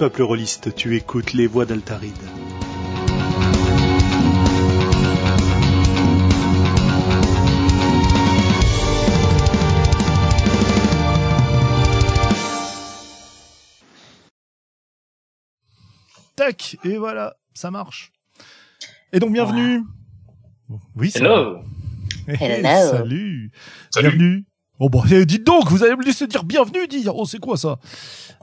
peuple rôliste, tu écoutes les voix d'Altaride. Tac, et voilà, ça marche. Et donc bienvenue. Oui, c'est Hello. Eh, Hello. Salut. Salut. Bienvenue. Oh bon, eh, dites donc, vous allez me laisser dire bienvenue, dire. Oh, c'est quoi ça?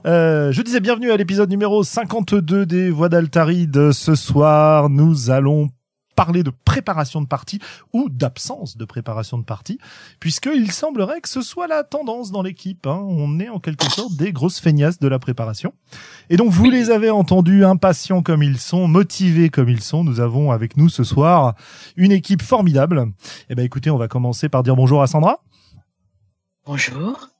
Euh, Je disais bienvenue à l'épisode numéro 52 des Voix d'Altaride. Ce soir, nous allons parler de préparation de partie ou d'absence de préparation de partie, puisqu'il semblerait que ce soit la tendance dans l'équipe. hein. On est en quelque sorte des grosses feignasses de la préparation. Et donc, vous les avez entendus, impatients comme ils sont, motivés comme ils sont. Nous avons avec nous ce soir une équipe formidable. Eh ben, écoutez, on va commencer par dire bonjour à Sandra. Bonjour.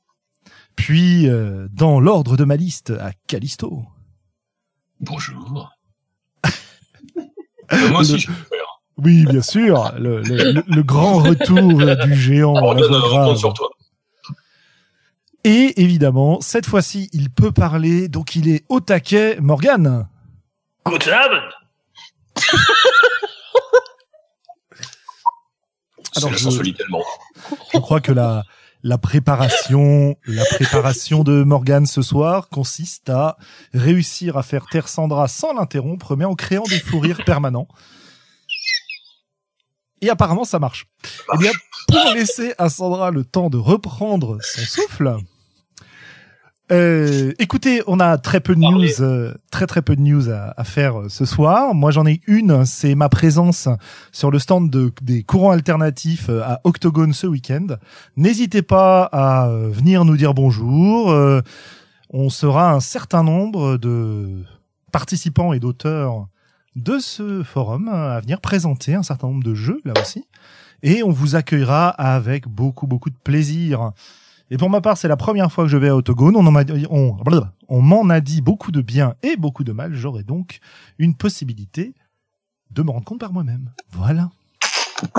Puis, euh, dans l'ordre de ma liste, à Callisto. Bonjour. Euh, moi aussi, Le- je peux le faire. Oui, bien sûr, le, le- le- le grand retour du géant. On sur toi. Et évidemment, cette fois-ci, il peut parler, donc il est au taquet. Morgan. Good Abend. Alors. Je crois que la, la préparation, la préparation de Morgan ce soir consiste à réussir à faire taire Sandra sans l'interrompre, mais en créant des fous rires permanents. Et apparemment, ça marche. Eh bien, pour laisser à Sandra le temps de reprendre son souffle, euh, écoutez, on a très peu de news, euh, très très peu de news à, à faire euh, ce soir. Moi, j'en ai une, c'est ma présence sur le stand de, des courants alternatifs euh, à Octogone ce week-end. N'hésitez pas à venir nous dire bonjour. Euh, on sera un certain nombre de participants et d'auteurs de ce forum à venir présenter un certain nombre de jeux là aussi. Et on vous accueillera avec beaucoup beaucoup de plaisir. Et pour ma part, c'est la première fois que je vais à Autogone. On m'en a dit beaucoup de bien et beaucoup de mal. J'aurai donc une possibilité de me rendre compte par moi-même. Voilà.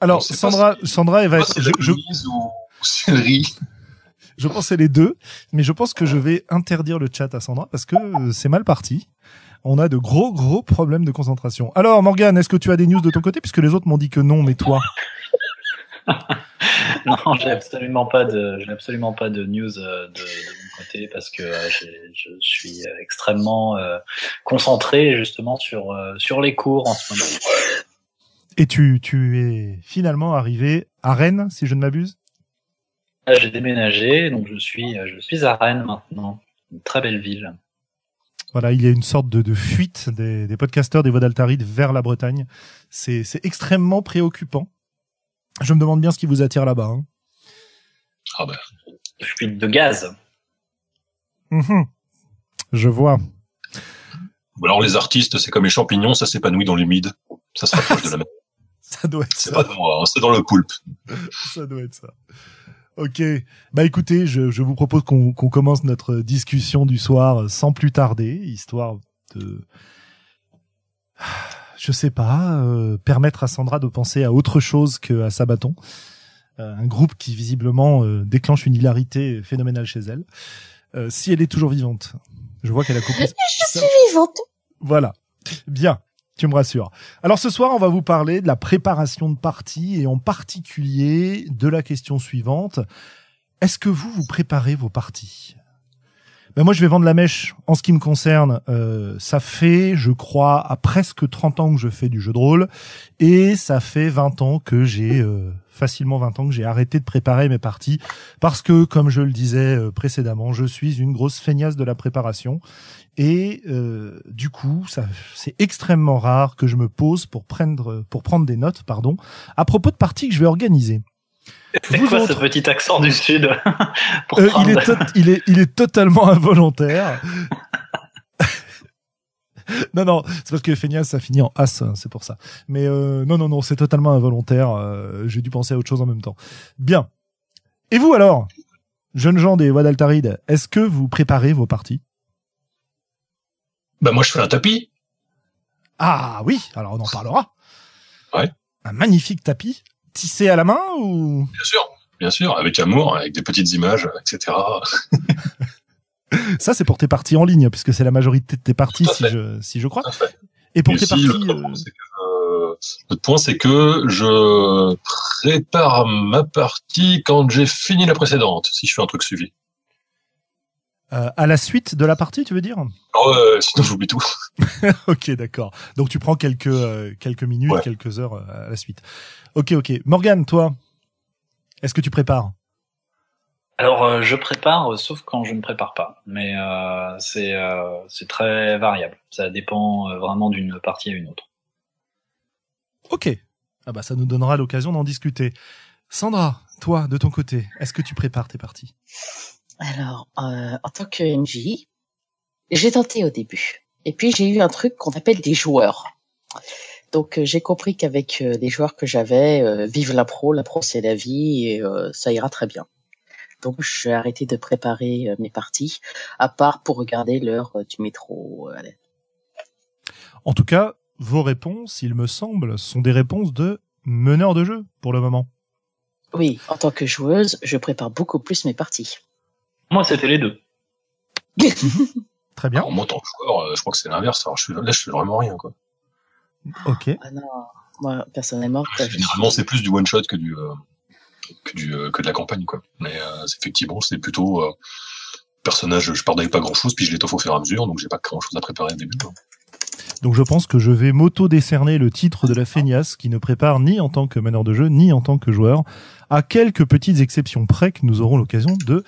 Alors, Sandra, si- Sandra, elle va être, je, ou pense que c'est les deux, mais je pense que je vais interdire le chat à Sandra parce que c'est mal parti. On a de gros, gros problèmes de concentration. Alors, Morgane, est-ce que tu as des news de ton côté puisque les autres m'ont dit que non, mais toi? Non, j'ai absolument pas de, j'ai absolument pas de news euh, de, de mon côté parce que euh, je suis extrêmement euh, concentré justement sur euh, sur les cours en ce moment. Et tu, tu es finalement arrivé à Rennes, si je ne m'abuse? J'ai déménagé, donc je suis je suis à Rennes maintenant, une très belle ville. Voilà, il y a une sorte de, de fuite des, des podcasteurs des voix d'Altaride vers la Bretagne. C'est, c'est extrêmement préoccupant. Je me demande bien ce qui vous attire là-bas. hein. Ah bah, Fuite de gaz. Mhm. Je vois. ou alors les artistes, c'est comme les champignons, ça s'épanouit dans l'humide. Ça se rapproche de la mer. Ça doit être C'est ça. pas de moi, hein, c'est dans le poulpe. Ça doit être ça. Ok. Bah écoutez, je, je vous propose qu'on commence notre discussion du soir sans plus tarder, histoire de, je sais pas, euh, permettre à Sandra de penser à autre chose que à Sabaton, Euh, un groupe qui visiblement euh, déclenche une hilarité phénoménale chez elle, Euh, si elle est toujours vivante. Je vois qu'elle a coupé. Je suis vivante. Voilà. Bien. Tu me rassures. Alors ce soir, on va vous parler de la préparation de partie et en particulier de la question suivante. Est-ce que vous, vous préparez vos parties? Ben Moi, je vais vendre la mèche. En ce qui me concerne, euh, ça fait, je crois, à presque 30 ans que je fais du jeu de rôle et ça fait 20 ans que j'ai, euh, facilement 20 ans que j'ai arrêté de préparer mes parties parce que, comme je le disais euh, précédemment, je suis une grosse feignasse de la préparation et euh, du coup, ça, c'est extrêmement rare que je me pose pour prendre, pour prendre des notes, pardon, à propos de parties que je vais organiser. C'est Vous quoi autres ce petit accent du sud Euh, il, est il est, il est totalement involontaire. non, non, c'est parce que Feignas, ça finit en as, hein, c'est pour ça. Mais euh, non, non, non, c'est totalement involontaire. euh, J'ai dû penser à autre chose en même temps. Bien. Et vous alors, jeunes gens des Voix d'Altaride, est-ce que vous préparez vos parties? Bah moi je fais un tapis. Ah oui, alors on en parlera. Ouais. Un magnifique tapis, tissé à la main ou? Bien sûr, bien sûr, avec amour, avec des petites images, etc. Ça, c'est pour tes parties en ligne, puisque c'est la majorité de tes parties, si je, si je crois. Et pour Et tes aussi, parties, l'autre euh, euh, point, c'est que je prépare ma partie quand j'ai fini la précédente, si je fais un truc suivi. Euh, à la suite de la partie, tu veux dire? Alors, euh, sinon, j'oublie tout. Ok, d'accord. Donc tu prends quelques euh, quelques minutes, Ouais. quelques heures euh, à la suite. Ok, ok. Morgane, toi, est-ce que tu prépares? Alors, euh, je prépare, euh, sauf quand je ne prépare pas. Mais euh, c'est euh, c'est très variable. Ça dépend euh, vraiment d'une partie à une autre. Ok. Ah bah ça nous donnera l'occasion d'en discuter. Sandra, toi, de ton côté, est-ce que tu prépares tes parties? Alors, euh, en tant que MJ, j'ai tenté au début. Et puis, j'ai eu un truc qu'on appelle des joueurs. Donc, euh, j'ai compris qu'avec euh, les joueurs que j'avais, euh, vive la pro, la pro c'est la vie, et euh, ça ira très bien. Donc, j'ai arrêté de préparer mes parties, à part pour regarder l'heure du métro. En tout cas, vos réponses, il me semble, sont des réponses de meneur de jeu pour le moment. Oui, en tant que joueuse, je prépare beaucoup plus mes parties. Moi, c'était les deux. Très bien. Alors, moi, en tant que joueur, euh, je crois que c'est l'inverse. Alors, je suis, là, je fais vraiment rien, quoi. Ok. Ah non, moi, personnellement, Généralement, c'est plus du one shot que du, euh, que du, euh, que de la campagne, quoi. Mais euh, effectivement, c'est plutôt euh, personnage. Je pars avec pas grand chose, puis je l'étoffe au fur et à mesure, donc j'ai pas grand chose à préparer au début. quoi. Donc je pense que je vais m'auto-décerner le titre de la feignasse qui ne prépare ni en tant que meneur de jeu, ni en tant que joueur, à quelques petites exceptions près que nous aurons l'occasion de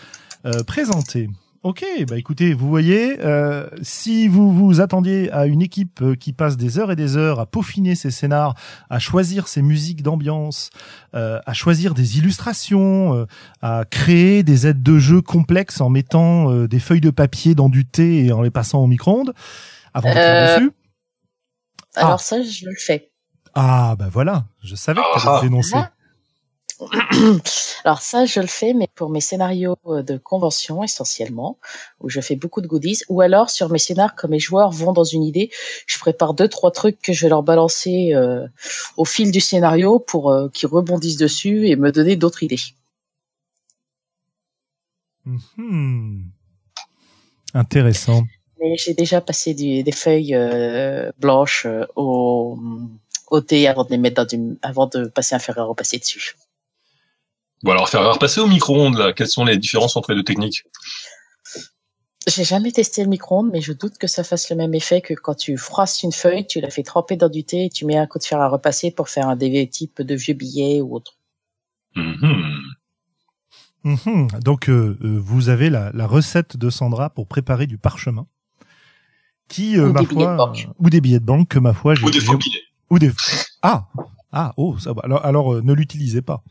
euh, présenter. Ok, bah écoutez, vous voyez, euh, si vous vous attendiez à une équipe euh, qui passe des heures et des heures à peaufiner ses scénars, à choisir ses musiques d'ambiance, euh, à choisir des illustrations, euh, à créer des aides de jeu complexes en mettant euh, des feuilles de papier dans du thé et en les passant au micro-ondes, avant de Euh, dessus. Alors Ah. ça, je le fais. Ah, bah voilà, je savais que tu Ah. allais dénoncer. Alors ça, je le fais, mais pour mes scénarios euh, de convention essentiellement, où je fais beaucoup de goodies, ou alors sur mes scénars, quand mes joueurs vont dans une idée, je prépare deux trois trucs que je vais leur balancer euh, au fil du scénario pour euh, qu'ils rebondissent dessus et me donner d'autres idées. Mhm. Intéressant. Mais j'ai déjà passé du- des feuilles euh, blanches au, au thé avant de les mettre dans du, avant de passer un fer à repasser dessus. Bon, alors, faire repasser au micro-ondes, là, quelles sont les différences entre les deux techniques? J'ai jamais testé le micro-ondes, mais je doute que ça fasse le même effet que quand tu froisses une feuille, tu la fais tremper dans du thé et tu mets un coup de fer à repasser pour faire un des type de vieux billets ou autre. Mhm. Mhm. Donc, euh, euh, vous avez la, la recette de Sandra pour préparer du parchemin. Qui, euh, Ou ma des billets foi, de banque. euh, ou des billets de banque que ma foi, j'ai Ou des faux billets. ou des ah ah oh ça va. alors alors euh, ne l'utilisez pas.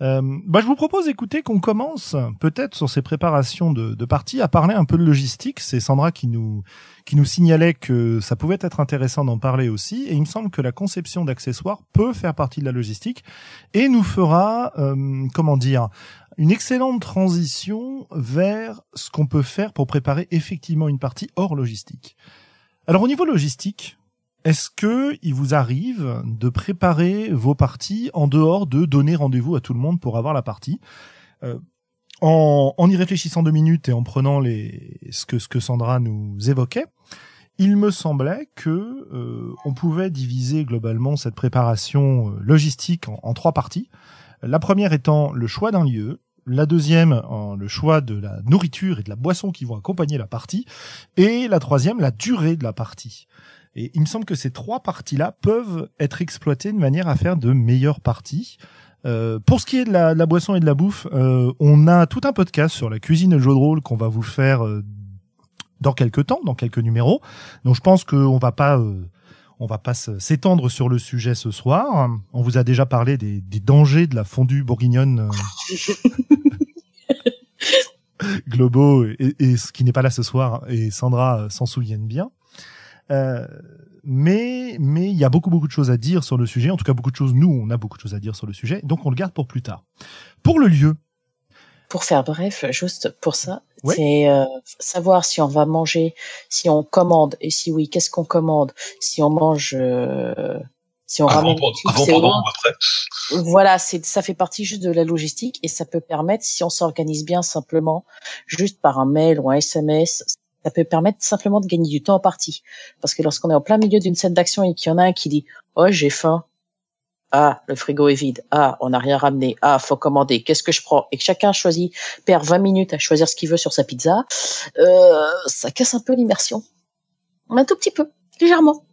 Euh, bah, je vous propose d'écouter qu'on commence peut-être sur ces préparations de, de parties à parler un peu de logistique. C'est Sandra qui nous qui nous signalait que ça pouvait être intéressant d'en parler aussi. Et il me semble que la conception d'accessoires peut faire partie de la logistique et nous fera euh, comment dire une excellente transition vers ce qu'on peut faire pour préparer effectivement une partie hors logistique. Alors au niveau logistique, est-ce que il vous arrive de préparer vos parties en dehors de donner rendez-vous à tout le monde pour avoir la partie Euh, en, en y réfléchissant deux minutes et en prenant les ce que ce que Sandra nous évoquait, il me semblait que euh, on pouvait diviser globalement cette préparation euh, logistique en, en trois parties. La première étant le choix d'un lieu, la deuxième le choix de la nourriture et de la boisson qui vont accompagner la partie, et la troisième la durée de la partie. Et il me semble que ces trois parties-là peuvent être exploitées de manière à faire de meilleures parties. Euh, pour ce qui est de la, de la boisson et de la bouffe, euh, on a tout un podcast sur la cuisine et le jeu de rôle qu'on va vous faire euh, dans quelques temps, dans quelques numéros. Donc je pense qu'on va pas, euh, on va pas se- s'étendre sur le sujet ce soir. On vous a déjà parlé des, des dangers de la fondue bourguignonne euh, globaux et, et ce qui n'est pas là ce soir et Sandra euh, s'en souviennent bien. Euh, mais mais il y a beaucoup beaucoup de choses à dire sur le sujet. En tout cas, beaucoup de choses. Nous, on a beaucoup de choses à dire sur le sujet. Donc, on le garde pour plus tard. Pour le lieu, Pour faire bref, juste pour ça, Ouais. c'est euh, savoir si on va manger, si on commande et si oui, qu'est-ce qu'on commande, si on mange euh, Si on Avant, ramène pendant, avant, pendant après? Voilà, c'est ça fait partie juste de la logistique et ça peut permettre, si on s'organise bien simplement, juste par un mail ou un SMS, ça peut permettre simplement de gagner du temps en partie. Parce que lorsqu'on est en plein milieu d'une scène d'action et qu'il y en a un qui dit oh j'ai faim, ah le frigo est vide, ah on n'a rien ramené, ah faut commander, qu'est-ce que je prends? Et que chacun choisit perd 20 minutes à choisir ce qu'il veut sur sa pizza, euh, ça casse un peu l'immersion, un tout petit peu, légèrement.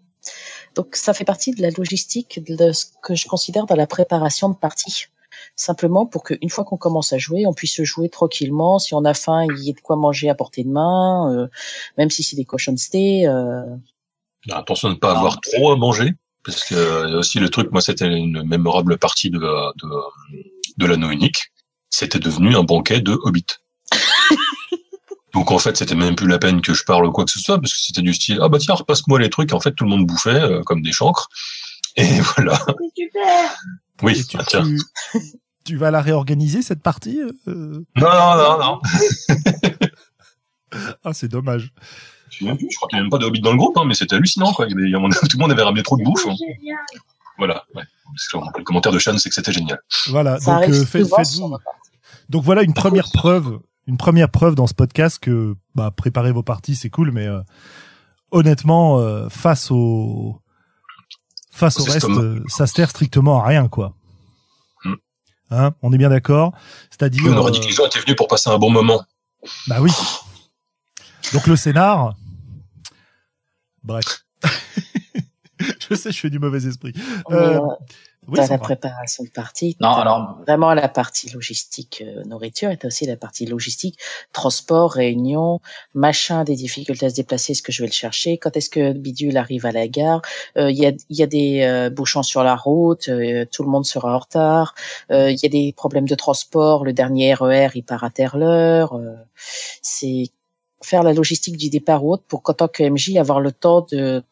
Donc ça fait partie de la logistique de ce que je considère dans la préparation de partie. Simplement pour qu'une fois qu'on commence à jouer, on puisse jouer tranquillement. Si on a faim, il y ait de quoi manger à portée de main, euh, même si c'est des cochons stay. Euh, Attention de ne pas avoir trop à manger, parce que euh, aussi le truc, moi c'était une mémorable partie de, de, de l'anneau unique, c'était devenu un banquet de hobbits. Donc en fait, c'était même plus la peine que je parle quoi que ce soit, parce que c'était du style ah bah tiens repasse-moi les trucs. En fait, tout le monde bouffait euh, comme des chancres. Et voilà. super. Oui. Ah, tiens. tu, tu vas la réorganiser cette partie euh Non non non non. Ah, c'est dommage. Je, sais même plus, je crois qu'il n'y a même pas de hobbits dans le groupe, hein, mais c'était hallucinant quoi. Il y avait- tout le monde avait ramené trop de bouffe. hein. Voilà. Ouais. Parce que Le commentaire de Shan, c'est que c'était génial. Voilà. Ça donc arrive euh, faites-. Donc voilà une première preuve, une première preuve dans ce podcast que bah, préparer vos parties c'est cool, mais euh, honnêtement euh, face au face au reste, euh, ça sert strictement à rien quoi. Hein, on est bien d'accord. C'est-à-dire, on aurait dit que les gens étaient venus pour passer un bon moment. bah oui. Donc le scénar, bref. je sais, je fais du mauvais esprit. Euh, euh, oui, dans la préparation de partie, Non, alors- vraiment la partie logistique euh, nourriture et t'as aussi la partie logistique transport, réunion, machin, des difficultés à se déplacer, est-ce que je vais le chercher, quand est-ce que Bidule arrive à la gare, Euh, il y, a, il y a des euh, bouchons sur la route, euh, tout le monde sera en retard, Euh, il y a des problèmes de transport, le dernier RER il part à telle heure, euh, c'est faire la logistique du départ ou autre pour qu'en tant que MJ avoir le temps de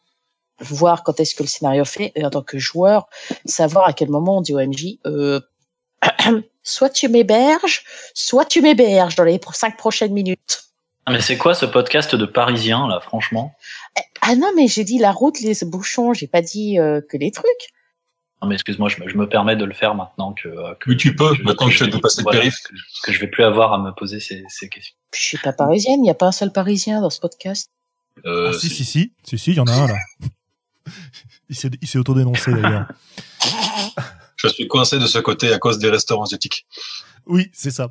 voir quand est-ce que le scénario fait et en tant que joueur savoir à quel moment on dit au MJ euh, soit tu m'héberges soit tu m'héberges dans les cinq prochaines minutes Ah, Mais c'est quoi ce podcast de Parisien là, franchement? Ah non mais j'ai dit la route les bouchons j'ai pas dit euh, que les trucs Non mais excuse-moi, je me, je me permets de le faire maintenant que. euh, que Oui, tu peux, maintenant que je de vais- passer le voilà, périph'. Que, que je vais plus avoir à me poser ces, ces questions. je suis pas parisienne il n'y a pas un seul parisien dans ce podcast Euh, Ah, si, si, si, si, si, il y en a un là. Il s'est, il s'est autodénoncé d'ailleurs. Je suis coincé de ce côté à cause des restaurants asiatiques. Oui, c'est ça.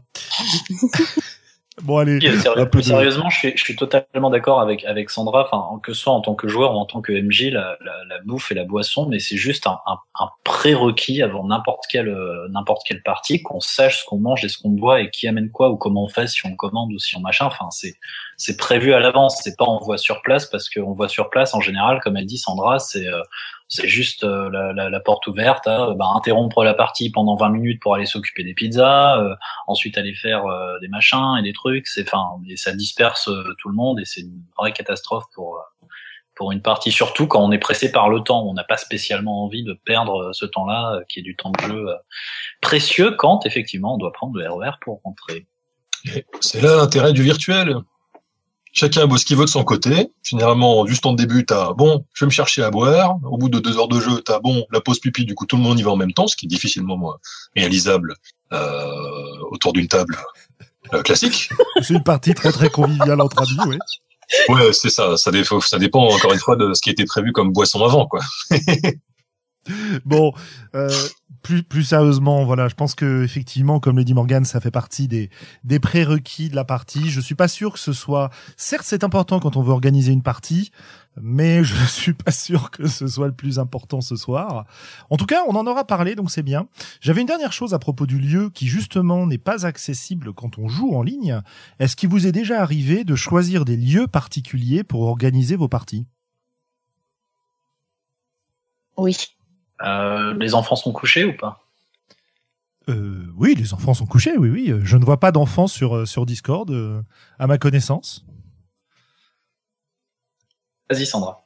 bon, allez. Oui, sérieux- un peu de- Sérieusement, je suis, je suis totalement d'accord avec, avec Sandra, enfin, que ce soit en tant que joueur ou en tant que MJ, la, la, la bouffe et la boisson, mais c'est juste un, un, un prérequis avant n'importe quelle, euh, n'importe quelle partie, qu'on sache ce qu'on mange et ce qu'on boit et qui amène quoi ou comment on fait, si on commande ou si on machin. Enfin, c'est, c'est prévu à l'avance, c'est pas on voit sur place parce qu'on voit sur place en général, comme elle dit Sandra, c'est, euh, c'est juste euh, la, la, la porte ouverte, à, bah, interrompre la partie pendant 20 minutes pour aller s'occuper des pizzas, euh, ensuite aller faire euh, des machins et des trucs. C'est, enfin, et ça disperse euh, tout le monde et c'est une vraie catastrophe pour euh, pour une partie, surtout quand on est pressé par le temps. On n'a pas spécialement envie de perdre ce temps-là, qui est du temps de jeu précieux quand effectivement on doit prendre le RER pour rentrer. C'est là l'intérêt du virtuel. Chacun bosse ce qu'il veut de son côté. Généralement, juste en début, t'as bon, je vais me chercher à boire. Au bout de deux heures de jeu, t'as bon, la pause pipi. Du coup, tout le monde y va en même temps, ce qui est difficilement moi, réalisable euh, autour d'une table euh, classique. C'est une partie très très conviviale entre amis, oui. Ouais, c'est ça. Ça, dé- ça dépend encore une fois de ce qui était prévu comme boisson avant, quoi. Bon, euh, plus sérieusement, voilà, je pense que effectivement, comme le dit Morgan, ça fait partie des des prérequis de la partie. Je suis pas sûr que ce soit. Certes, c'est important quand on veut organiser une partie, mais je suis pas sûr que ce soit le plus important ce soir. En tout cas, on en aura parlé, donc c'est bien. J'avais une dernière chose à propos du lieu qui justement n'est pas accessible quand on joue en ligne. Est-ce qu'il vous est déjà arrivé de choisir des lieux particuliers pour organiser vos parties? Oui Euh, les enfants sont couchés ou pas? Euh, oui, les enfants sont couchés, oui, oui. Je ne vois pas d'enfants sur, euh, sur Discord, euh, à ma connaissance. Vas-y Sandra.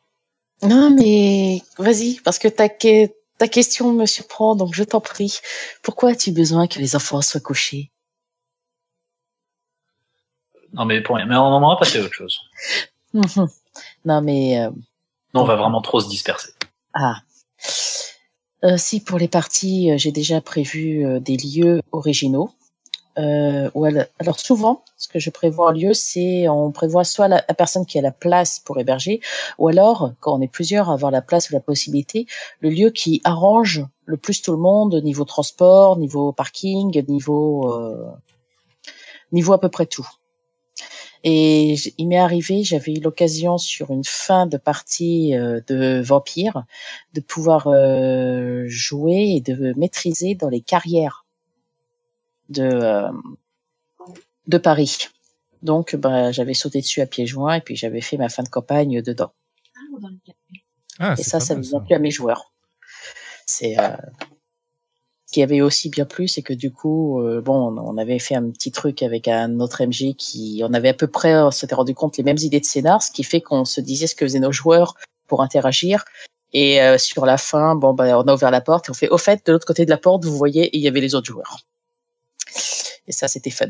non mais vas-y parce que ta que- ta question me surprend donc je t'en prie pourquoi as-tu besoin que les enfants soient couchés? Non mais pour rien. Mais on en aura passé à autre chose. Non mais euh, Non, on va vraiment trop se disperser. Ah. Si pour les parties, euh, j'ai déjà prévu euh, des lieux originaux. Euh, ou alors, souvent, ce que je prévois en lieu, c'est on prévoit soit la, personne qui a la place pour héberger, ou alors quand on est plusieurs à avoir la place ou la possibilité, le lieu qui arrange le plus tout le monde niveau transport, niveau parking, niveau niveau à peu près tout. Et il m'est arrivé, j'avais eu l'occasion sur une fin de partie euh, de Vampire de pouvoir euh, jouer et de maîtriser dans les carrières de euh, de Paris. Donc, bah, j'avais sauté dessus à pieds joints et puis j'avais fait ma fin de campagne dedans. Ah, et c'est ça, ça me vient plus à mes joueurs. C'est euh, ce qui avait aussi bien plu, c'est que du coup, euh, bon, on avait fait un petit truc avec un autre MJ qui, on avait à peu près, on s'était rendu compte les mêmes idées de scénar, ce qui fait qu'on se disait ce que faisaient nos joueurs pour interagir. Et euh, sur la fin, bon, bah, on a ouvert la porte et on fait, au fait, de l'autre côté de la porte, vous voyez, il y avait les autres joueurs. Et ça, c'était fun.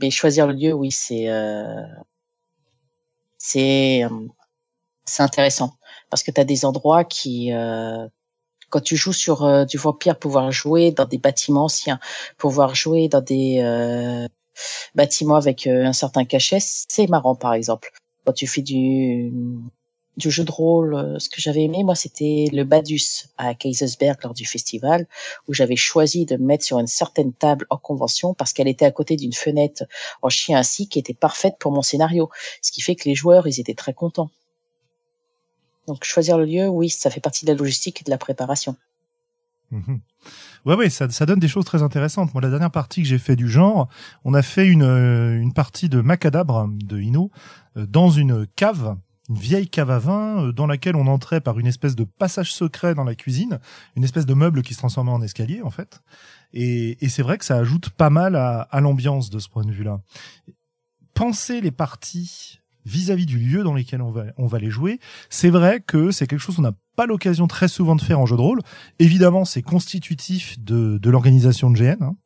Mais choisir le lieu, oui, c'est, euh, c'est, euh, c'est intéressant parce que tu as des endroits qui, euh, quand tu joues sur euh, du vampire, pouvoir jouer dans des bâtiments anciens, pouvoir jouer dans des euh, bâtiments avec euh, un certain cachet, c'est marrant par exemple. Quand tu fais du jeu de rôle, euh, ce que j'avais aimé, moi, c'était le Badus à Kaisersberg lors du festival, où j'avais choisi de me mettre sur une certaine table en convention parce qu'elle était à côté d'une fenêtre en chien assis qui était parfaite pour mon scénario. Ce qui fait que les joueurs, ils étaient très contents. Donc, choisir le lieu, oui, ça fait partie de la logistique et de la préparation. Mhm. Ouais, ouais, ça, ça donne des choses très intéressantes. Moi, la dernière partie que j'ai fait du genre, on a fait une, euh, une partie de Macadabre de Ino euh, dans une cave, une vieille cave à vin euh, dans laquelle on entrait par une espèce de passage secret dans la cuisine, une espèce de meuble qui se transformait en escalier en fait. Et, et c'est vrai que ça ajoute pas mal à, à l'ambiance de ce point de vue-là. Penser les parties vis-à-vis du lieu dans lequel on va, on va les jouer, c'est vrai que c'est quelque chose qu'on n'a pas l'occasion très souvent de faire en jeu de rôle. Évidemment, c'est constitutif de, de l'organisation de GN, hein.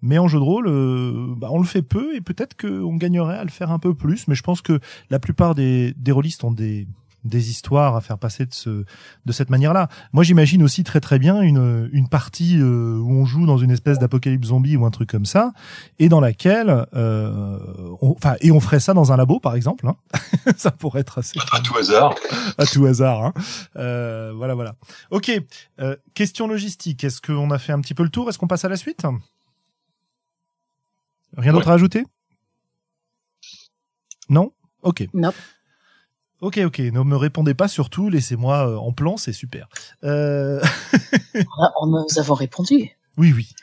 mais en jeu de rôle, euh, bah, on le fait peu et peut-être qu'on gagnerait à le faire un peu plus. Mais je pense que la plupart des, des rôlistes ont des, des histoires à faire passer de, ce, de cette manière-là. Moi, j'imagine aussi très très bien une, une partie euh, où on joue dans une espèce d'apocalypse zombie ou un truc comme ça, et dans laquelle, euh, on- enfin, et on ferait ça dans un labo, par exemple. hein. ça pourrait être assez À tout hasard. à tout hasard. Hein. Euh, voilà, voilà. Ok. Euh, question logistique. Est-ce qu'on a fait un petit peu le tour? Est-ce qu'on passe à la suite? Rien d'autre à ajouter? Non? Ok. Non. Ok, ok. Ne me répondez pas surtout. Laissez-moi euh, en plan, c'est super. Euh... Ah, on- Nous avons répondu. Oui, oui.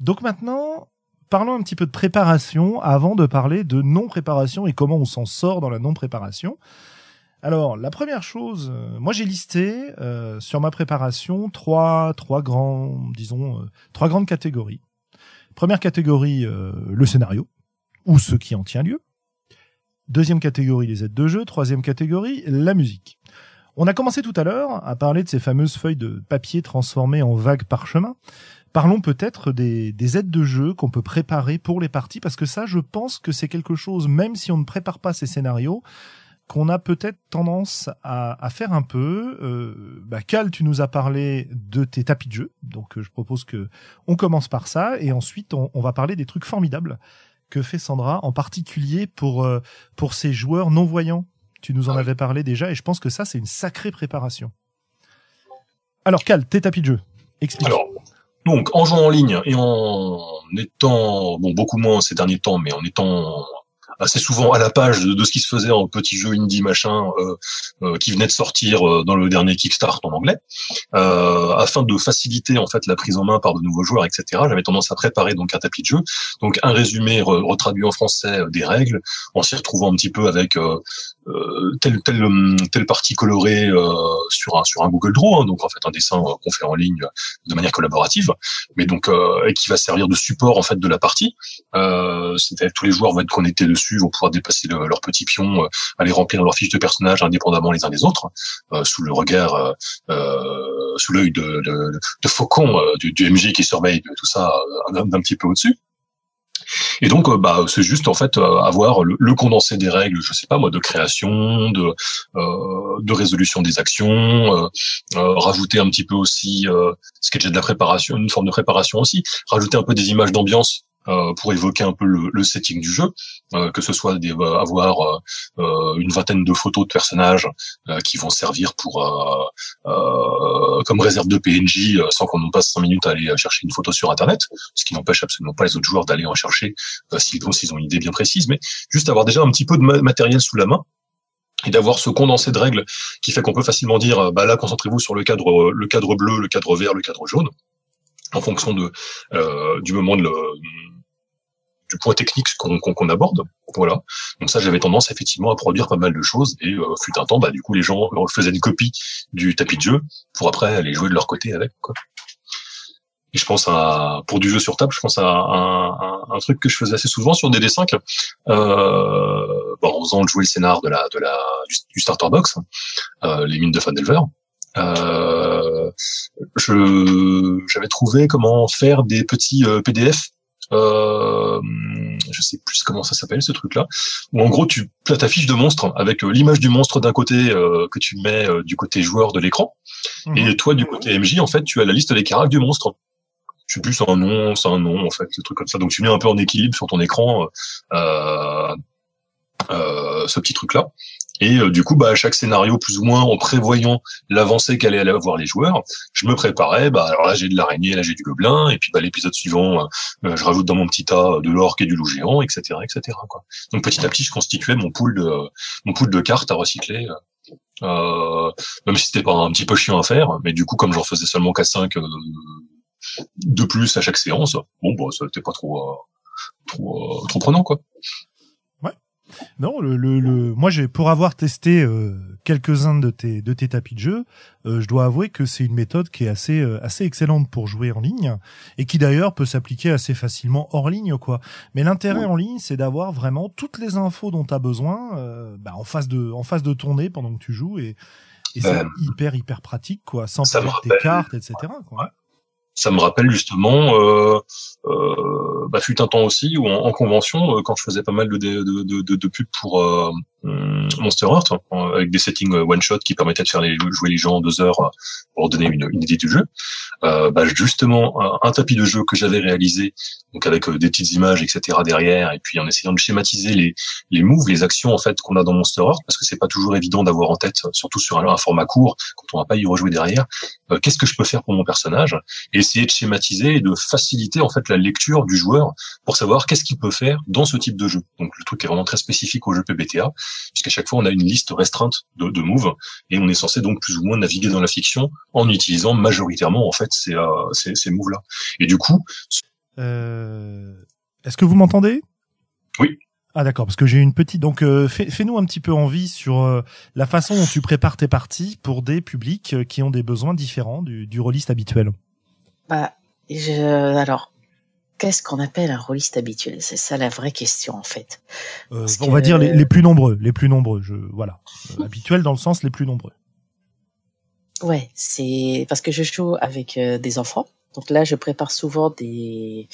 Donc maintenant, parlons un petit peu de préparation avant de parler de non-préparation et comment on s'en sort dans la non-préparation. Alors, la première chose, euh, moi j'ai listé euh, sur ma préparation trois, trois grands, disons, euh, trois grandes catégories. Première catégorie, le scénario ou ce qui en tient lieu. Deuxième catégorie, les aides de jeu. Troisième catégorie, la musique. On a commencé tout à l'heure à parler de ces fameuses feuilles de papier transformées en vagues parchemin. Parlons peut-être des, des aides de jeu qu'on peut préparer pour les parties, parce que ça, je pense que c'est quelque chose, même si on ne prépare pas ces scénarios, qu'on a peut-être tendance à, faire un peu. Euh, bah, Cal, tu nous as parlé de tes tapis de jeu, donc euh, je propose que on commence par ça, et ensuite on va parler des trucs formidables que fait Sandra, en particulier pour euh, pour ces joueurs non voyants. Tu nous en Ah avais parlé déjà, et je pense que ça, c'est une sacrée préparation. Alors, Cal, tes tapis de jeu. Explique. Alors, donc, en jouant en ligne et en étant, bon, beaucoup moins ces derniers temps, mais en étant assez souvent à la page de, ce qui se faisait en petits jeux indie machin euh, euh, qui venait de sortir euh, dans le dernier Kickstart en anglais, afin de faciliter en fait la prise en main par de nouveaux joueurs, etc. J'avais tendance à préparer donc un tapis de jeu, donc un résumé re- retraduit en français des règles, en s'y retrouvant un petit peu avec euh, euh, telle telle hum, telle partie colorée euh, sur un sur un Google Draw, hein, donc en fait un dessin euh, qu'on fait en ligne de manière collaborative, mais donc euh, et qui va servir de support en fait de la partie. Euh, C'est-à-dire tous les joueurs vont être connectés dessus, vont pouvoir déplacer le- leurs petits pions, euh, aller remplir leurs fiches de personnages indépendamment les uns des autres, euh, sous le regard, euh, euh, sous l'œil de, de, de faucon euh, du, du MJ qui surveille tout ça euh, d'un petit peu au-dessus. Et donc, euh, bah, c'est juste en fait euh, avoir le, le, condensé des règles, je sais pas moi, de création, de euh, de résolution des actions, rajouter un petit peu aussi ce qui est déjà de la préparation, une forme de préparation aussi, rajouter un peu des images d'ambiance pour évoquer un peu le, le setting du jeu, euh, que ce soit des, euh, avoir une vingtaine de photos de personnages qui vont servir pour comme réserve de PNJ sans qu'on passe cinq minutes à aller chercher une photo sur internet, ce qui n'empêche absolument pas les autres joueurs d'aller en chercher s'ils ont, s'ils ont une idée bien précise, mais juste avoir déjà un petit peu de matériel sous la main et d'avoir ce condensé de règles qui fait qu'on peut facilement dire bah là concentrez-vous sur le cadre le cadre bleu, le cadre vert, le cadre jaune en fonction de euh, du moment de le, du point technique qu'on aborde. Voilà. Donc ça, j'avais tendance effectivement à produire pas mal de choses et euh, fut un temps, bah du coup, les gens faisaient une copie du tapis de jeu pour après aller jouer de leur côté avec. Quoi. Et je pense à pour du jeu sur table, je pense à un, un, truc que je faisais assez souvent sur DD5, euh, bon, en faisant jouer le scénar de la de la du, starter box, euh, les mines de Fandelver. Euh, je j'avais trouvé comment faire des petits euh, PDF euh, je sais plus comment ça s'appelle ce truc-là, où en gros tu as ta fiche de monstre avec euh, l'image du monstre d'un côté euh, que tu mets euh, du côté joueur de l'écran, mhm. et toi du côté MJ en fait tu as la liste des caractères du monstre. Je sais plus c'est un nom, c'est un nom en fait, ce truc comme ça. Donc tu mets un peu en équilibre sur ton écran ce petit truc-là. Et euh, du coup, bah, à chaque scénario, plus ou moins, en prévoyant l'avancée qu'allaient avoir les joueurs, je me préparais. Bah, alors là, j'ai de l'araignée, là, j'ai du gobelin, et puis bah, l'épisode suivant, euh, je rajoute dans mon petit tas de l'orque et du loup géant, etc., etc. Quoi. Donc petit à petit, je constituais mon pool de mon pool de cartes à recycler. Euh, même si c'était pas un petit peu chiant à faire, mais du coup, comme j'en faisais seulement qu'à 5 euh, de plus à chaque séance, bon, bah, ça n'était pas trop, trop, trop prenant, quoi. Non, le, le, moi j'ai pour avoir testé euh, quelques-uns de tes de tes tapis de jeu, euh, je dois avouer que c'est une méthode qui est assez euh, assez excellente pour jouer en ligne et qui d'ailleurs peut s'appliquer assez facilement hors ligne quoi. Mais l'intérêt en ligne, c'est d'avoir vraiment toutes les infos dont tu as besoin bah, en face de en face de ton nez pendant que tu joues et, et c'est hyper hyper pratique quoi, sans perdre tes cartes etc. Quoi ça me rappelle justement, euh, euh, bah, fut un temps aussi où en, convention, euh, quand je faisais pas mal de, de, de, de, pubs pour euh, Monster Heart, hein, avec des settings euh, one shot qui permettaient de faire les, jouer les gens en deux heures pour donner une, idée du jeu. Euh, bah, justement, un, tapis de jeu que j'avais réalisé, donc avec des petites images, etc. derrière, et puis en essayant de schématiser les, les moves, les actions en fait qu'on a dans Monster Heart, parce que c'est pas toujours évident d'avoir en tête, surtout sur un, un format court, quand on va pas y rejouer derrière. Qu'est-ce que je peux faire pour mon personnage et essayer de schématiser et de faciliter en fait la lecture du joueur pour savoir qu'est-ce qu'il peut faire dans ce type de jeu. Donc le truc est vraiment très spécifique au jeu PBTA, puisqu'à chaque fois on a une liste restreinte de, de moves et on est censé donc plus ou moins naviguer dans la fiction en utilisant majoritairement en fait ces, euh, ces, ces moves là. Et du coup, euh... est-ce que vous m'entendez? Oui. Ah d'accord, parce que j'ai une petite. Donc euh, fais-nous un petit peu envie sur euh, la façon dont tu prépares tes parties pour des publics euh, qui ont des besoins différents du, du rôliste habituel. Bah, je, alors, qu'est-ce qu'on appelle un rôliste habituel? C'est ça la vraie question en fait. Euh, on va dire les, les, plus nombreux, les plus nombreux. Je voilà, euh, habituel dans le sens les plus nombreux. Ouais, c'est parce que je joue avec euh, des enfants. Donc là, je prépare souvent des.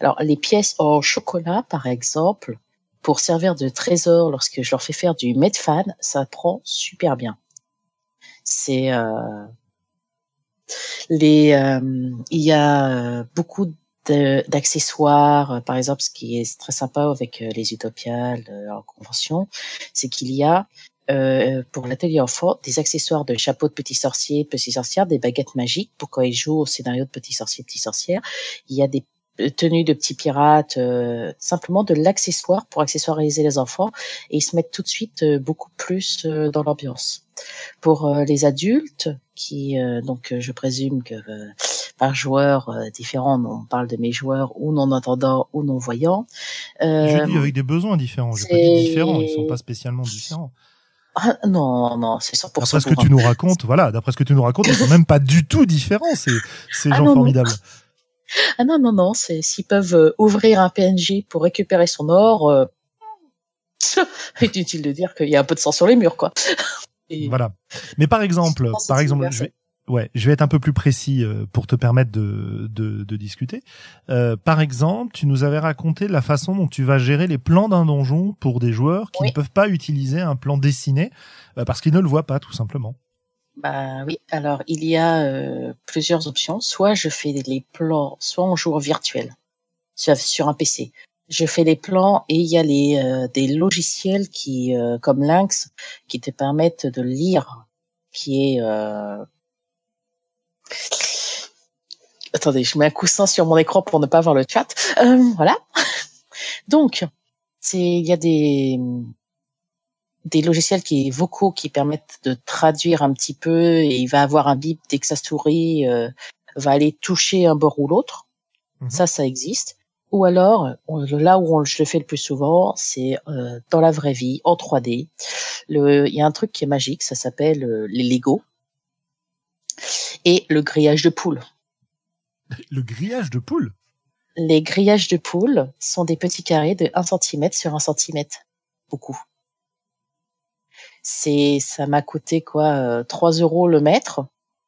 Alors les pièces en chocolat, par exemple, pour servir de trésor lorsque je leur fais faire du medfan, ça prend super bien. C'est euh, les, euh, il y a beaucoup d'accessoires, euh, par exemple, ce qui est très sympa avec les Utopiales en convention, c'est qu'il y a euh, pour l'atelier enfant des accessoires de chapeau de petit sorcier, de petit sorcière, des baguettes magiques pour quand ils jouent au scénario de petit sorcier, petit sorcière. Il y a des tenues de petits pirates, euh, simplement de l'accessoire pour accessoiriser les enfants et ils se mettent tout de suite beaucoup plus dans l'ambiance. Pour les adultes, qui euh, donc euh, je présume que euh, par joueur différent, on parle de mes joueurs ou non entendants ou non voyants. je dis avec des besoins différents. Je pas dit différents, ils sont pas spécialement différents. Ah, non, non, c'est 100%. D'après ce que tu nous racontes, voilà, d'après ce que tu nous racontes, ils sont même pas du tout différents, ces, ces ah gens formidables. Ah non, non, non, c'est s'ils peuvent ouvrir un PNJ pour récupérer son or, euh... inutile de dire qu'il y a un peu de sang sur les murs, quoi. Voilà. Mais par exemple, par exemple, je vais, Ouais, je vais être un peu plus précis euh, pour te permettre de, de, de discuter. Euh, par exemple, tu nous avais raconté la façon dont tu vas gérer les plans d'un donjon pour des joueurs qui Oui. ne peuvent pas utiliser un plan dessiné euh, parce qu'ils ne le voient pas tout simplement. Bah oui, alors il y a euh, plusieurs options. Soit je fais les plans, soit on joue en virtuel sur, sur un PC. Je fais les plans et il y a les euh, des logiciels qui, euh, comme Lynx, qui te permettent de lire, qui est euh... Attendez, je mets un coussin sur mon écran pour ne pas voir le chat. Euh, voilà. Donc, c'est il y a des des logiciels qui vocaux qui permettent de traduire un petit peu et il va avoir un bip dès que sa souris euh, va aller toucher un bord ou l'autre. Mhm. Ça, ça existe. Ou alors, on- là où on, je le fais le plus souvent, c'est euh, dans la vraie vie, en 3D. Le- Il y a un truc qui est magique, ça s'appelle euh, les Lego et le grillage de poule. Le grillage de poule. Les grillages de poule sont des petits carrés de 1 cm sur 1 cm. Beaucoup. C'est, ça m'a coûté quoi, euh, 3 euros le mètre.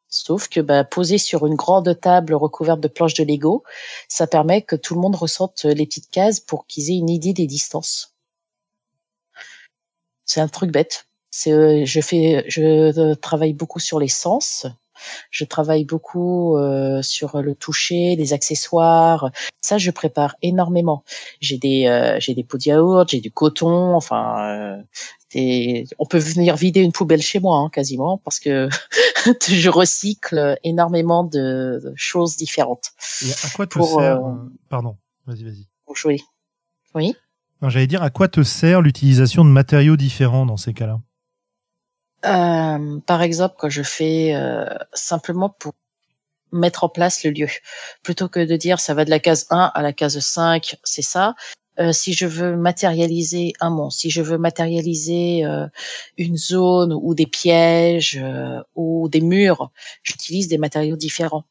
Sauf que, bah, posé sur une grande table recouverte de planches de Lego, ça permet que tout le monde ressente les petites cases pour qu'ils aient une idée des distances. C'est un truc bête. C'est, euh, je fais, je euh, travaille beaucoup sur les sens. Je travaille beaucoup euh, sur le toucher, les accessoires. Ça, je prépare énormément. J'ai des, euh, j'ai des pots de yaourt, j'ai du coton. Enfin, euh, on peut venir vider une poubelle chez moi, hein, quasiment, parce que je recycle énormément de choses différentes. Et à quoi te Pour, sert euh, Pardon, vas-y, vas-y. pour jouer. Oui. Non, j'allais dire à quoi te sert l'utilisation de matériaux différents dans ces cas-là? Euh, par exemple, quand je fais euh, simplement pour mettre en place le lieu, plutôt que de dire ça va de la case 1 à la case 5, c'est ça. Euh, si je veux matérialiser un monstre, si je veux matérialiser euh, une zone ou des pièges euh, ou des murs, j'utilise des matériaux différents.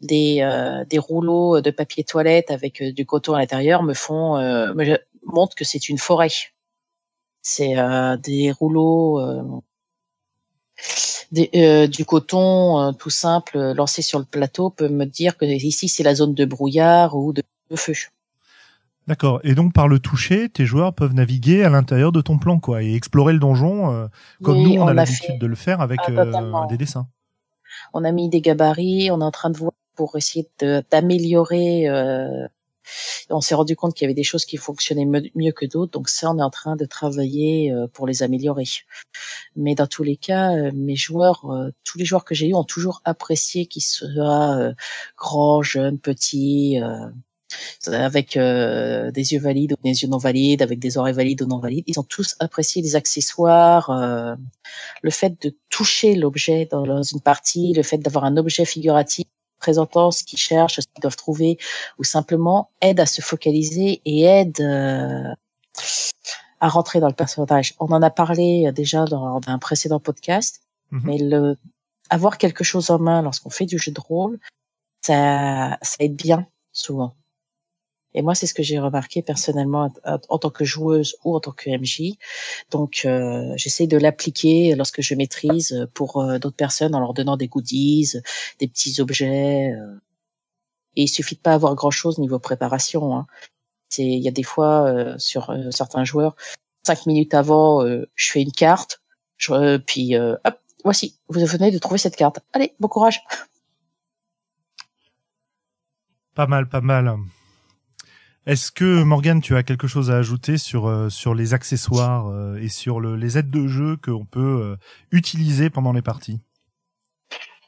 Des, des rouleaux de papier toilette avec du coton à l'intérieur me font me montrent que c'est une forêt. C'est des rouleaux des- euh, du coton euh, tout simple euh, lancé sur le plateau peut me dire que ici c'est la zone de brouillard ou de, de feu. D'accord. Et donc par le toucher, tes joueurs peuvent naviguer à l'intérieur de ton plan, quoi, et explorer le donjon euh, comme Oui, nous on, a a l'habitude fait- de le faire avec Ah, euh, des dessins. on a mis des gabarits, on est en train de voir pour essayer d'améliorer. euh, on s'est rendu compte qu'il y avait des choses qui fonctionnaient mieux que d'autres, donc ça, on est en train de travailler euh, pour les améliorer. Mais dans tous les cas, euh, mes joueurs, euh, tous les joueurs que j'ai eus ont toujours apprécié qu'ils soient grands, jeunes, petits, avec euh, des yeux valides ou des yeux non valides, avec des oreilles valides ou non valides. Ils ont tous apprécié les accessoires. euh, le fait de toucher l'objet dans une partie, le fait d'avoir un objet figuratif présentant ce qu'ils cherchent, ce qu'ils doivent trouver, ou simplement aide à se focaliser et aide euh, à rentrer dans le personnage. On en a parlé euh, déjà dans, dans un précédent podcast, Mhm. mais le avoir quelque chose en main lorsqu'on fait du jeu de rôle, ça, ça aide bien souvent. Et moi, c'est ce que j'ai remarqué personnellement en tant que joueuse ou en tant que MJ. Donc, euh, j'essaie de l'appliquer lorsque je maîtrise pour euh, d'autres personnes en leur donnant des goodies, des petits objets. euh. Et il suffit de pas avoir grand-chose niveau préparation. Hein. C'est, il y a des fois euh, sur certains joueurs, cinq minutes avant, je fais une carte, je, puis hop, voici, vous venez de trouver cette carte. Allez, bon courage. Pas mal, pas mal. Est-ce que Morgane, tu as quelque chose à ajouter sur euh, sur les accessoires euh, et sur le, les aides de jeu qu'on peut euh, utiliser pendant les parties?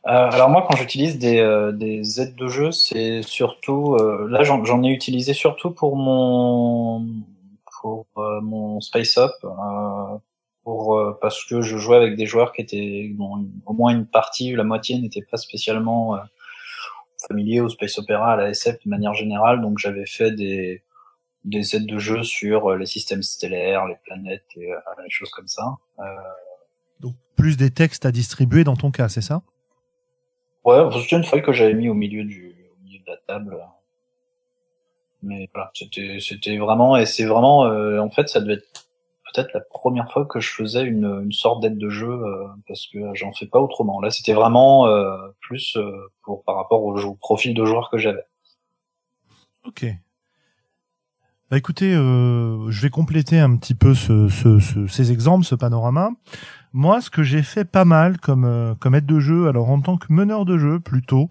Alors moi, quand j'utilise des, des aides de jeu, c'est surtout là j'en ai utilisé surtout pour mon pour mon Space Up, pour parce que je jouais avec des joueurs qui étaient bon, au moins une partie, la moitié n'était pas spécialement familier au Space Opera, à la SF de manière générale, donc j'avais fait des des aides de jeu sur euh, les systèmes stellaires, les planètes et euh, les choses comme ça. Euh, Donc plus des textes à distribuer dans ton cas, c'est ça? Ouais, c'était une feuille que j'avais mis au milieu du au milieu de la table. Mais voilà, c'était c'était vraiment et c'est vraiment euh, en fait ça devait être peut-être la première fois que je faisais une, sorte d'aide de jeu parce que j'en fais pas autrement. Là, c'était vraiment plus pour par rapport au, profil de joueur que j'avais. Ok. Bah écoutez, euh, je vais compléter un petit peu ce, ce, ce, ces exemples, ce panorama. Moi, ce que j'ai fait pas mal comme euh, comme aide de jeu, alors en tant que meneur de jeu plutôt,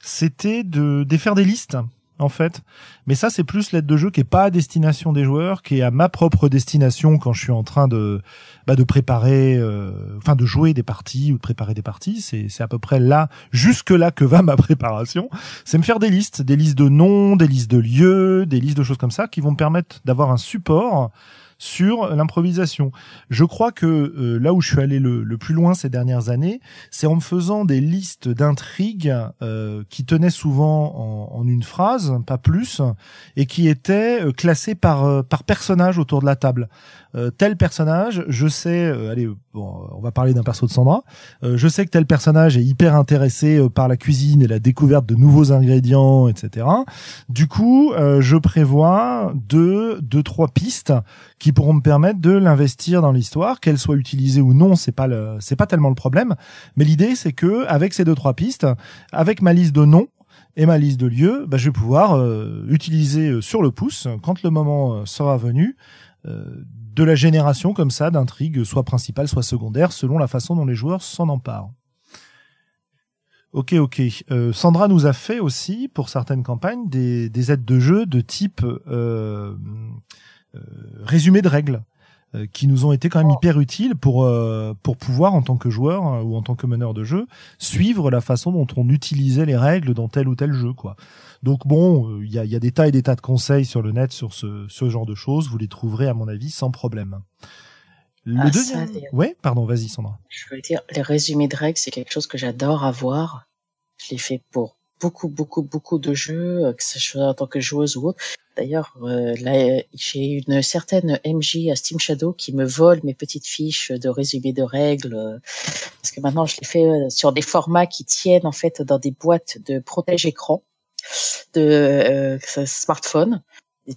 c'était de, de faire des listes en fait. Mais ça, c'est plus l'aide de jeu qui est pas à destination des joueurs, qui est à ma propre destination quand je suis en train de bah, de préparer, euh, enfin de jouer des parties ou de préparer des parties. C'est c'est à peu près là, jusque là que va ma préparation. C'est me faire des listes, des listes de noms, des listes de lieux, des listes de choses comme ça qui vont me permettre d'avoir un support sur l'improvisation. Je crois que euh, là où je suis allé le, plus loin ces dernières années, c'est en me faisant des listes d'intrigues euh, qui tenaient souvent en, une phrase, pas plus, et qui étaient euh, classées par par personnage autour de la table. tel personnage, je sais, allez, bon, on va parler d'un perso de Sandra. je sais que tel personnage est hyper intéressé par la cuisine et la découverte de nouveaux ingrédients, etc. Du coup, je prévois deux, deux, trois pistes qui pourront me permettre de l'investir dans l'histoire, qu'elle soit utilisée ou non, c'est pas le, c'est pas tellement le problème. Mais l'idée, c'est que avec ces deux trois pistes, avec ma liste de noms et ma liste de lieux, bah, je vais pouvoir euh, utiliser euh, sur le pouce quand le moment euh, sera venu. De la génération comme ça d'intrigues, soit principales, soit secondaires, selon la façon dont les joueurs s'en emparent. Ok, ok. Sandra nous a fait aussi, pour certaines campagnes, des, des aides de jeu de type euh, euh, résumés de règles euh, qui nous ont été quand même oh. hyper utiles pour euh, pour pouvoir en tant que joueur ou en tant que meneur de jeu suivre la façon dont on utilisait les règles dans tel ou tel jeu quoi. Donc bon, il y a, y a des tas et des tas de conseils sur le net sur ce, ce genre de choses, vous les trouverez à mon avis sans problème. Le ah, deuxième... ouais, pardon, vas-y Sandra. Je veux dire, les résumés de règles, c'est quelque chose que j'adore avoir. Je l'ai fait pour beaucoup, beaucoup, beaucoup de jeux, que ce soit en tant que joueuse ou autre. D'ailleurs, euh, là, j'ai une certaine MJ à Steam Shadow qui me vole mes petites fiches de résumé de règles, euh, parce que maintenant je les fais euh, sur des formats qui tiennent en fait dans des boîtes de protège-écran de smartphone.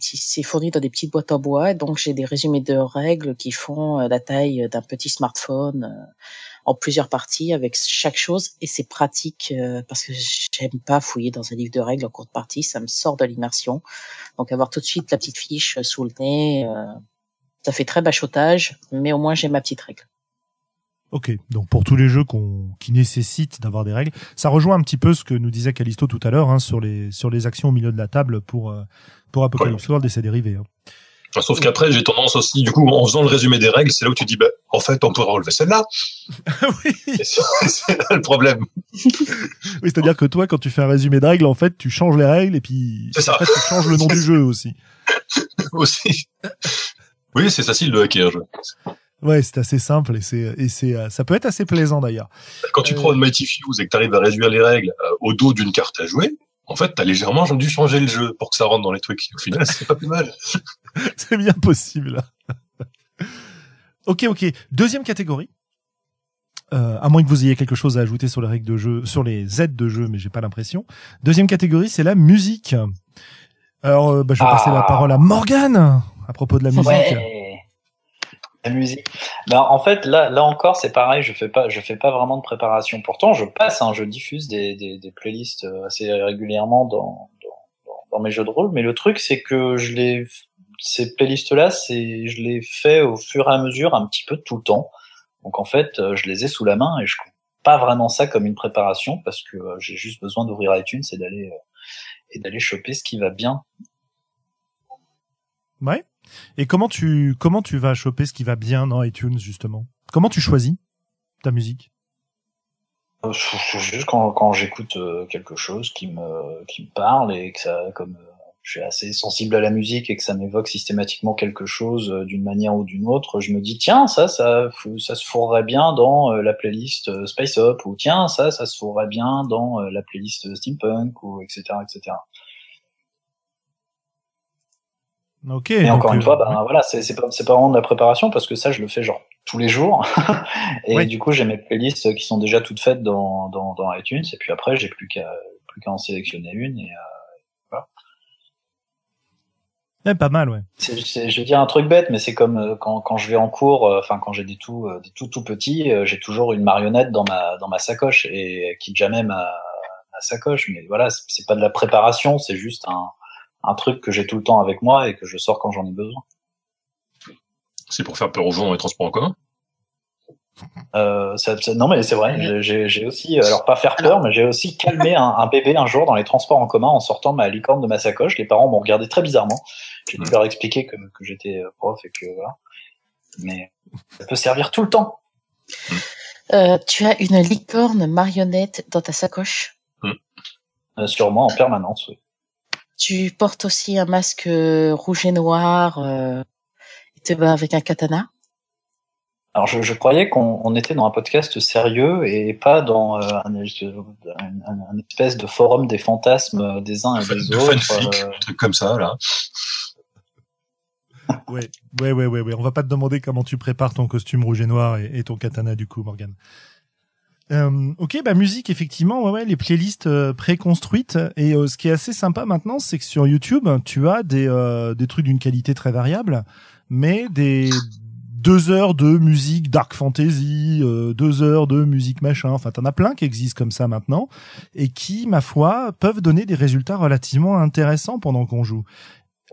C'est fourni dans des petites boîtes en bois, donc j'ai des résumés de règles qui font la taille d'un petit smartphone en plusieurs parties avec chaque chose et c'est pratique euh, parce que j'aime pas fouiller dans un livre de règles en courte partie, ça me sort de l'immersion. Donc avoir tout de suite la petite fiche sous le nez, euh, ça fait très bachotage, mais au moins j'ai ma petite règle. Ok, donc pour tous les jeux qui nécessitent d'avoir des règles, ça rejoint un petit peu ce que nous disait Callisto tout à l'heure hein, sur les sur les actions au milieu de la table pour euh, pour Apocalypse World et ses dérivés. Hein. Sauf qu'après, j'ai tendance aussi, du coup, en faisant le résumé des règles, c'est là où tu dis, bah, en fait, on pourrait relever celle-là. oui. C'est là le problème. oui, c'est-à-dire que toi, quand tu fais un résumé de règles, en fait, tu changes les règles et puis ça. Après, tu changes le nom du jeu aussi. aussi. Oui, c'est facile de hacker un jeu. Ouais, c'est assez simple et c'est et c'est euh, ça peut être assez plaisant d'ailleurs. Quand tu euh... prends une Mighty Fuse et que tu arrives à réduire les règles euh, au dos d'une carte à jouer, en fait, t'as légèrement dû changer le jeu pour que ça rentre dans les trucs. Au final, c'est pas plus mal. c'est bien possible. ok, ok. Deuxième catégorie. Euh, à moins que vous ayez quelque chose à ajouter sur les règles de jeu, sur les aides de jeu, mais j'ai pas l'impression. Deuxième catégorie, c'est la musique. Alors, euh, bah, je vais passer la ah. parole à Morgane à propos de la musique. Ben, en fait, là, là encore, c'est pareil. Je fais pas, je fais pas vraiment de préparation. Pourtant, je passe, hein, je diffuse des, des, des, playlists euh, assez régulièrement dans, dans, dans, mes jeux de rôle. Mais le truc, c'est que je les, ces playlists-là, c'est, je les fais au fur et à mesure, un petit peu tout le temps. Donc en fait, euh, je les ai sous la main et je compte pas vraiment ça comme une préparation parce que euh, j'ai juste besoin d'ouvrir iTunes et d'aller et d'aller choper ce qui va bien. Ouais. Et comment tu comment tu vas choper ce qui va bien dans iTunes justement? Comment tu choisis ta musique? Euh, Juste quand, quand j'écoute euh, quelque chose qui me qui me parle et que ça comme euh, je suis assez sensible à la musique et que ça m'évoque systématiquement quelque chose d'une manière ou d'une autre, je me dis tiens ça ça ça se fourrerait bien dans la playlist Space Up ou tiens ça ça se fourrerait bien dans la playlist Steampunk ou etc etc. Ok. Et encore une fois, ben, voilà, c'est pas, pas vraiment de la préparation parce que ça, je le fais genre tous les jours. et du coup, j'ai mes playlists qui sont déjà toutes faites dans, dans, dans iTunes. Et puis après, j'ai plus qu'à plus qu'à en sélectionner une et euh, voilà. Ouais, pas mal, ouais. C'est- c'est- je vais dire un truc bête, mais c'est comme euh, quand, quand je vais en cours, euh, enfin quand j'ai des tout, euh, des tout tout petits, euh, j'ai toujours une marionnette dans ma dans ma sacoche et quitte jamais ma, ma sacoche. Mais voilà, c'est pas de la préparation, c'est juste un un truc que j'ai tout le temps avec moi et que je sors quand j'en ai besoin. C'est pour faire peur aux gens dans les transports en commun? Euh, ça- ça- non mais c'est vrai, j'ai- j'ai j'ai aussi, alors pas faire peur, mais j'ai aussi calmé un, un bébé un jour dans les transports en commun en sortant ma licorne de ma sacoche. Les parents m'ont regardé très bizarrement. J'ai dû Mm. leur expliquer que, que j'étais euh, prof et que voilà. Mais ça peut servir tout le temps. Euh, tu as une licorne marionnette dans ta sacoche? Euh, sûrement en permanence. Oui. Tu portes aussi un masque euh, rouge et noir euh, et te bats avec un katana? Alors je, je croyais qu'on on était dans un podcast sérieux et pas dans euh, un, un- un espèce de forum des fantasmes des uns et des de autres. fanfic, euh, un truc comme ça, là. Ouais, ouais, ouais, ouais, ouais. On va pas te demander comment tu prépares ton costume rouge et noir et, et ton katana du coup, Morgan. Euh, ok, bah musique effectivement, ouais, ouais, les playlists euh, préconstruites et euh, ce qui est assez sympa maintenant, c'est que sur YouTube, tu as des euh, des trucs d'une qualité très variable, mais des deux heures de musique dark fantasy, euh, deux heures de musique machin. Enfin, t'en as plein qui existent comme ça maintenant et qui, ma foi, peuvent donner des résultats relativement intéressants pendant qu'on joue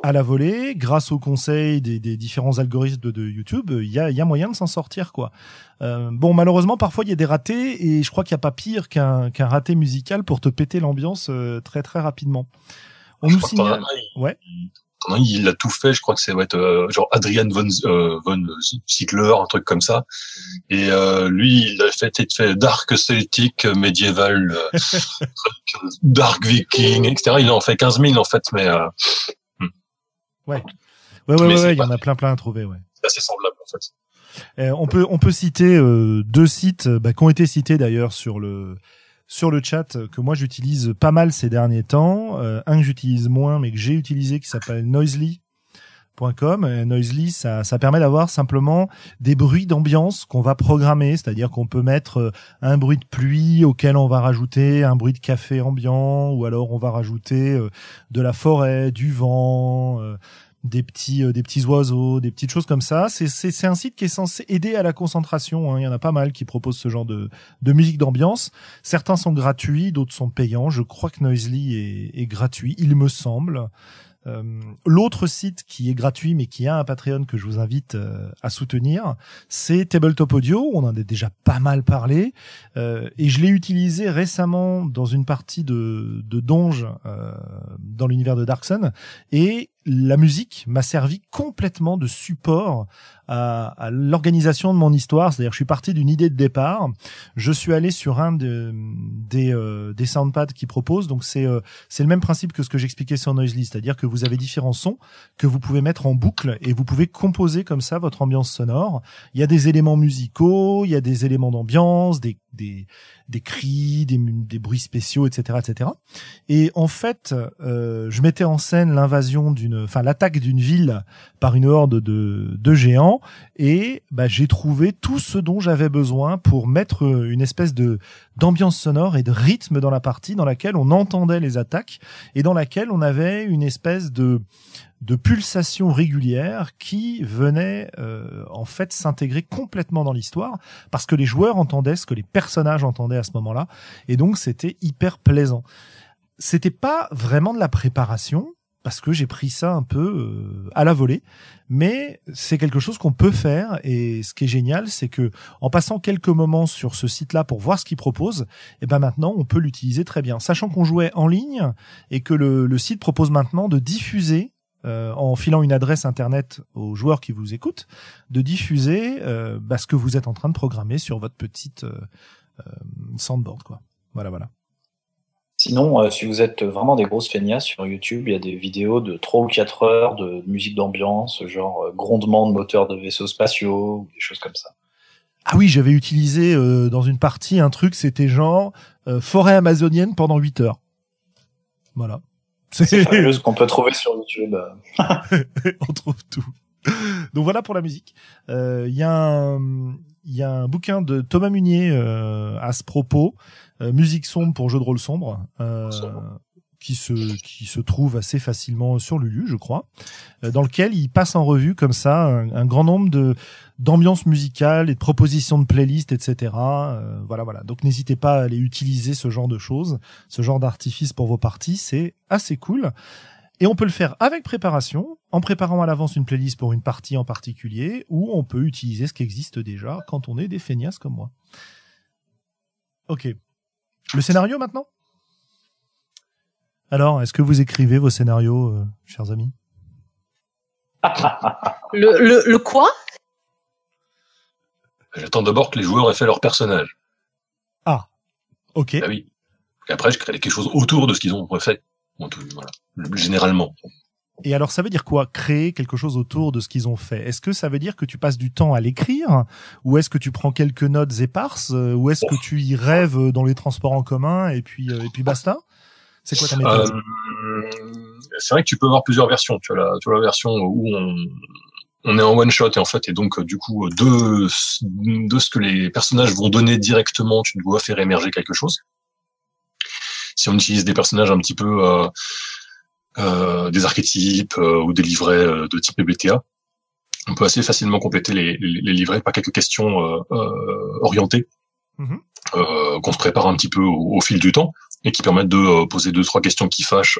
à la volée, grâce aux conseils des, des différents algorithmes de, de YouTube, il y a, y a moyen de s'en sortir, quoi. Euh, bon, malheureusement, parfois il y a des ratés, et je crois qu'il n'y a pas pire qu'un qu'un raté musical pour te péter l'ambiance euh, très très rapidement. On Je nous signale. il- Ouais. il a tout fait. Je crois que c'est ouais, euh, genre Adrian von, euh, von Ziegler, un truc comme ça. Et euh, lui, il a fait, il fait dark celtique, médiéval, dark viking, etc. Il en fait 15 000 en fait, mais euh, Ouais, ouais, ouais, ouais, il y en a plein plein à trouver, ouais. c'est assez semblable en fait. Euh, on peut on peut citer euh, deux sites euh, bah, qui ont été cités d'ailleurs sur le sur le chat euh, que moi j'utilise pas mal ces derniers temps. Euh, un que j'utilise moins mais que j'ai utilisé qui s'appelle Noisely.com. Euh, Noisely, ça, ça permet d'avoir simplement des bruits d'ambiance qu'on va programmer, c'est-à-dire qu'on peut mettre euh, un bruit de pluie auquel on va rajouter un bruit de café ambiant, ou alors on va rajouter euh, de la forêt, du vent, des petits des petits oiseaux, des petites choses comme ça. C'est un site qui est censé aider à la concentration. hein. Il y en a pas mal qui proposent ce genre de de musique d'ambiance. Certains sont gratuits, d'autres sont payants. Je crois que Noisely est, est gratuit, il me semble. Euh, L'autre site qui est gratuit mais qui a un Patreon que je vous invite euh, à soutenir, c'est Tabletop Audio. On en a déjà pas mal parlé euh, et je l'ai utilisé récemment dans une partie de, de Donge dans l'univers de Dark Sun et la musique m'a servi complètement de support à, à l'organisation de mon histoire. C'est-à-dire, je suis parti d'une idée de départ. Je suis allé sur un de- des euh, des soundpads qui proposent. Donc c'est euh, c'est le même principe que ce que j'expliquais sur Noisely, c'est-à-dire que vous avez différents sons que vous pouvez mettre en boucle et vous pouvez composer comme ça votre ambiance sonore. Il y a des éléments musicaux, il y a des éléments d'ambiance, des des des cris, des, des bruits spéciaux, etc., etc. Et en fait, euh, je mettais en scène l'invasion d'une, enfin l'attaque d'une ville par une horde de, de géants, et bah, j'ai trouvé tout ce dont j'avais besoin pour mettre euh, une espèce de d'ambiance sonore et de rythme dans la partie dans laquelle on entendait les attaques et dans laquelle on avait une espèce de de pulsation régulière qui venait euh, en fait s'intégrer complètement dans l'histoire parce que les joueurs entendaient ce que les personnages entendaient à ce moment-là et donc c'était hyper plaisant. C'était pas vraiment de la préparation parce que j'ai pris ça un peu euh, à la volée, mais c'est quelque chose qu'on peut faire et ce qui est génial, c'est que en passant quelques moments sur ce site-là pour voir ce qu'il propose, et ben maintenant on peut l'utiliser très bien, sachant qu'on jouait en ligne et que le, site propose maintenant de diffuser euh, en filant une adresse internet aux joueurs qui vous écoutent, de diffuser euh, bah, ce que vous êtes en train de programmer sur votre petite euh, euh, soundboard, quoi. Voilà, voilà. Sinon, euh, si vous êtes vraiment des grosses feignasses sur YouTube, il y a des vidéos de 3 ou 4 heures de musique d'ambiance, genre euh, grondement de moteurs de vaisseaux spatiaux, ou des choses comme ça. Ah oui, j'avais utilisé euh, dans une partie un truc, c'était genre forêt amazonienne pendant 8 heures. Voilà. C'est ce qu'on peut trouver sur YouTube. on trouve tout. Donc voilà pour la musique. Il y, a un- il y a un bouquin de Thomas Munier à ce propos, musique sombre pour jeu de rôle sombre, euh, qui se qui se trouve assez facilement sur Lulu, je crois, euh, dans lequel il passe en revue comme ça un, grand nombre de d'ambiances musicales et de propositions de playlists, etc. Euh, voilà, voilà. Donc n'hésitez pas à aller utiliser ce genre de choses, ce genre d'artifice pour vos parties, c'est assez cool. Et on peut le faire avec préparation, en préparant à l'avance une playlist pour une partie en particulier, ou on peut utiliser ce qui existe déjà quand on est des feignasses comme moi. Ok. Le scénario maintenant? Alors, est-ce que vous écrivez vos scénarios, euh, chers amis? Le, le, quoi? J'attends d'abord que les joueurs aient fait leur personnage. Ah, ok. Ah oui. Après, je crée quelque chose autour de ce qu'ils ont fait. voilà. Généralement. Et alors, ça veut dire quoi? Créer quelque chose autour de ce qu'ils ont fait? Est-ce que ça veut dire que tu passes du temps à l'écrire? Ou est-ce que tu prends quelques notes éparses? Ou est-ce que tu y rêves dans les transports en commun et puis, euh, et puis basta? C'est quoi ta méthode? Euh, C'est vrai que tu peux avoir plusieurs versions. Tu as la, tu as la version où on, on est en one shot et en fait et donc du coup de de ce que les personnages vont donner directement, tu dois faire émerger quelque chose. Si on utilise des personnages un petit peu euh, des archétypes euh, ou des livrets euh, de type BTA. On peut assez facilement compléter les, les, livrets par quelques questions orientées mhm. qu'on se prépare un petit peu au, fil du temps et qui permettent de poser deux trois questions qui fâchent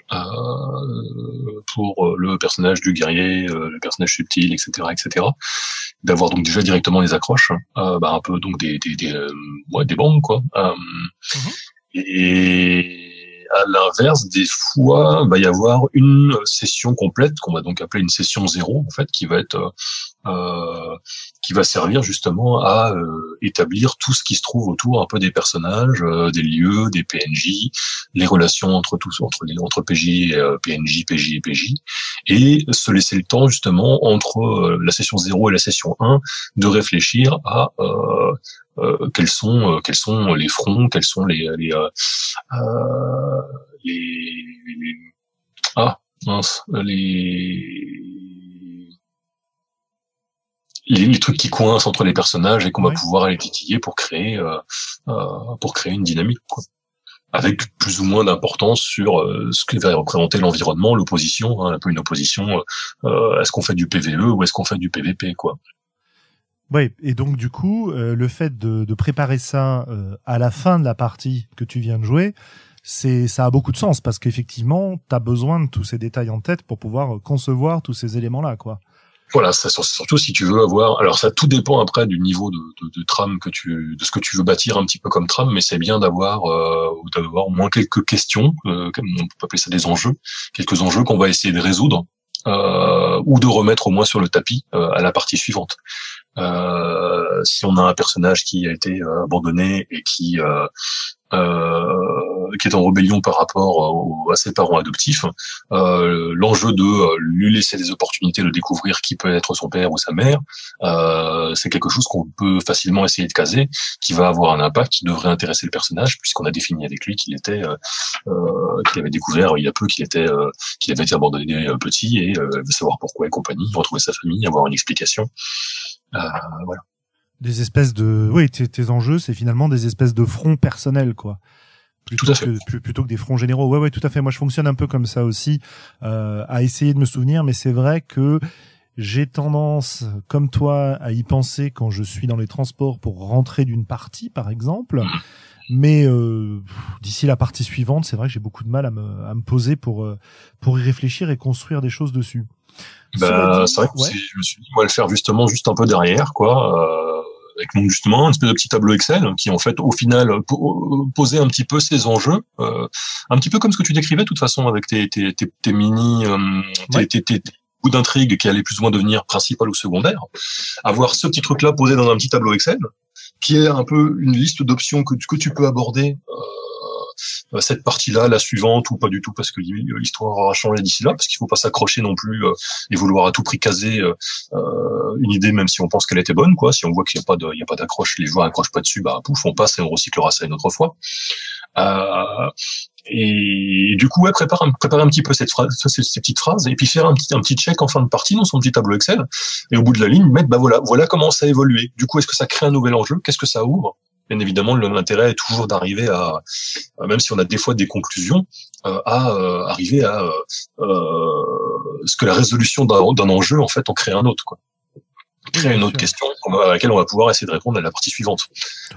pour le personnage du guerrier, le personnage subtil, etc., etc. D'avoir donc déjà directement les accroches, bah, un peu donc des des des, ouais, des bombes quoi. Mhm. Et à l'inverse, des fois, il va y avoir une session complète qu'on va donc appeler une session zéro, en fait, qui va être euh, qui va servir justement à euh, établir tout ce qui se trouve autour un peu des personnages, euh, des lieux, des PNJ, les relations entre tous, entre les entre PJ, et, PNJ, PJ et PJ, et se laisser le temps justement entre la session 0 et la session 1 de réfléchir à euh, quels sont euh, quels sont les fronts, quels sont les les, euh, les, ah mince les les, trucs qui coincent entre les personnages et qu'on va pouvoir aller titiller pour créer euh, pour créer une dynamique quoi. avec plus ou moins d'importance sur ce que va représenter l'environnement l'opposition hein, un peu une opposition est-ce qu'on fait du PVE ou est-ce qu'on fait du PVP quoi oui, et donc du coup, euh, le fait de, de préparer ça euh, à la fin de la partie que tu viens de jouer, c'est ça a beaucoup de sens parce qu'effectivement, tu as besoin de tous ces détails en tête pour pouvoir concevoir tous ces éléments-là, quoi. Voilà, ça, surtout si tu veux avoir. Alors ça, tout dépend après du niveau de, trame que tu, de ce que tu veux bâtir un petit peu comme trame, mais c'est bien d'avoir, euh, d'avoir au moins quelques questions, euh, on peut appeler ça des enjeux, quelques enjeux qu'on va essayer de résoudre euh, ou de remettre au moins sur le tapis euh, à la partie suivante. Euh, si on a un personnage qui a été euh, abandonné et qui euh, qui est en rébellion par rapport à ses parents adoptifs, l'enjeu de lui laisser des opportunités de découvrir qui peut être son père ou sa mère, c'est quelque chose qu'on peut facilement essayer de caser, qui va avoir un impact, qui devrait intéresser le personnage, puisqu'on a défini avec lui qu'il était, qu'il avait découvert il y a peu qu'il était, qu'il avait été abandonné petit et savoir pourquoi et compagnie, retrouver sa famille, avoir une explication. Euh, voilà. Des espèces de, oui, tes, enjeux, c'est finalement des espèces de fronts personnels, quoi. Plutôt que, plutôt que des fronts généraux. Ouais, ouais, tout à fait. Moi, je fonctionne un peu comme ça aussi, euh, à essayer de me souvenir, mais c'est vrai que j'ai tendance, comme toi, à y penser quand je suis dans les transports pour rentrer d'une partie, par exemple. Mais euh, d'ici la partie suivante, c'est vrai que j'ai beaucoup de mal à me, à me poser pour, euh, pour y réfléchir et construire des choses dessus. Bah, c'est vrai que je me suis dit, moi, le faire justement juste un peu derrière, quoi, euh, avec mon justement un espèce de petit tableau Excel qui, en fait, au final, posait un petit peu ces enjeux, euh, un petit peu comme ce que tu décrivais, de toute façon, avec tes, tes, tes, tes mini, euh, tes, tes, tes, bouts d'intrigue qui allaient plus ou moins devenir principal ou secondaire. Avoir ce petit truc-là posé dans un petit tableau Excel, qui est un peu une liste d'options que, que tu peux aborder. Euh, cette partie-là, la suivante ou pas du tout parce que l'histoire aura changé d'ici là, parce qu'il faut pas s'accrocher non plus euh, et vouloir à tout prix caser euh, une idée même si on pense qu'elle était bonne, quoi. Si on voit qu'il n'y a pas de, il y a pas d'accroche, les joueurs accrochent pas dessus, bah pouf, on passe et on recyclera ça une autre fois. et du coup, ouais, prépare préparer un petit peu cette phrase, ces, ces petites phrases, et puis faire un petit, un petit check en fin de partie dans son petit tableau Excel, et au bout de la ligne, mettre, bah voilà, voilà comment ça a évolué. Du coup, est-ce que ça crée un nouvel enjeu? Qu'est-ce que ça ouvre? Bien évidemment, l'intérêt est toujours d'arriver à, même si on a des fois des conclusions, à arriver à ce que la résolution d'un enjeu, en fait, en crée un autre. Quoi créer une autre question à laquelle on va pouvoir essayer de répondre à la partie suivante.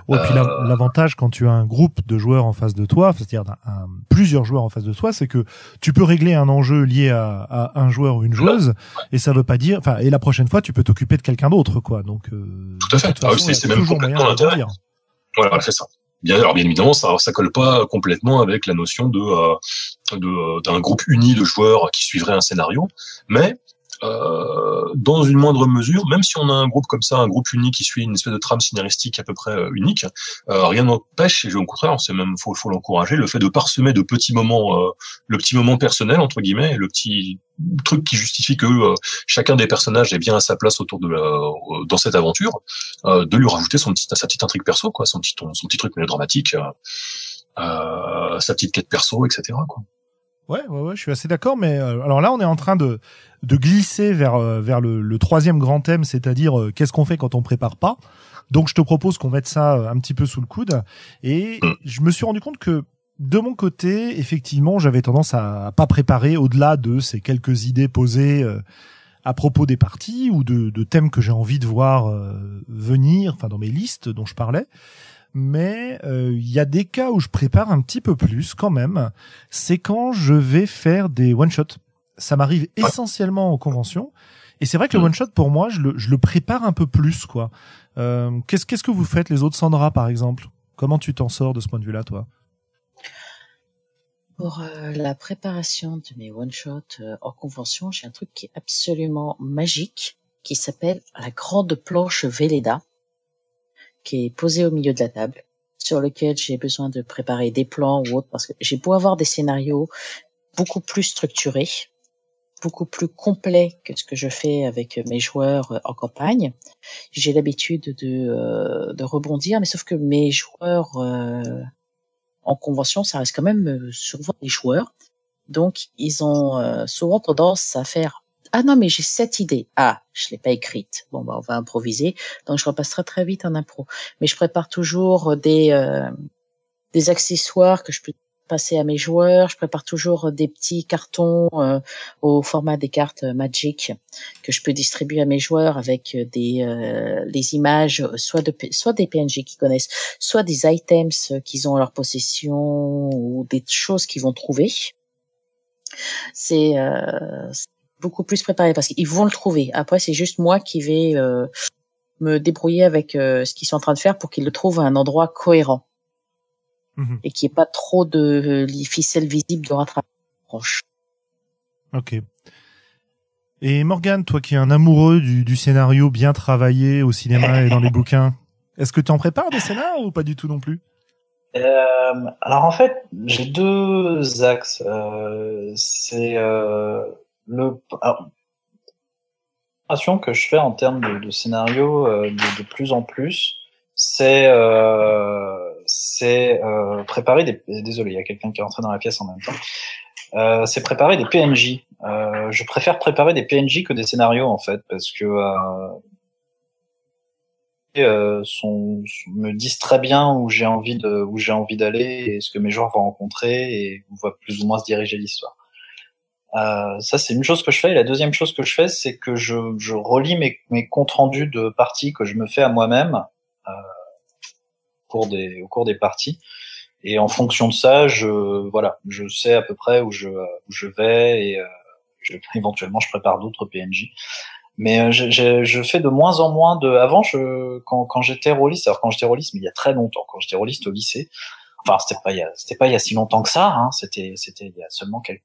Ouais, puis euh, l'avantage quand tu as un groupe de joueurs en face de toi, c'est-à-dire plusieurs joueurs en face de toi, c'est que tu peux régler un enjeu lié à, à un joueur ou une joueuse, et ça veut pas dire, enfin, et la prochaine fois, tu peux t'occuper de quelqu'un d'autre, quoi. Donc, euh, tout à fait. Ah c'est même complètement l'intérêt. Voilà, c'est ça. Bien, alors bien évidemment, ça, ça colle pas complètement avec la notion de euh, d'un groupe uni de joueurs qui suivrait un scénario, mais euh, dans une moindre mesure, même si on a un groupe comme ça, un groupe unique qui suit une espèce de trame scénaristique à peu près euh, unique, euh, rien n'empêche, et au contraire, c'est même faut, faut l'encourager, le fait de parsemer de petits moments, euh, le petit moment personnel entre guillemets, le petit truc qui justifie que chacun des personnages est bien à sa place autour de la, dans cette aventure, de lui rajouter son petit, sa petite intrigue perso, quoi, son petit, son petit truc mélodramatique, sa petite quête perso, etc. Quoi. Ouais, ouais, ouais, je suis assez d'accord. Mais euh, alors là, on est en train de de glisser vers euh, vers le, troisième grand thème, c'est-à-dire euh, qu'est-ce qu'on fait quand on prépare pas. Donc, je te propose qu'on mette ça un petit peu sous le coude. Et je me suis rendu compte que de mon côté, effectivement, j'avais tendance à, pas préparer au-delà de ces quelques idées posées à propos des parties ou de, de thèmes que j'ai envie de voir venir, enfin dans mes listes dont je parlais mais euh, il y a des cas où je prépare un petit peu plus quand même. C'est quand je vais faire des one shot. Ça m'arrive essentiellement en convention. Et c'est vrai que le one shot pour moi, je le, je le prépare un peu plus quoi. Euh, qu'est-ce qu'est-ce que vous faites les autres, Sandra par exemple? Comment tu t'en sors de ce point de vue-là, toi? Pour euh, la préparation de mes one shot en convention, j'ai un truc qui est absolument magique, qui s'appelle la grande planche Véleda qui est posé au milieu de la table, sur lequel j'ai besoin de préparer des plans ou autre, parce que j'ai beau avoir des scénarios beaucoup plus structurés, beaucoup plus complets que ce que je fais avec mes joueurs euh, en campagne. J'ai l'habitude de, euh, de rebondir, mais sauf que mes joueurs euh, en convention, ça reste quand même souvent des joueurs. Donc, ils ont souvent tendance à faire ah non, mais j'ai cette idée. Ah, je l'ai pas écrite. Bon, bah, on va improviser. Donc, je repasserai très vite en impro. Mais je prépare toujours des, euh, des accessoires que je peux passer à mes joueurs. Je prépare toujours des petits cartons euh, au format des cartes Magic que je peux distribuer à mes joueurs avec des euh, les images soit de soit des PNJ qu'ils connaissent, soit des items qu'ils ont en leur possession ou des choses qu'ils vont trouver. C'est euh, beaucoup plus préparé parce qu'ils vont le trouver. Après, c'est juste moi qui vais euh, me débrouiller avec euh, ce qu'ils sont en train de faire pour qu'ils le trouvent à un endroit cohérent mhm. et qu'il n'y ait pas trop de euh, ficelles visibles de rattrapage proche. Ok. Et Morgane, toi qui es un amoureux du, du scénario bien travaillé au cinéma et dans les bouquins, est-ce que tu en prépares des scénarios ou pas du tout non plus? Euh, alors en fait, j'ai deux axes. Euh, c'est euh, le alors, que je fais en termes de, de scénario euh, de, plus en plus, c'est euh, c'est euh, préparer des désolé, il y a quelqu'un qui est rentré dans la pièce en même temps. Euh, c'est préparer des PNJ. Euh, je préfère préparer des PNJ que des scénarios en fait parce que euh, sont, me disent très bien où j'ai envie de où j'ai envie d'aller et ce que mes joueurs vont rencontrer et voient plus ou moins se diriger l'histoire. Euh, ça, c'est une chose que je fais. Et la deuxième chose que je fais, c'est que je, je relis mes, mes, comptes rendus de parties que je me fais à moi-même euh, au, cours des, parties. Et en fonction de ça, je voilà, je sais à peu près où je, où je vais et euh, éventuellement je prépare d'autres PNJ. Mais euh, je, je, je, fais de moins en moins de. Avant, je, quand, quand j'étais rôliste, alors quand j'étais rôliste, mais il y a très longtemps, quand j'étais rôliste au lycée, enfin c'était pas c'était pas il y a si longtemps que ça, hein, c'était c'était il y a seulement quelques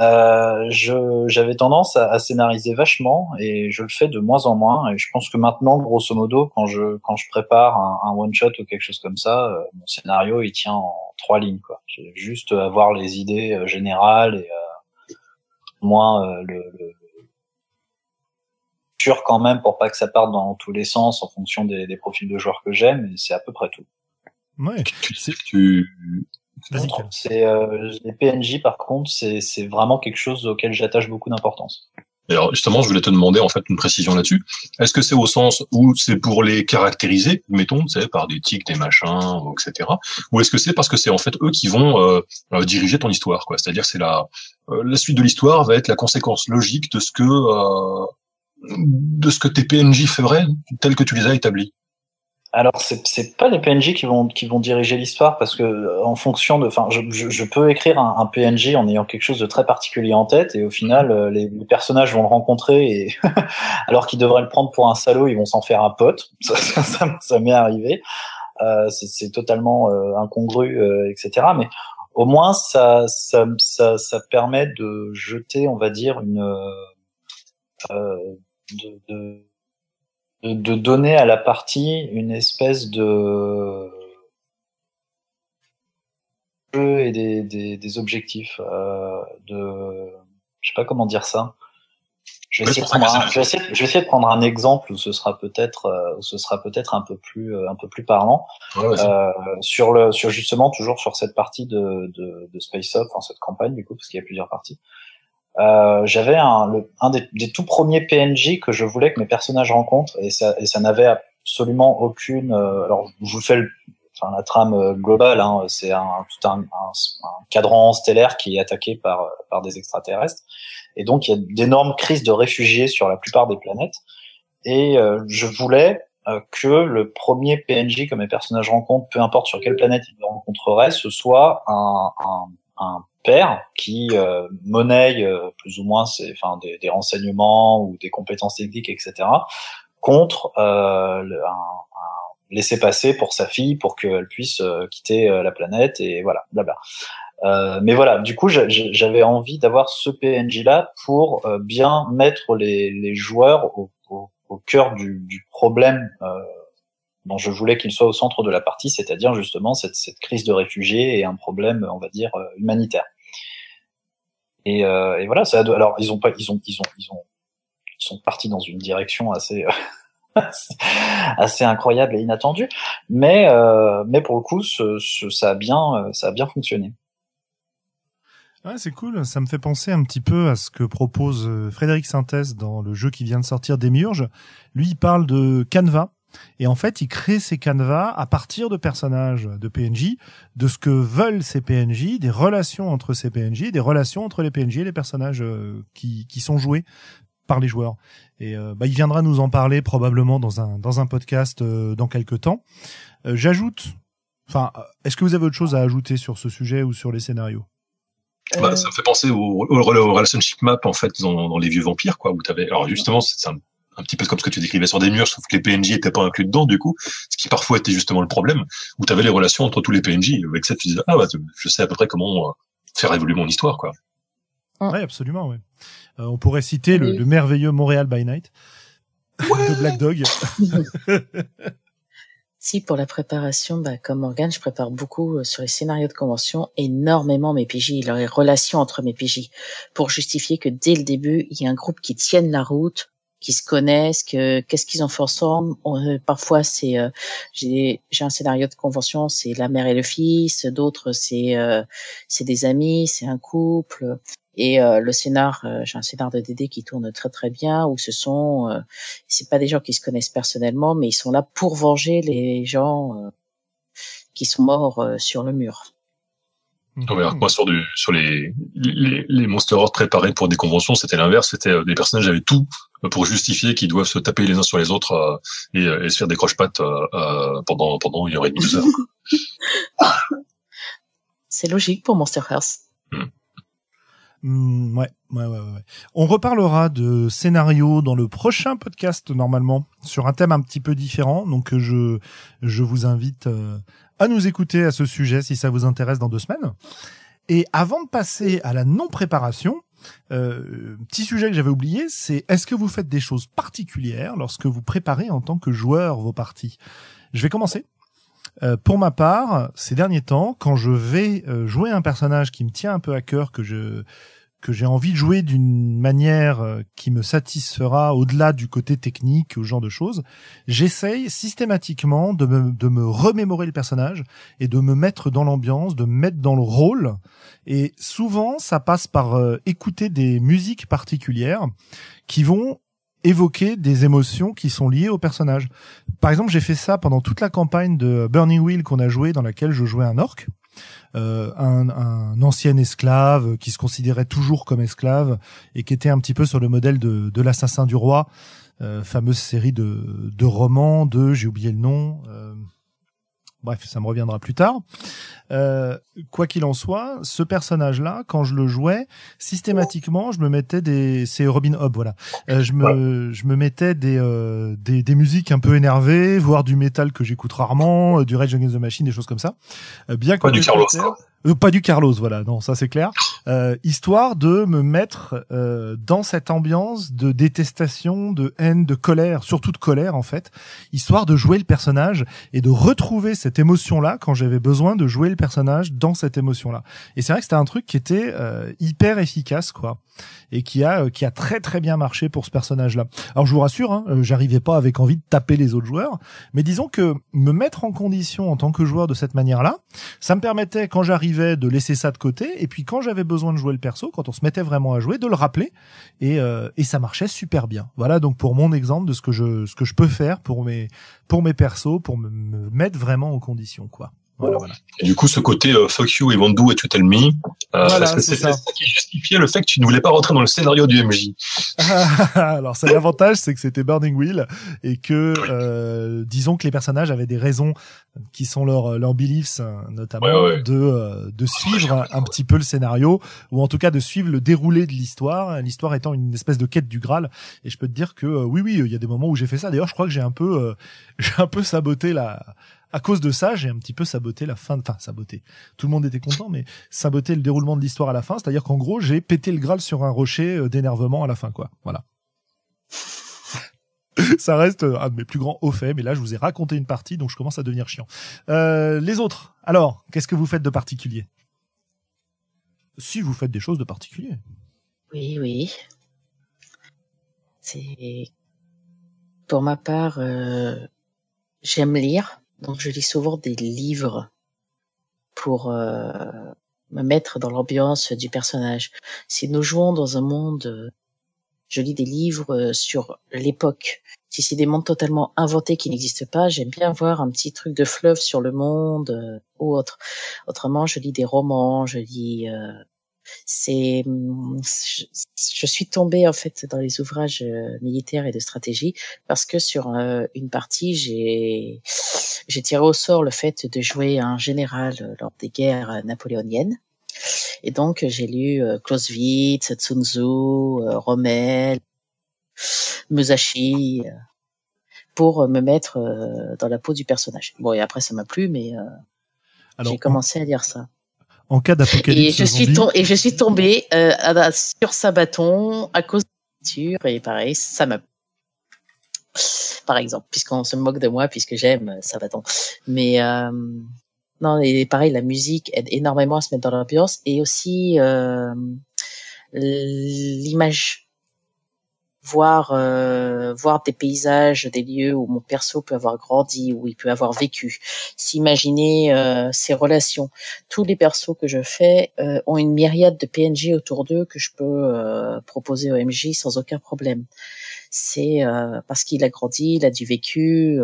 euh, je, j'avais tendance à, à, scénariser vachement et je le fais de moins en moins. Et je pense que maintenant, grosso modo, quand je quand je prépare un, un one shot ou quelque chose comme ça, euh, mon scénario il tient en trois lignes. Quoi. J'ai juste avoir les idées euh, générales et euh, moins euh, le, le sûr quand même pour pas que ça parte dans tous les sens en fonction des, des profils de joueurs que j'aime. Et c'est à peu près tout. Ouais. Tu, c'est euh, les PNJ par contre, c'est c'est vraiment quelque chose auquel j'attache beaucoup d'importance. alors justement, je voulais te demander en fait une précision là-dessus. Est-ce que c'est au sens où c'est pour les caractériser, mettons, tu sais, par des tics, des machins, etc. Ou est-ce que c'est parce que c'est en fait eux qui vont euh, euh, diriger ton histoire, quoi? C'est-à-dire c'est la euh, la suite de l'histoire va être la conséquence logique de ce que de ce que tes PNJ feraient tel que tu les as établis. Alors c'est c'est pas les PNJ qui vont qui vont diriger l'histoire parce que en fonction de enfin je, je, peux écrire un, un, PNJ en ayant quelque chose de très particulier en tête et au final euh, les, les personnages vont le rencontrer et alors qu'ils devraient le prendre pour un salaud ils vont s'en faire un pote. Ça ça, ça, m'est arrivé. Euh, c'est totalement euh, incongru euh, etc mais au moins ça, ça ça ça permet de jeter on va dire une euh, de, de de, donner à la partie une espèce de jeu et des, des, des objectifs euh, de je sais pas comment dire ça. Je vais, essayer de prendre un, je, vais essayer, je vais essayer de prendre un exemple où ce sera peut-être euh, où ce sera peut-être un peu plus euh, un peu plus parlant. Ouais, euh, sur le sur justement toujours sur cette partie de de, de Space Up, enfin cette campagne du coup parce qu'il y a plusieurs parties euh, j'avais un, un des, des, tout premiers PNJ que je voulais que mes personnages rencontrent et ça, et ça n'avait absolument aucune. Euh, alors, je vous fais le, enfin, la trame euh, globale. Hein, c'est un, tout un, un, un, cadran stellaire qui est attaqué par, par des extraterrestres. Et donc, il y a d'énormes crises de réfugiés sur la plupart des planètes. Et euh, je voulais que le premier PNJ que mes personnages rencontrent, peu importe sur quelle planète ils le rencontreraient, ce soit un, un, un père qui euh, monnaie euh, plus ou moins ses, enfin, des, des, renseignements ou des compétences techniques, etc., contre euh, le, un, un laisser-passer pour sa fille pour qu'elle puisse euh, quitter euh, la planète et voilà, blabla. Euh, mais voilà, du coup, j'avais envie d'avoir ce PNJ là pour bien mettre les, les joueurs au, au, au cœur du, du problème dont je voulais qu'il soit au centre de la partie, c'est-à-dire justement cette, cette, crise de réfugiés et un problème, on va dire, humanitaire. Et, euh, et voilà, ça. Alors ils ont pas, ils ont, ils ont, ils ont, ils sont partis dans une direction assez. assez incroyable et inattendue, mais euh, mais pour le coup, ce, ce, ça a bien ça a bien fonctionné. Ouais, c'est cool. Ça me fait penser un petit peu à ce que propose euh, Frédéric Sintès dans le jeu qui vient de sortir d'Emiurge. Lui, il parle de Canva, et en fait, il crée ces canevas à partir de personnages de PNJ, de ce que veulent ces PNJ, des relations entre ces PNJ, des relations entre les PNJ et les personnages euh, qui, qui sont joués par les joueurs. Et euh, bah, il viendra nous en parler probablement dans un dans un podcast euh, dans quelques temps. J'ajoute, enfin, est-ce que vous avez autre chose à ajouter sur ce sujet ou sur les scénarios? Bah, ça me fait penser au, relationship map en fait dans, dans les vieux vampires quoi où t'avais alors justement c'est un un petit peu comme ce que tu décrivais sur des murs, sauf que les PNJ étaient pas inclus dedans, du coup, ce qui parfois était justement le problème, où tu avais les relations entre tous les PNJ. Avec ça, tu disais, ah, bah, je sais à peu près comment euh, faire évoluer mon histoire, quoi. Oui, absolument, oui. Euh, on pourrait citer le, le, merveilleux Montréal by Night ouais. de Black Dog. si, pour la préparation, bah, comme Morgane, je prépare beaucoup euh, sur les scénarios de convention, énormément mes PJ, les relations entre mes PJ, pour justifier que dès le début, il y a un groupe qui tienne la route, qui se connaissent, que qu'est-ce qu'ils ont fait ensemble. Euh, parfois, c'est euh, j'ai j'ai un scénario de convention, c'est la mère et le fils. D'autres, c'est euh, c'est des amis, c'est un couple. Et euh, le scénar, euh, j'ai un scénar de DD qui tourne très très bien, où ce sont, c'est pas des gens qui se connaissent personnellement, mais ils sont là pour venger les gens qui sont morts sur le mur. Non, mais alors, moi, sur, du, sur les, les, les Monster Horde préparés pour des conventions, c'était l'inverse. C'était euh, des personnages avaient tout pour justifier qu'ils doivent se taper les uns sur les autres euh, et, euh, et, se faire des croche-pattes euh, pendant, pendant une heure et demie, deux heures. C'est logique pour Monster Hearts. Hmm. Mm, ouais, ouais, ouais, ouais. On reparlera de scénario dans le prochain podcast normalement sur un thème un petit peu différent. Donc je je vous invite à nous écouter à ce sujet si ça vous intéresse dans deux semaines. Et avant de passer à la non-préparation, euh, petit sujet que j'avais oublié, c'est est-ce que vous faites des choses particulières lorsque vous préparez en tant que joueur vos parties? Je vais commencer. Euh, pour ma part, ces derniers temps, quand je vais euh, jouer un personnage qui me tient un peu à cœur, que je que j'ai envie de jouer d'une manière euh, qui me satisfera au-delà du côté technique ou genre de choses, j'essaye systématiquement de me, de me remémorer le personnage et de me mettre dans l'ambiance, de me mettre dans le rôle. Et souvent, ça passe par euh, écouter des musiques particulières qui vont évoquer des émotions qui sont liées au personnage. Par exemple, j'ai fait ça pendant toute la campagne de Burning Wheel qu'on a joué, dans laquelle je jouais un orc. Euh, un, un, ancien esclave qui se considérait toujours comme esclave et qui était un petit peu sur le modèle de, de l'assassin du roi, euh, fameuse série de, de romans de, j'ai oublié le nom, euh, Bref, ça me reviendra plus tard. Euh, quoi qu'il en soit, ce personnage-là, quand je le jouais, systématiquement, je me mettais des, c'est Robin Hobb, voilà. Euh, je me, je me mettais des, euh, des, des musiques un peu énervées, voire du métal que j'écoute rarement, euh, du Rage Against the Machine, des choses comme ça. Euh, bien Pas du Carlos. Quoi. Euh, pas du Carlos, voilà, non, ça c'est clair. Euh, histoire de me mettre euh, dans cette ambiance de détestation, de haine, de colère, surtout de colère en fait, histoire de jouer le personnage et de retrouver cette émotion-là quand j'avais besoin de jouer le personnage dans cette émotion-là. Et c'est vrai que c'était un truc qui était euh, hyper efficace, quoi et qui a euh, qui a très très bien marché pour ce personnage-là. Alors je vous rassure, hein, euh, j'arrivais pas avec envie de taper les autres joueurs, mais disons que me mettre en condition en tant que joueur de cette manière-là, ça me permettait quand j'arrivais de laisser ça de côté et puis quand j'avais besoin de jouer le perso, quand on se mettait vraiment à jouer, de le rappeler et euh, et ça marchait super bien. Voilà donc pour mon exemple de ce que je ce que je peux faire pour mes pour mes persos pour me, me mettre vraiment en condition quoi. Voilà, voilà. Et du coup, ce côté euh, fuck you et won't do what you tell me, euh, voilà, c'est ça. ça. qui justifiait le fait que tu ne voulais pas rentrer dans le scénario du MJ. Alors, ça l'avantage, c'est que c'était Burning Wheel et que, euh, disons que les personnages avaient des raisons qui sont leurs leurs beliefs, notamment ouais, ouais. de euh, de suivre un, un petit peu le scénario ou en tout cas de suivre le déroulé de l'histoire. L'histoire étant une espèce de quête du Graal. Et je peux te dire que euh, oui, oui, il y a des moments où j'ai fait ça. D'ailleurs, je crois que j'ai un peu euh, j'ai un peu saboté la à cause de ça, j'ai un petit peu saboté la fin, de... enfin saboté. Tout le monde était content, mais saboté le déroulement de l'histoire à la fin. C'est-à-dire qu'en gros, j'ai pété le Graal sur un rocher euh, d'énervement à la fin, quoi. Voilà. ça reste euh, un de mes plus grands hauts faits, mais là, je vous ai raconté une partie, donc je commence à devenir chiant. Euh, les autres, alors, qu'est-ce que vous faites de particulier? Si vous faites des choses de particulier. Oui, oui. C'est pour ma part, euh, j'aime lire. Donc je lis souvent des livres pour euh, me mettre dans l'ambiance du personnage. Si nous jouons dans un monde, je lis des livres sur l'époque. Si c'est des mondes totalement inventés qui n'existent pas, j'aime bien voir un petit truc de fleuve sur le monde euh, ou autre. Autrement, je lis des romans, je lis euh, c'est je, je, suis tombée en fait dans les ouvrages euh, militaires et de stratégie parce que sur euh, une partie j'ai j'ai tiré au sort le fait de jouer un général euh, lors des guerres napoléoniennes et donc j'ai lu Clausewitz, Sun Tzu, Rommel, Musashi pour me mettre dans la peau du personnage. Bon et après ça m'a plu mais j'ai commencé à lire ça en cas d'apocalypse. Et je suis et je suis tombée euh, sur Sabaton à cause de la nature et pareil, ça m'a par exemple, puisqu'on se moque de moi puisque j'aime Sabaton. Mais euh, non, et pareil, la musique aide énormément à se mettre dans l'ambiance et aussi euh, l'image voir euh, voir des paysages, des lieux où mon perso peut avoir grandi, où il peut avoir vécu, s'imaginer euh, ses relations. Tous les persos que je fais euh, ont une myriade de PNJ autour d'eux que je peux euh, proposer au MJ sans aucun problème. C'est euh, parce qu'il a grandi, il a du vécu.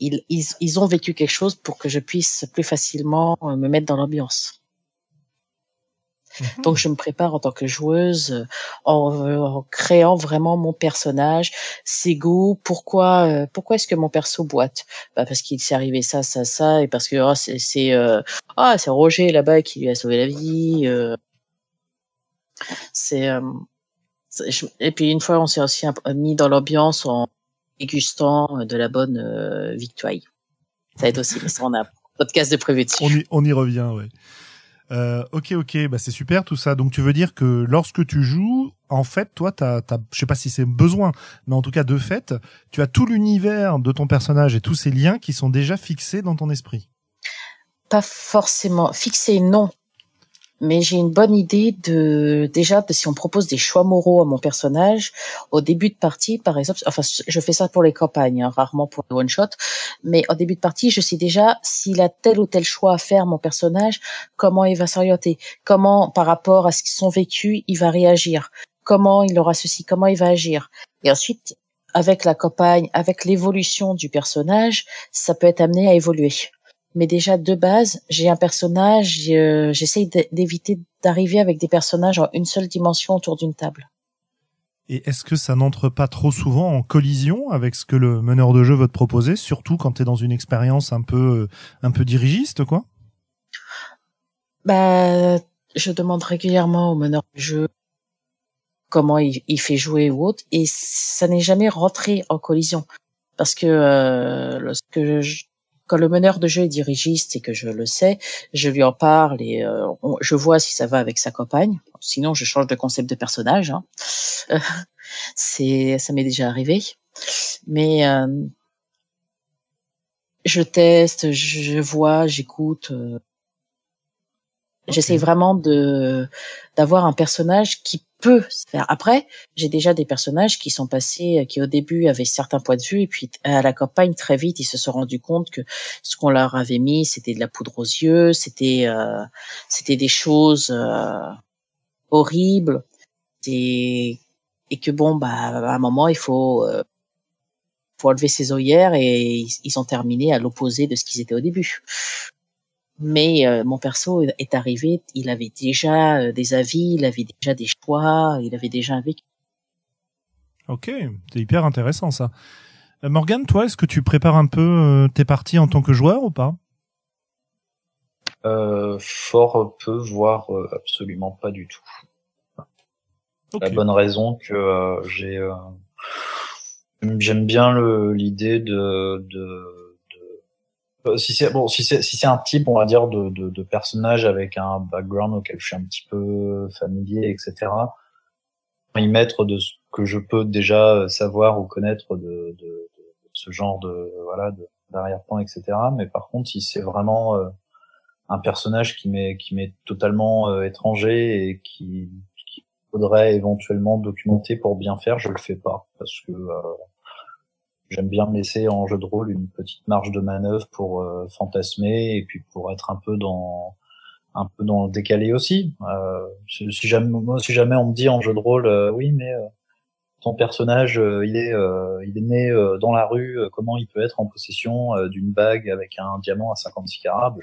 Ils, ils, ils ont vécu quelque chose pour que je puisse plus facilement me mettre dans l'ambiance. Donc je me prépare en tant que joueuse en, en créant vraiment mon personnage, ses goûts, pourquoi euh, pourquoi est-ce que mon perso boite? Bah parce qu'il s'est arrivé ça ça ça et parce que oh, c'est c'est euh, ah c'est Roger là-bas qui lui a sauvé la vie euh, c'est et puis une fois on s'est aussi mis dans l'ambiance en dégustant de la bonne victoire. Ça aide aussi mais ça on a un podcast de prévu dessus. On y, on y revient ouais. Euh, ok, ok, bah c'est super tout ça. Donc tu veux dire que lorsque tu joues, en fait, toi, t'as, t'as, je sais pas si c'est besoin, mais en tout cas de fait, tu as tout l'univers de ton personnage et tous ces liens qui sont déjà fixés dans ton esprit. Pas forcément fixés, non, mais j'ai une bonne idée de déjà de si on propose des choix moraux à mon personnage au début de partie, par exemple. Enfin, je fais ça pour les campagnes, hein, rarement pour les one shot, mais au début de partie, je sais déjà s'il a tel ou tel choix à faire mon personnage, comment il va s'orienter, comment par rapport à ce qu'ils sont vécu, il va réagir, comment il aura ceci, comment il va agir. Et ensuite, avec la campagne, avec l'évolution du personnage, ça peut être amené à évoluer mais déjà de base, j'ai un personnage, euh, j'essaye d'éviter d'arriver avec des personnages en une seule dimension autour d'une table. Et est-ce que ça n'entre pas trop souvent en collision avec ce que le meneur de jeu veut te proposer, surtout quand tu es dans une expérience un peu un peu dirigiste, quoi? Bah, je demande régulièrement au meneur de jeu comment il, il fait jouer ou autre, et ça n'est jamais rentré en collision parce que euh, lorsque je, quand le meneur de jeu est dirigiste et que je le sais, je lui en parle et euh, je vois si ça va avec sa compagne. Sinon, je change de concept de personnage. Hein. c'est, ça m'est déjà arrivé. Mais euh, je teste, je vois, j'écoute. Euh, J'essaie vraiment de d'avoir un personnage qui peut se faire. Après, j'ai déjà des personnages qui sont passés, qui au début avaient certains points de vue, et puis à la campagne très vite, ils se sont rendus compte que ce qu'on leur avait mis, c'était de la poudre aux yeux, c'était euh, c'était des choses euh, horribles, et, et que bon, bah à un moment, il faut euh, faut enlever ses œillères, et ils, ils ont terminé à l'opposé de ce qu'ils étaient au début mais euh, mon perso est arrivé, il avait déjà euh, des avis, il avait déjà des choix, il avait déjà un vécu. Ok, c'est hyper intéressant ça. Euh, Morgan, toi, est-ce que tu prépares un peu tes parties en tant que joueur ou pas? Fort peu, voire absolument pas du tout. La bonne raison que j'ai, j'aime bien l'idée de, de euh, si c'est bon, si c'est si c'est un type, on va dire de, de, de, personnage avec un background auquel je suis un petit peu familier, etc. Y mettre de ce que je peux déjà savoir ou connaître de, de, ce genre de voilà d'arrière-plan, etc. Mais par contre, si c'est vraiment euh, un personnage qui m'est qui m'est totalement euh, étranger et qui, qui faudrait éventuellement documenter pour bien faire, je le fais pas parce que j'aime bien me laisser en jeu de rôle une petite marge de manœuvre pour euh, fantasmer et puis pour être un peu dans un peu dans le décalé aussi. Euh, si, jamais si jamais on me dit en jeu de rôle, euh, oui, mais ton personnage, il est il est né dans la rue, comment il peut être en possession d'une bague avec un diamant à 56 carats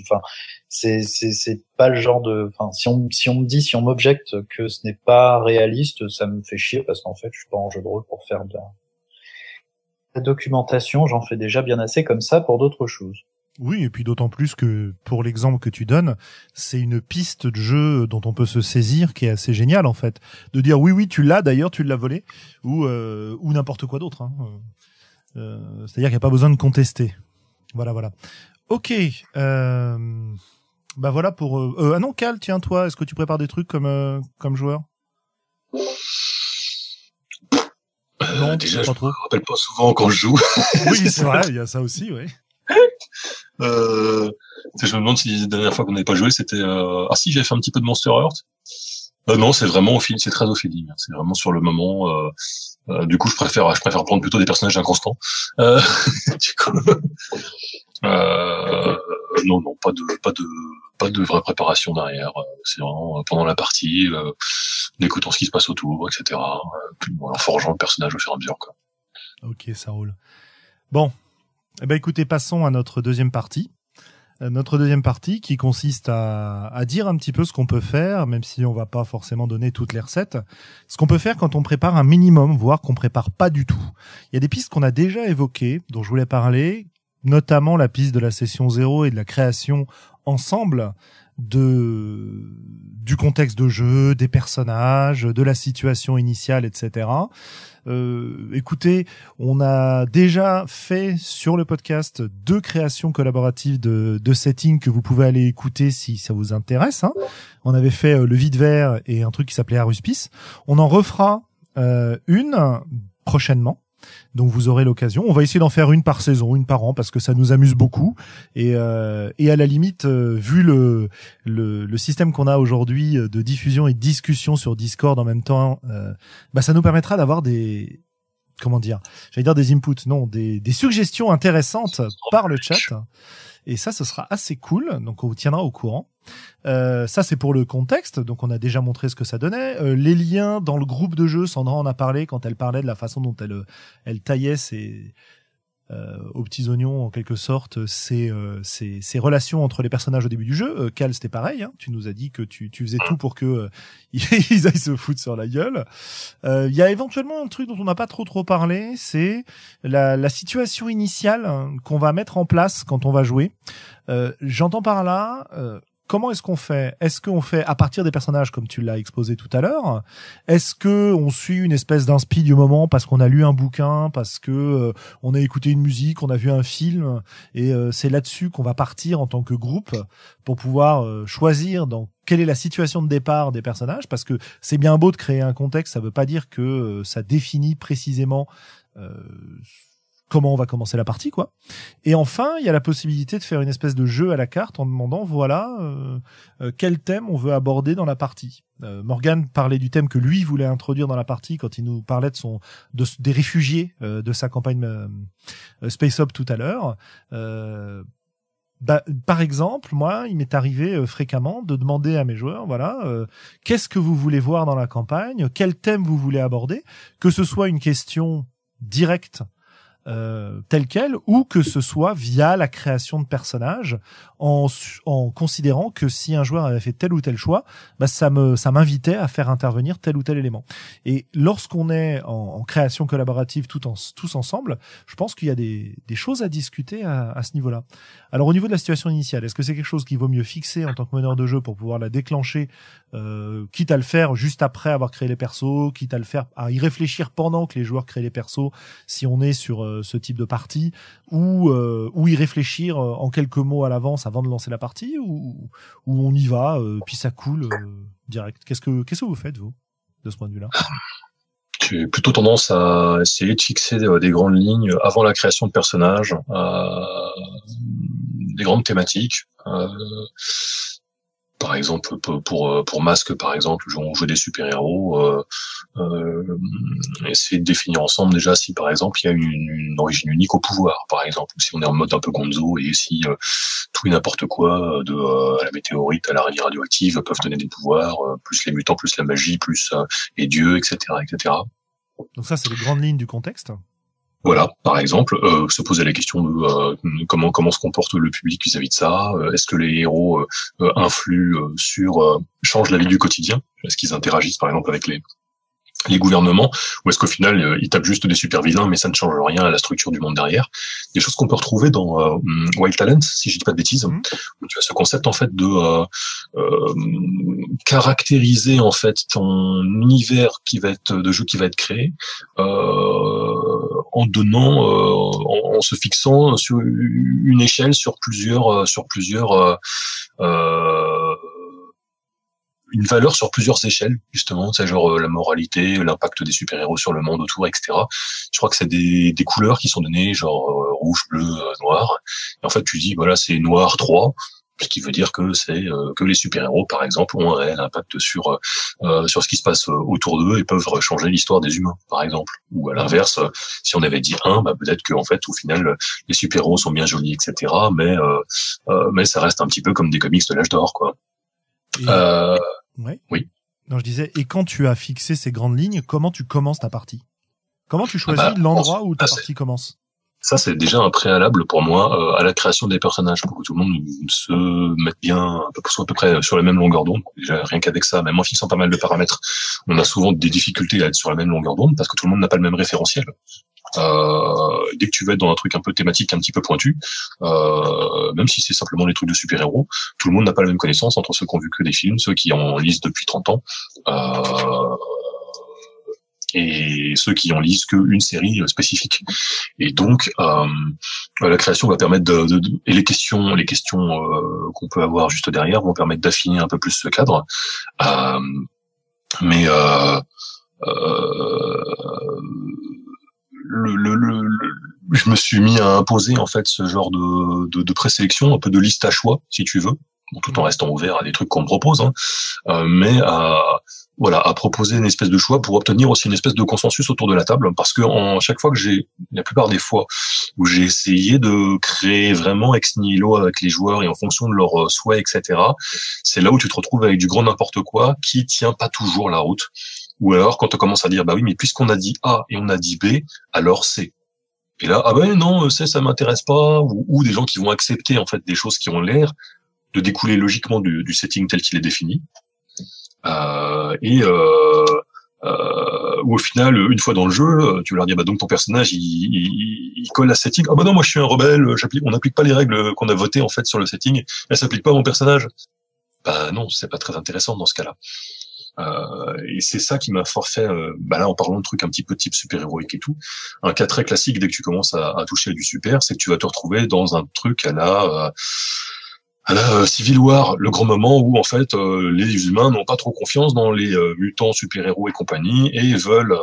Enfin, c'est c'est c'est pas le genre de. Enfin, si on si on me dit, si on m'objecte que ce n'est pas réaliste, ça me fait chier parce qu'en fait, je suis pas en jeu de rôle pour faire de la documentation, j'en fais déjà bien assez comme ça pour d'autres choses. Oui, et puis d'autant plus que pour l'exemple que tu donnes, c'est une piste de jeu dont on peut se saisir qui est assez géniale en fait. De dire oui, oui, tu l'as d'ailleurs, tu l'as volé, ou euh, ou n'importe quoi d'autre. Hein. Euh, C'est-à-dire qu'il n'y a pas besoin de contester. Voilà, voilà. Ok. Euh, bah voilà pour. Euh, euh, ah non, Cal, tiens toi, est-ce que tu prépares des trucs comme comme joueur? Non, déjà, je me rappelle pas souvent quand je joue. oui, c'est vrai, il y a ça aussi, oui. Euh, je me demande si la dernière fois qu'on n'avait pas joué, c'était euh... ah si, j'ai fait un petit peu de Monster Heart. Euh, non, c'est vraiment au film, c'est très au feeling. Hein. C'est vraiment sur le moment. Euh, euh, du coup, je préfère, je préfère prendre plutôt des personnages inconstants. Euh, du coup, euh, non, non, pas de, pas de, pas de vraie préparation derrière. C'est vraiment pendant la partie, euh, en écoutant ce qui se passe autour, etc. en forgeant le personnage au fur et à mesure. Quoi. Ok, ça roule. Bon, eh ben écoutez, passons à notre deuxième partie. Euh, notre deuxième partie qui consiste à, à dire un petit peu ce qu'on peut faire, même si on va pas forcément donner toutes les recettes, ce qu'on peut faire quand on prépare un minimum, voire qu'on prépare pas du tout. Il y a des pistes qu'on a déjà évoquées, dont je voulais parler, notamment la piste de la session zéro et de la création ensemble de du contexte de jeu, des personnages, de la situation initiale, etc. Euh, écoutez, on a déjà fait sur le podcast deux créations collaboratives de, de setting que vous pouvez aller écouter si ça vous intéresse. Hein. On avait fait euh, le vide vert et un truc qui s'appelait Aruspice. On en refera euh, une prochainement. Donc vous aurez l'occasion. On va essayer d'en faire une par saison, une par an, parce que ça nous amuse beaucoup. Et, euh, à la limite, euh, vu le, le, le système qu'on a aujourd'hui de diffusion et de discussion sur Discord en même temps, euh, bah ça nous permettra d'avoir des comment dire J'allais dire des inputs, non, des, des suggestions intéressantes par le chat. Et ça, ce sera assez cool. Donc, on vous tiendra au courant. Euh, ça, c'est pour le contexte. Donc, on a déjà montré ce que ça donnait. Euh, les liens dans le groupe de jeu, Sandra en a parlé quand elle parlait de la façon dont elle, elle taillait ses, euh, aux petits oignons en quelque sorte ces, euh, ces, ces, relations entre les personnages au début du jeu. Euh, Cal, c'était pareil. Hein. Tu nous as dit que tu, tu faisais tout pour que euh, ils aillent se foutre sur la gueule. Euh, Il y a éventuellement un truc dont on n'a pas trop trop parlé, c'est la, la situation initiale hein, qu'on va mettre en place quand on va jouer. J'entends par là comment est-ce qu'on fait? Est-ce qu'on fait à partir des personnages comme tu l'as exposé tout à l'heure Est-ce que on suit une espèce d'inspi du moment parce qu'on a lu un bouquin, parce que euh, on a écouté une musique, on a vu un film et euh, c'est là-dessus qu'on va partir en tant que groupe pour pouvoir euh, choisir dans quelle est la situation de départ des personnages? Parce que c'est bien beau de créer un contexte, ça veut pas dire que ça définit précisément comment on va commencer la partie, quoi. Et enfin, il y a la possibilité de faire une espèce de jeu à la carte en demandant, voilà, euh, euh, quel thème on veut aborder dans la partie. Euh, Morgan parlait du thème que lui voulait introduire dans la partie quand il nous parlait de son de, des réfugiés de sa campagne Space Up tout à l'heure. Bah, par exemple, moi, il m'est arrivé fréquemment de demander à mes joueurs, voilà, qu'est-ce que vous voulez voir dans la campagne, quel thème vous voulez aborder, que ce soit une question directe euh, tel quel ou que ce soit via la création de personnages en, en considérant que si un joueur avait fait tel ou tel choix, bah ça me ça m'invitait à faire intervenir tel ou tel élément. Et lorsqu'on est en, en, création collaborative tout en, tous ensemble, je pense qu'il y a des, des choses à discuter à, à ce niveau-là. Alors au niveau de la situation initiale, est-ce que c'est quelque chose qu'il vaut mieux fixer en tant que meneur de jeu pour pouvoir la déclencher, euh, quitte à le faire juste après avoir créé les persos, quitte à le faire à y réfléchir pendant que les joueurs créent les persos, si on est sur euh, ce type de partie, ou euh, y réfléchir euh, en quelques mots à l'avance avant de lancer la partie, ou, on y va puis ça coule direct. Qu'est-ce que vous faites vous de ce point de vue-là? J'ai plutôt tendance à essayer de fixer des, grandes lignes avant la création de personnages, des grandes thématiques. Euh, par exemple pour pour, pour Masque par exemple on joue des super héros euh, euh, essayer de définir ensemble déjà si par exemple il y a une, origine unique au pouvoir par exemple si on est en mode un peu gonzo et si euh, tout et n'importe quoi de euh, la météorite à l'araignée radioactive peuvent donner des pouvoirs euh, plus les mutants plus la magie plus les dieux etc etc donc ça c'est les grandes lignes du contexte voilà, par exemple, euh, se poser la question de euh, comment comment se comporte le public vis-à-vis de ça. Euh, est-ce que les héros influent sur changent la vie du quotidien? Est-ce qu'ils interagissent par exemple avec les les gouvernements, ou est-ce qu'au final, ils tapent juste des super vilains, mais ça ne change rien à la structure du monde derrière? Des choses qu'on peut retrouver dans euh, Wild Talent, si je dis pas de bêtises, mmh. où tu as ce concept en fait de euh, euh, caractériser en fait ton univers qui va être de jeu qui va être créé en donnant, en, en, se fixant sur une échelle sur plusieurs sur plusieurs une valeur sur plusieurs échelles, justement, c'est genre euh, la moralité, l'impact des super-héros sur le monde autour, etc. Je crois que c'est des, couleurs qui sont données, genre euh, rouge, bleu, euh, noir. Et en fait, tu dis, voilà, c'est noir 3, ce qui veut dire que c'est que les super-héros, par exemple, ont un réel impact sur sur ce qui se passe autour d'eux et peuvent changer l'histoire des humains, par exemple. Ou à l'inverse, si on avait dit un, bah, peut-être qu'en fait, au final, les super-héros sont bien jolis, etc. Mais mais ça reste un petit peu comme des comics de l'âge d'or, quoi. Ouais. Oui. Non, je disais, et quand tu as fixé ces grandes lignes, comment tu commences ta partie? Comment tu choisis ah bah, l'endroit où ta partie commence? Ça, c'est déjà un préalable pour moi euh, à la création des personnages, pour que tout le monde se mette bien, soit à peu près sur la même longueur d'onde. Déjà, rien qu'avec ça, même en fixant pas mal de paramètres, on a souvent des difficultés à être sur la même longueur d'onde parce que tout le monde n'a pas le même référentiel. Euh, dès que tu vas être dans un truc un peu thématique, un petit peu pointu, euh, même si c'est simplement les trucs de super-héros, tout le monde n'a pas la même connaissance entre ceux qui ont vu que des films, ceux qui en lisent depuis 30 ans. Euh, et ceux qui en lisent qu'une série spécifique. Et donc, euh, la création va permettre de, de, et les questions, les questions euh, qu'on peut avoir juste derrière vont permettre d'affiner un peu plus ce cadre. Euh, mais le, le, le, je me suis mis à imposer en fait ce genre de, de, de présélection, un peu de liste à choix, si tu veux, tout en restant ouvert à des trucs qu'on me propose, hein, euh, mais à voilà à proposer une espèce de choix pour obtenir aussi une espèce de consensus autour de la table, parce que en chaque fois que j'ai, la plupart des fois où j'ai essayé de créer vraiment ex nihilo avec les joueurs et en fonction de leurs souhaits, etc., c'est là où tu te retrouves avec du grand n'importe quoi qui tient pas toujours la route. Ou alors quand on commence à dire bah oui mais puisqu'on a dit A et on a dit B, alors C. Et là ah ben non C ça m'intéresse pas ou, ou, des gens qui vont accepter en fait des choses qui ont l'air de découler logiquement du, du setting tel qu'il est défini. Euh, et euh, euh, ou au final, une fois dans le jeu, tu leur dis bah donc ton personnage il, il, il colle la setting. Ah bah non, moi je suis un rebelle, on n'applique pas les règles qu'on a votées en fait sur le setting, elles s'appliquent pas à mon personnage. Bah non, c'est pas très intéressant dans ce cas-là. Euh, et c'est ça qui m'a fort fait, euh, bah là en parlant de trucs un petit peu type super-héroïque et tout, un cas très classique dès que tu commences à, à toucher à du super, c'est que tu vas te retrouver dans un truc à la... Euh, à la Civil War, le grand moment où en fait euh, les humains n'ont pas trop confiance dans les euh, mutants, super-héros et compagnie et veulent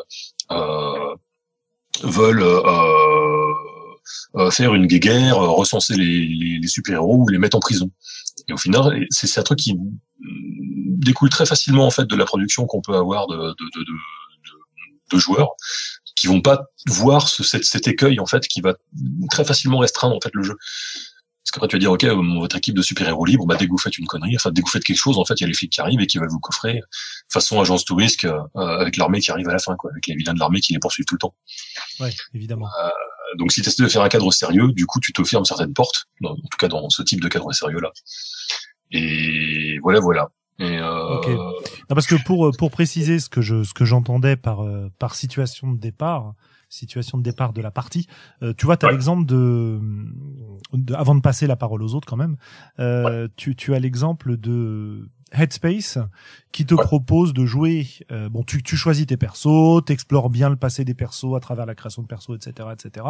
euh, veulent faire une guerre, recenser les, les, les super-héros ou les mettre en prison. Et au final, c'est un truc qui découle très facilement en fait de la production qu'on peut avoir de, de, de, de, de joueurs qui vont pas voir ce, cet, cet, écueil en fait qui va très facilement restreindre en fait le jeu. Parce qu'après tu vas dire ok votre équipe de super héros libre bah dès que vous faites une connerie enfin dès que vous faites quelque chose en fait il y a les flics qui arrivent et qui veulent vous coffrer façon agence touriste euh, avec l'armée qui arrive à la fin quoi avec les vilains de l'armée qui les poursuivent tout le temps. Ouais évidemment. Euh, donc si tu essaies de faire un cadre sérieux du coup tu te fermes certaines portes en tout cas dans ce type de cadre sérieux là. Et voilà voilà. Et euh... okay. non, parce que pour pour préciser ce que je ce que j'entendais par euh, par situation de départ, situation de départ de la partie, euh, tu vois, tu as ouais. l'exemple de, de, avant de passer la parole aux autres quand même, euh, ouais. tu tu as l'exemple de Headspace qui te ouais. propose de jouer. Euh, bon, tu, tu choisis tes persos, t'explores bien le passé des persos à travers la création de persos, etc., etc.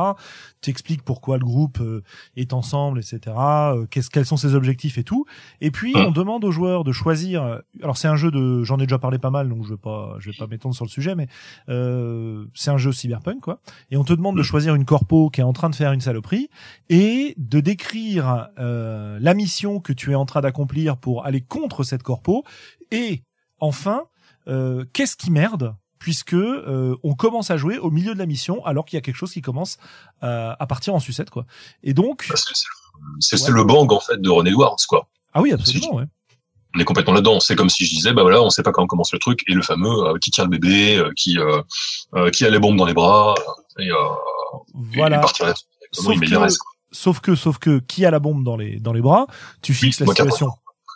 T'expliques pourquoi le groupe euh, est ensemble, etc. Euh, qu'est-ce, quels sont ses objectifs et tout. Et puis on demande aux joueurs de choisir. Alors c'est un jeu de, j'en ai déjà parlé pas mal, donc je vais pas, je vais pas m'étendre sur le sujet, mais euh, c'est un jeu cyberpunk quoi. Et on te demande de choisir une corpo qui est en train de faire une saloperie et de décrire euh, la mission que tu es en train d'accomplir pour aller contre cette corpo et enfin, euh, qu'est-ce qui merde puisque euh, on commence à jouer au milieu de la mission alors qu'il y a quelque chose qui commence euh, à partir en sucette quoi. Et donc c'est ouais. le bang en fait de Ron Edwards quoi. Ah oui absolument ouais. On est complètement là-dedans. C'est comme si je disais bah voilà on sait pas quand commence le truc et le fameux euh, qui tient le bébé, euh, qui qui a les bombes dans les bras et, voilà. et partir sauf, que, sauf que sauf que qui a la bombe dans les dans les bras, tu fixes oui, la situation.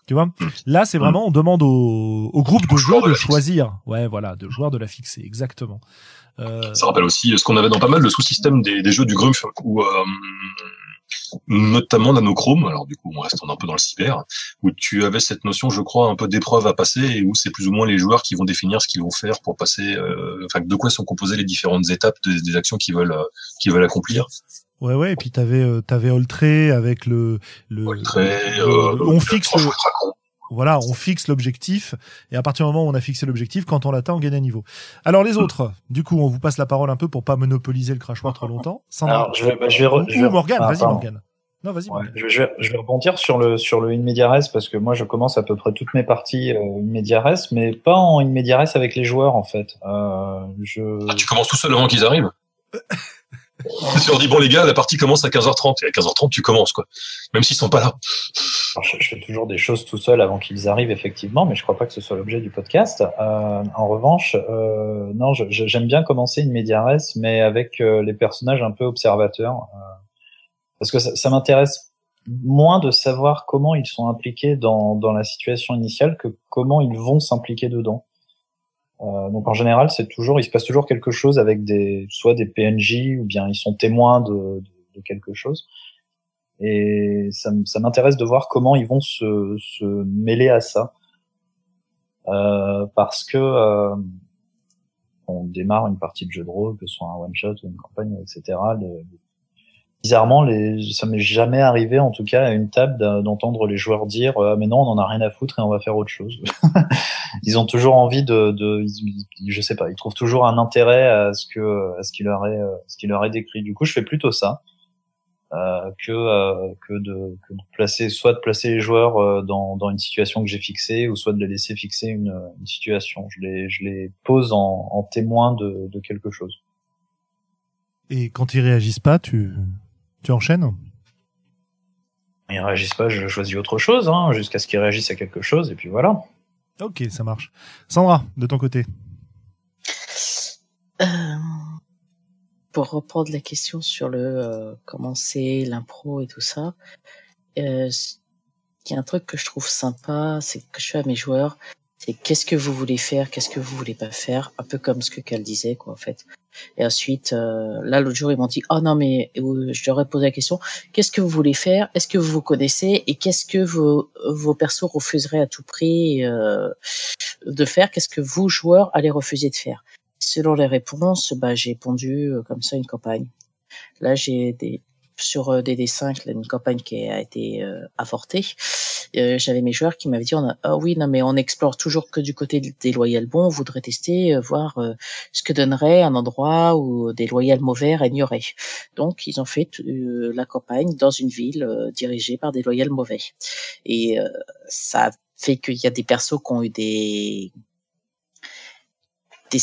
Tu vois? Là, c'est vraiment, on demande au, au groupe de joueurs de, de choisir. Ouais, voilà, de joueurs de la fixer, exactement. Euh... Ça rappelle aussi ce qu'on avait dans pas mal de sous-systèmes des, des, jeux du Grumpf, où euh, notamment Nanochrome, alors du coup on reste un peu dans le cyber, où tu avais cette notion, je crois, un peu d'épreuve à passer, et où c'est plus ou moins les joueurs qui vont définir ce qu'ils vont faire pour passer, euh, enfin de quoi sont composées les différentes étapes des, des actions qu'ils veulent, euh, qu'ils veulent accomplir. Ouais ouais et puis t'avais euh, t'avais Oltré avec le le, Oltré, le, euh, on fixe le, voilà on fixe l'objectif et à partir du moment où on a fixé l'objectif quand on l'atteint on gagne un niveau. Alors les autres du coup on vous passe la parole un peu pour pas monopoliser le crachoir trop longtemps. Sandra, Alors, je vais, bah, je vais, re, je vais... Morgan ah, vas-y Morgan. Non vas-y. Ouais, je, je, vais, je vais rebondir sur le sur le in parce que moi je commence à peu près toutes mes parties euh, in mais pas en in avec les joueurs en fait. Euh, je... Ah, tu commences tout seul avant qu'ils arrivent. tu leur dis bon les gars, la partie commence à 15h30 et à 15h30 tu commences quoi, même s'ils sont pas là. Je, fais toujours des choses tout seul avant qu'ils arrivent effectivement, mais je crois pas que ce soit l'objet du podcast. Euh, en revanche, euh, non, j'aime bien commencer une médiares, mais avec euh, les personnages un peu observateurs, euh, parce que ça, ça m'intéresse moins de savoir comment ils sont impliqués dans, dans la situation initiale que comment ils vont s'impliquer dedans. Euh, donc en général, c'est toujours, il se passe toujours quelque chose avec des, soit des PNJ ou bien ils sont témoins de, de, quelque chose. Et ça, ça m'intéresse de voir comment ils vont se, se mêler à ça, euh, parce que euh, on démarre une partie de jeu de rôle, que ce soit un one shot ou une campagne, etc. Bizarrement, les, ça m'est jamais arrivé, en tout cas, à une table d'entendre les joueurs dire ah, mais non, on en a rien à foutre et on va faire autre chose. ils ont toujours envie de, de ils- je sais pas, ils trouvent toujours un intérêt à ce que à ce qu'il leur est euh, ce qu'il leur est décrit. Du coup, je fais plutôt ça euh, que euh, que de que de placer soit de placer les joueurs euh, dans dans une situation que j'ai fixée ou soit de les laisser fixer une, une situation. Je les je les pose en, en témoin de de quelque chose. Et quand ils réagissent pas, tu, tu enchaînes? Ils réagissent pas, je choisis autre chose, hein, jusqu'à ce qu'ils réagissent à quelque chose, et puis voilà. Ok, ça marche. Sandra, de ton côté. Euh, pour reprendre la question sur le euh, comment c'est l'impro et tout ça, euh, il y a un truc que je trouve sympa, c'est que je fais à mes joueurs, c'est qu'est-ce que vous voulez faire, qu'est-ce que vous voulez pas faire, un peu comme ce que Cal disait quoi en fait. Et ensuite, euh, là l'autre jour ils m'ont dit oh non mais euh, je leur ai posé la question qu'est-ce que vous voulez faire, est-ce que vous vous connaissez? Et qu'est-ce que vos vos persos refuseraient à tout prix euh, de faire, qu'est-ce que vous joueurs allez refuser de faire. Selon les réponses, bah, j'ai pondu euh, comme ça une campagne. Là, j'ai des sur euh, DD5 là, une campagne qui a été euh, avortée. Euh, J'avais mes joueurs qui m'avaient dit on a- ah oui non mais on explore toujours que du côté des loyales bons. On voudrait tester euh, voir ce que donnerait un endroit où des loyales mauvais régneraient. Donc ils ont fait la campagne dans une ville dirigée par des loyales mauvais. Et ça fait qu'il y a des persos qui ont eu des des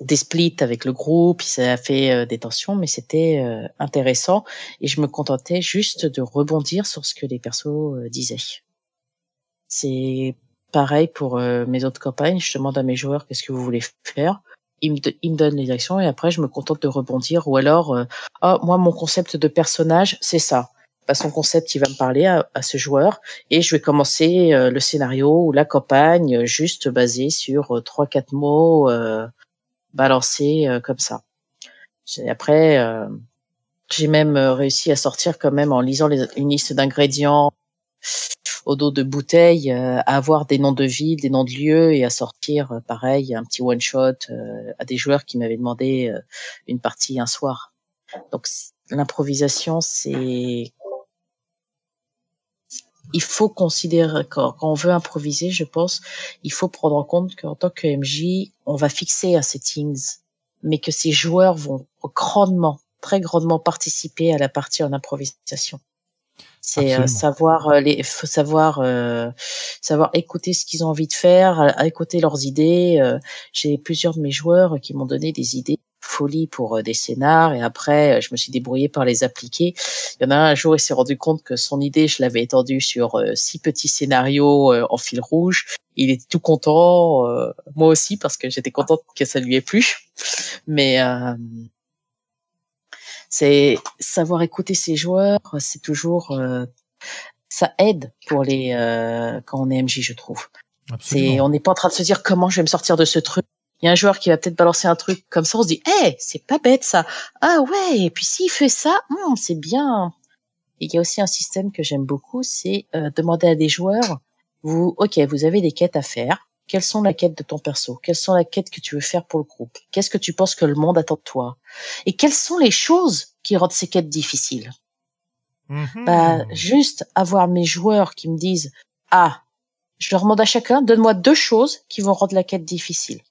des splits avec le groupe, ça a fait euh, des tensions, mais c'était euh, intéressant et je me contentais juste de rebondir sur ce que les persos euh, disaient. C'est pareil pour euh, mes autres campagnes, je demande à mes joueurs qu'est-ce que vous voulez faire, ils me, ils me donnent les actions et après je me contente de rebondir ou alors euh, ah moi mon concept de personnage c'est ça. Bah, son concept, il va me parler à, à ce joueur et je vais commencer euh, le scénario ou la campagne euh, juste basé sur euh, trois quatre mots euh, balancés euh, comme ça. Après, euh, j'ai même euh, réussi à sortir quand même en lisant les, une liste d'ingrédients au dos de bouteilles, euh, à avoir des noms de villes, des noms de lieux et à sortir pareil un petit one shot euh, à des joueurs qui m'avaient demandé une partie un soir. Donc l'improvisation, c'est il faut considérer quand, on veut improviser, je pense, il faut prendre en compte qu'en tant que MJ, on va fixer un settings, mais que ces joueurs vont grandement, très grandement participer à la partie en improvisation. C'est euh, savoir euh, les, faut savoir euh, savoir écouter ce qu'ils ont envie de faire, à, à écouter leurs idées. euh. J'ai plusieurs de mes joueurs qui m'ont donné des idées folie pour euh, des scénars et après euh, je me suis débrouillée par les appliquer. Il y en a un, un jour il s'est rendu compte que son idée je l'avais étendue sur euh, six petits scénarios en fil rouge. Il était tout content, euh, moi aussi parce que j'étais contente que ça lui ait plu. Mais euh, c'est savoir écouter ses joueurs, c'est toujours euh, ça aide pour les euh, quand on est MJ je trouve. C'est on n'est pas en train de se dire comment je vais me sortir de ce truc. Il y a un joueur qui va peut-être balancer un truc comme ça, on se dit, eh, c'est pas bête ça. Ah ouais, et puis s'il fait ça, hum, c'est bien. Et il y a aussi un système que j'aime beaucoup, c'est euh, demander à des joueurs, vous, ok, vous avez des quêtes à faire. Quelles sont les quêtes de ton perso? Quelles sont les quêtes que tu veux faire pour le groupe? Qu'est-ce que tu penses que le monde attend de toi? Et quelles sont les choses qui rendent ces quêtes difficiles? Mhm. bah, juste avoir mes joueurs qui me disent ah je leur demande à chacun donne-moi deux choses qui vont rendre la quête difficile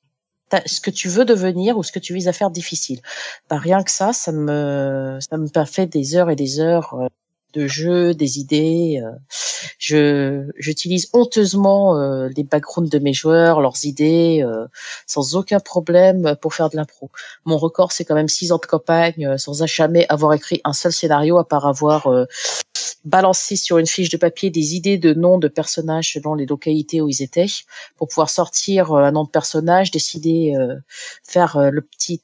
ce que tu veux devenir ou ce que tu vises à faire difficile. Bah, rien que ça ça me ça me fait des heures et des heures euh, de jeu des idées euh. je j'utilise honteusement euh, les backgrounds de mes joueurs leurs idées euh, sans aucun problème pour faire de l'impro mon record c'est quand même six ans de campagne sans jamais avoir écrit un seul scénario à part avoir balancé sur une fiche de papier des idées de noms de personnages selon les localités où ils étaient pour pouvoir sortir un nom de personnage, décider faire le petit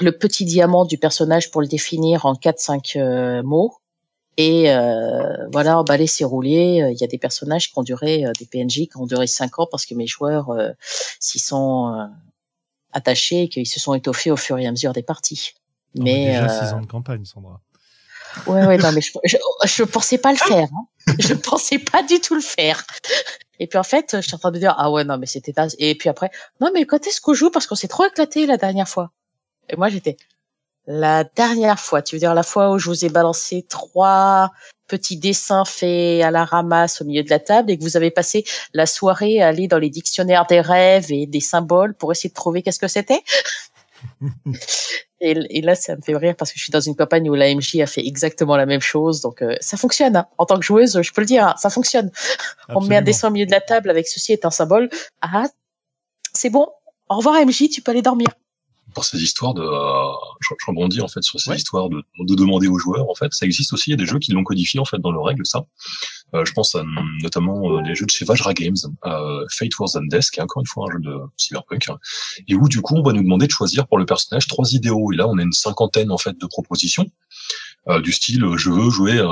le petit diamant du personnage pour le définir en 4-5 euh, mots et euh, voilà emballer c'est rouler Euh, il y a des personnages qui ont duré euh, des PNJ qui ont duré 5 ans parce que mes joueurs euh, s'y sont euh, attachés et qu'ils se sont étoffés au fur et à mesure des parties Non, mais mais déjà euh, six ans de campagne, Sandra. Ouais, ouais, non, mais je, je, je pensais pas le faire. Hein. Je pensais pas du tout le faire. Et puis en fait, je suis en train de dire, ah ouais, non, mais c'était pas... Et puis après, non, mais quand est-ce qu'on joue? Parce qu'on s'est trop éclaté la dernière fois. Et moi, j'étais, la dernière fois, tu veux dire la fois où je vous ai balancé trois, petits dessins faits à la ramasse au milieu de la table et que vous avez passé la soirée à aller dans les dictionnaires des rêves et des symboles pour essayer de trouver qu'est-ce que c'était? et, et, là, ça me fait rire parce que je suis dans une campagne où la MJ a fait exactement la même chose. Donc, euh, ça fonctionne. Hein. En tant que joueuse, je peux le dire, hein, ça fonctionne. Absolument. On met un dessin au milieu de la table avec ceci est un symbole. Ah, c'est bon. Au revoir MJ, tu peux aller dormir pour ces histoires de, euh, je, je, rebondis en fait sur ces ouais. histoires de, de, demander aux joueurs. En fait, ça existe aussi. Il y a des jeux qui l'ont codifié en fait dans leurs règles. Ça, euh, je pense à notamment euh, les jeux de chez Vajra Games, euh, Fate Wars and Death, qui est encore une fois un jeu de cyberpunk, hein, et où du coup on va nous demander de choisir pour le personnage trois idéaux. Et là, on a une cinquantaine en fait de propositions euh, du style je veux jouer un,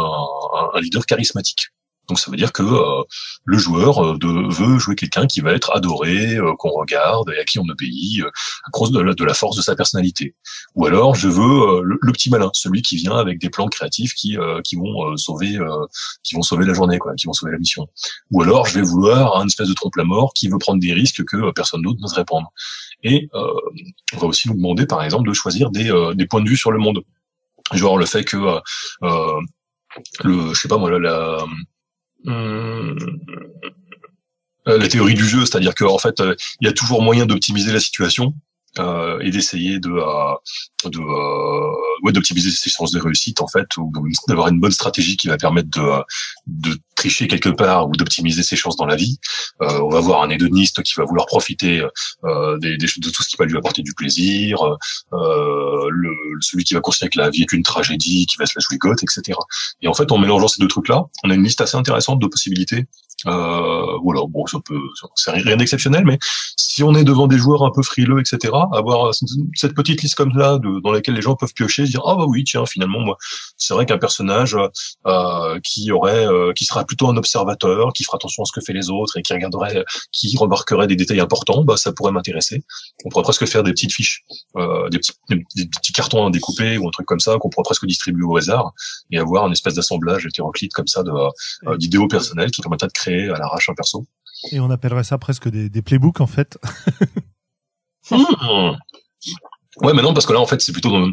un leader charismatique. Donc ça veut dire que euh, le joueur euh, veut jouer quelqu'un qui va être adoré, euh, qu'on regarde et à qui on obéit à cause de la, force de sa personnalité. Ou alors je veux le, petit malin, celui qui vient avec des plans créatifs qui vont sauver qui vont sauver la journée, quoi, qui vont sauver la mission. Ou alors je vais vouloir un espèce de trompe la mort qui veut prendre des risques que personne d'autre n'oserait prendre. Et on va aussi nous demander par exemple de choisir des, des points de vue sur le monde. Genre le fait que le je sais pas moi la euh, la théorie du jeu, c'est-à-dire qu'en fait, euh, il y a toujours moyen d'optimiser la situation euh, et d'essayer de, euh, de euh, ouais, d'optimiser ses chances de réussite en fait, ou d'avoir une bonne stratégie qui va permettre de, de tricher quelque part ou d'optimiser ses chances dans la vie. Euh, on va voir un hédoniste qui va vouloir profiter euh, des, des, de tout ce qui va lui apporter du plaisir, le, celui qui va considérer que la vie est une tragédie, qui va se la jouer goth, etc. Et en fait, en mélangeant ces deux trucs-là, on a une liste assez intéressante de possibilités euh, voilà, bon, ça peut, c'est rien d'exceptionnel, mais si on est devant des joueurs un peu frileux, etc., avoir cette petite liste comme là, de, dans laquelle les gens peuvent piocher, se dire ah bah oui, tiens, finalement, moi, c'est vrai qu'un personnage euh, qui aurait, euh, qui sera plutôt un observateur, qui fera attention à ce que fait les autres et qui regarderait, qui remarquerait des détails importants, bah ça pourrait m'intéresser. On pourrait presque faire des petites fiches, euh, des, petits, des, petits cartons à découper ou un truc comme ça qu'on pourrait presque distribuer au hasard et avoir une espèce d'assemblage hétéroclite comme ça de euh, d'idéaux personnels qui permettent de créer à l'arrache un perso. Et on appellerait ça presque des, des playbooks en fait. mmh. Ouais, mais non, parce que là en fait c'est plutôt dans...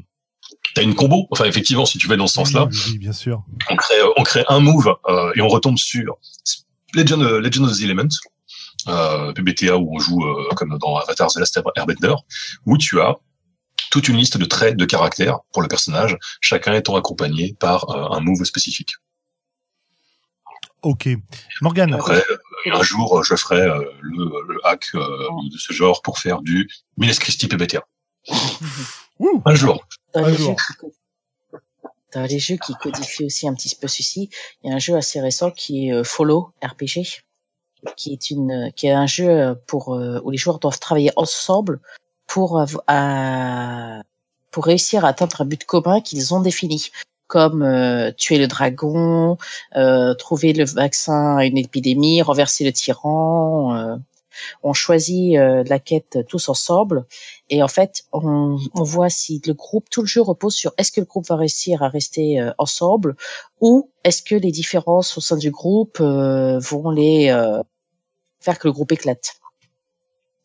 T'as une combo. Enfin, effectivement, si tu vas dans ce sens-là, oui, bien sûr. On crée, on crée un move euh, et on retombe sur Legend, Legend of the Element, euh, PBTA où on joue euh, comme dans Avatar The Last Airbender, où tu as toute une liste de traits de caractère pour le personnage, chacun étant accompagné par euh, un move spécifique. Ok. Morgane. Après, euh, un jour, je ferai euh, le, le, hack euh, de ce genre pour faire du Miles Christie PBTA. un jour. Dans, un les jour. Jeux qui, dans les jeux qui codifient aussi un petit peu ceci, il y a un jeu assez récent qui est Follow RPG, qui est une, qui est un jeu pour où les joueurs doivent travailler ensemble pour à, pour réussir à atteindre un but commun qu'ils ont défini comme euh, tuer le dragon, euh, trouver le vaccin à une épidémie, renverser le tyran. Euh, on choisit la quête tous ensemble et en fait on, on, voit si le groupe, tout le jeu repose sur est-ce que le groupe va réussir à rester ensemble ou est-ce que les différences au sein du groupe vont les faire que le groupe éclate.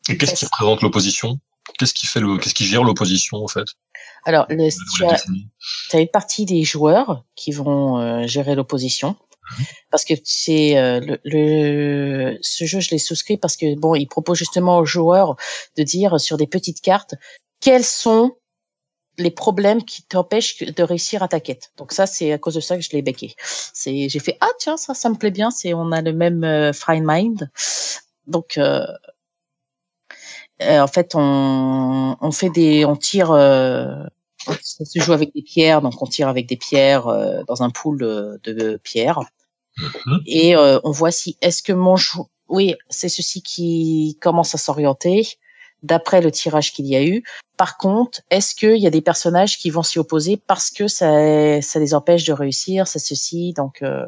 Et qu'est-ce qui représente l'opposition? Qu'est-ce qui fait le, qu'est-ce qui gère l'opposition en fait? Alors, le, tu as, as, une partie des joueurs qui vont euh, gérer l'opposition. Mmh. Parce que c'est euh, le, le, ce jeu, je l'ai souscrit parce que bon, il propose justement aux joueurs de dire sur des petites cartes quels sont les problèmes qui t'empêchent de réussir à ta quête. Donc ça, c'est à cause de ça que je l'ai becqué. C'est, j'ai fait ah tiens ça, ça me plaît bien. C'est on a le même euh, fine mind. Donc euh, euh, en fait, on, on fait des, on tire, euh, ça se joue avec des pierres, donc on tire avec des pierres euh, dans un pool de, de pierres, Mhm. et euh, on voit si est-ce que mon jou, oui, c'est ceci qui commence à s'orienter d'après le tirage qu'il y a eu. Par contre, est-ce qu'il y a des personnages qui vont s'y opposer parce que ça, ça les empêche de réussir, c'est ceci, donc euh,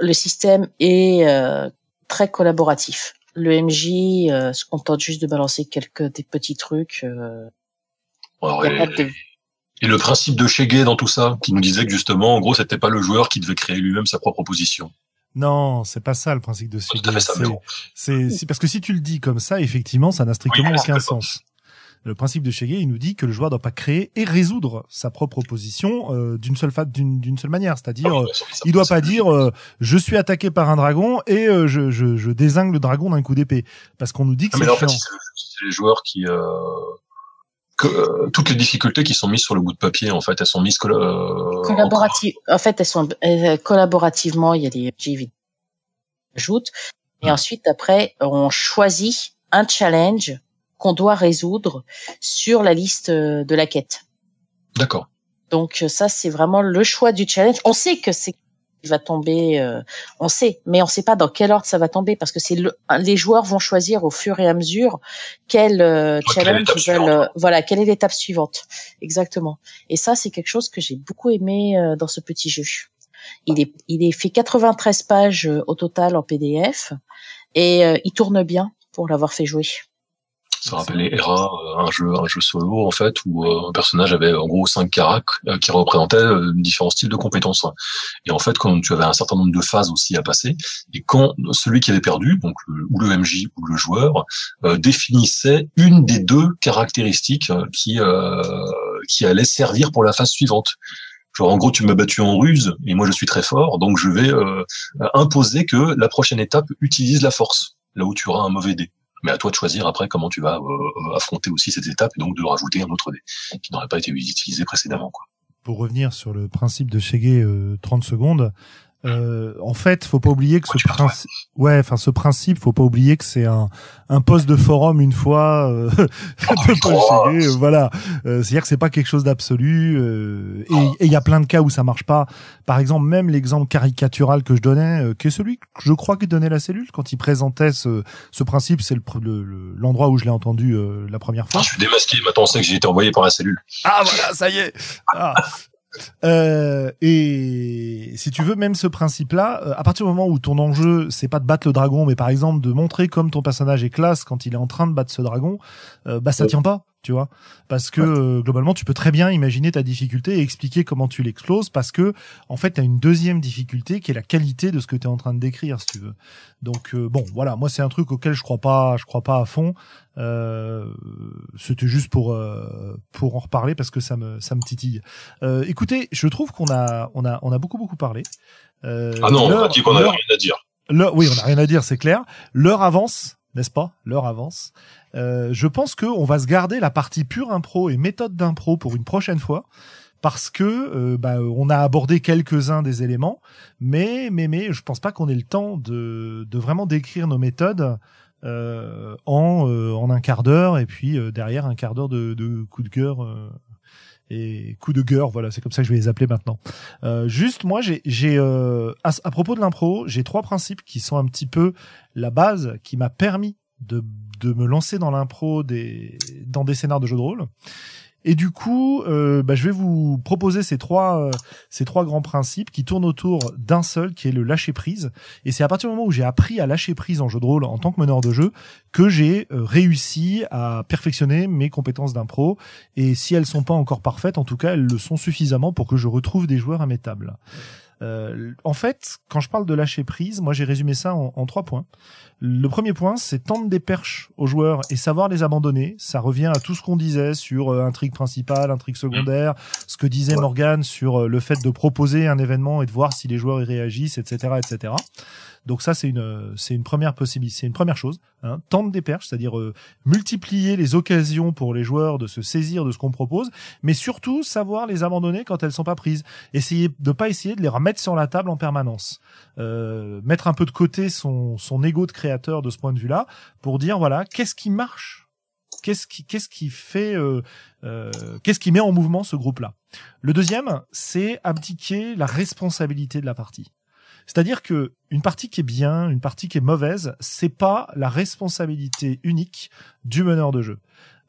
le système est euh, très collaboratif le MJ euh, se contente juste de balancer quelques des petits trucs. Euh, Alors, et, de... et, le principe de Shege dans tout ça, qui nous disait que justement, en gros, c'était pas le joueur qui devait créer lui-même sa propre position. Non, c'est pas ça le principe de Shege. C'est parce que si tu le dis comme ça, effectivement, ça n'a strictement oui, aucun sens. Le principe de Shege, il nous dit que le joueur doit pas créer et résoudre sa propre opposition euh, d'une seule d'une d'une seule manière, c'est-à-dire Ah euh, oui, il doit pas dire euh, je suis attaqué par un dragon et euh, je, je, je désingue le dragon d'un coup d'épée parce qu'on nous dit que Ah, c'est en fait, c'est les joueurs qui euh, que, euh, toutes les difficultés qui sont mises sur le bout de papier, en fait, elles sont mises euh, Collaborative. En fait, elles sont euh, collaborativement. Il y a des MJ qui ajoutent. Et ensuite, après, on choisit un challenge qu'on doit résoudre sur la liste euh, de la quête. D'accord. Donc euh, ça, c'est vraiment le choix du challenge. On sait que c'est il va tomber, euh, on sait, mais on sait pas dans quel ordre ça va tomber parce que c'est le, les joueurs vont choisir au fur et à mesure quel euh, Ouais, quelle est challenge ils veulent. euh, voilà, quelle est l'étape suivante, exactement. Et ça, c'est quelque chose que j'ai beaucoup aimé euh, dans ce petit jeu. Il est, il est fait 93 pages au total en PDF et il tourne bien pour l'avoir fait jouer. Ça rappelait Hera, euh, un jeu, un jeu solo en fait, où euh, un personnage avait en gros cinq caracs euh, qui représentaient différents styles de compétences. Et en fait, quand tu avais un certain nombre de phases aussi à passer, et quand celui qui avait perdu, donc ou le MJ ou le joueur, euh, définissait une des deux caractéristiques qui euh, qui allait servir pour la phase suivante. Genre en gros, tu m'as battu en ruse et moi je suis très fort, donc je vais euh, imposer que la prochaine étape utilise la force, là où tu auras un mauvais dé. Mais à toi de choisir après comment tu vas euh, affronter aussi cette étape et donc de rajouter un autre dé qui n'aurait pas été utilisé précédemment. Quoi. Pour revenir sur le principe de Shege euh, 30 secondes, euh, en fait, faut pas oublier que ce principe, ouais, enfin ce principe, faut pas oublier que c'est un un poste de forum une fois euh, de Paul Oh. Euh, voilà. Euh, C'est-à-dire que c'est pas quelque chose d'absolu euh, et il y a plein de cas où ça marche pas. Par exemple, même l'exemple caricatural que je donnais, euh, qui est celui que je crois que donnait la cellule quand il présentait ce ce principe, c'est le pr- le- le- l'endroit où je l'ai entendu euh, la première fois. Ah, je suis démasqué, maintenant on sait que j'ai été envoyé par la cellule. Ah voilà, ça y est. Ah. Euh, et si tu veux, même ce principe-là, euh, à partir du moment où ton enjeu, c'est pas de battre le dragon, mais par exemple de montrer comme ton personnage est classe quand il est en train de battre ce dragon, euh, bah ça Ouais. tient pas, tu vois, parce que euh, globalement, tu peux très bien imaginer ta difficulté et expliquer comment tu l'exploses, parce que en fait, tu as une deuxième difficulté qui est la qualité de ce que tu es en train de décrire, si tu veux. Donc euh, bon, voilà, moi c'est un truc auquel je crois pas, je crois pas à fond. Euh, C'était juste pour euh, pour en reparler parce que ça me ça me titille. Euh, écoutez, je trouve qu'on a on a on a beaucoup beaucoup parlé. Euh, Ah non, on a dit qu'on avait rien à dire. l'heure- oui, on a rien à dire, c'est clair. L'heure avance, n'est-ce pas? L'heure avance. Euh, je pense que on va se garder la partie pure impro et méthode d'impro pour une prochaine fois. Parce que euh, bah, on a abordé quelques-uns des éléments, mais mais mais je pense pas qu'on ait le temps de, de vraiment décrire nos méthodes euh, en en un quart d'heure et puis derrière un quart d'heure de, de coup de cœur et coup de gueule, voilà, c'est comme ça que je vais les appeler maintenant. Euh, juste, moi, j'ai, euh, à, à propos de l'impro, j'ai trois principes qui sont un petit peu la base qui m'a permis de, de me lancer dans l'impro des, dans des scénars de jeux de rôle. Et du coup, euh, bah, je vais vous proposer ces trois, euh, ces trois grands principes qui tournent autour d'un seul, qui est le lâcher prise. Et c'est à partir du moment où j'ai appris à lâcher prise en jeu de rôle en tant que meneur de jeu que j'ai euh, réussi à perfectionner mes compétences d'impro. Et si elles sont pas encore parfaites, en tout cas, elles le sont suffisamment pour que je retrouve des joueurs à mes tables. Euh, en fait, quand je parle de lâcher prise, moi j'ai résumé ça en, en trois points. Le premier point, c'est tendre des perches aux joueurs et savoir les abandonner. Ça revient à tout ce qu'on disait sur euh, intrigue principale, intrigue secondaire, ce que disait. Morgan sur euh, le fait de proposer un événement et de voir si les joueurs y réagissent, etc., etc. Donc ça, c'est une, c'est une première possibilité, c'est une première chose. Hein, tendre des perches, c'est-à-dire euh, multiplier les occasions pour les joueurs de se saisir de ce qu'on propose, mais surtout savoir les abandonner quand elles sont pas prises. Essayer de pas essayer de les remettre sur la table en permanence. Euh, mettre un peu de côté son son ego de créateur de ce point de vue-là pour dire voilà qu'est-ce qui marche, qu'est-ce qui qu'est-ce qui fait, euh, euh, qu'est-ce qui met en mouvement ce groupe-là? Le deuxième, c'est abdiquer la responsabilité de la partie. C'est-à-dire que une partie qui est bien, une partie qui est mauvaise, c'est pas la responsabilité unique du meneur de jeu.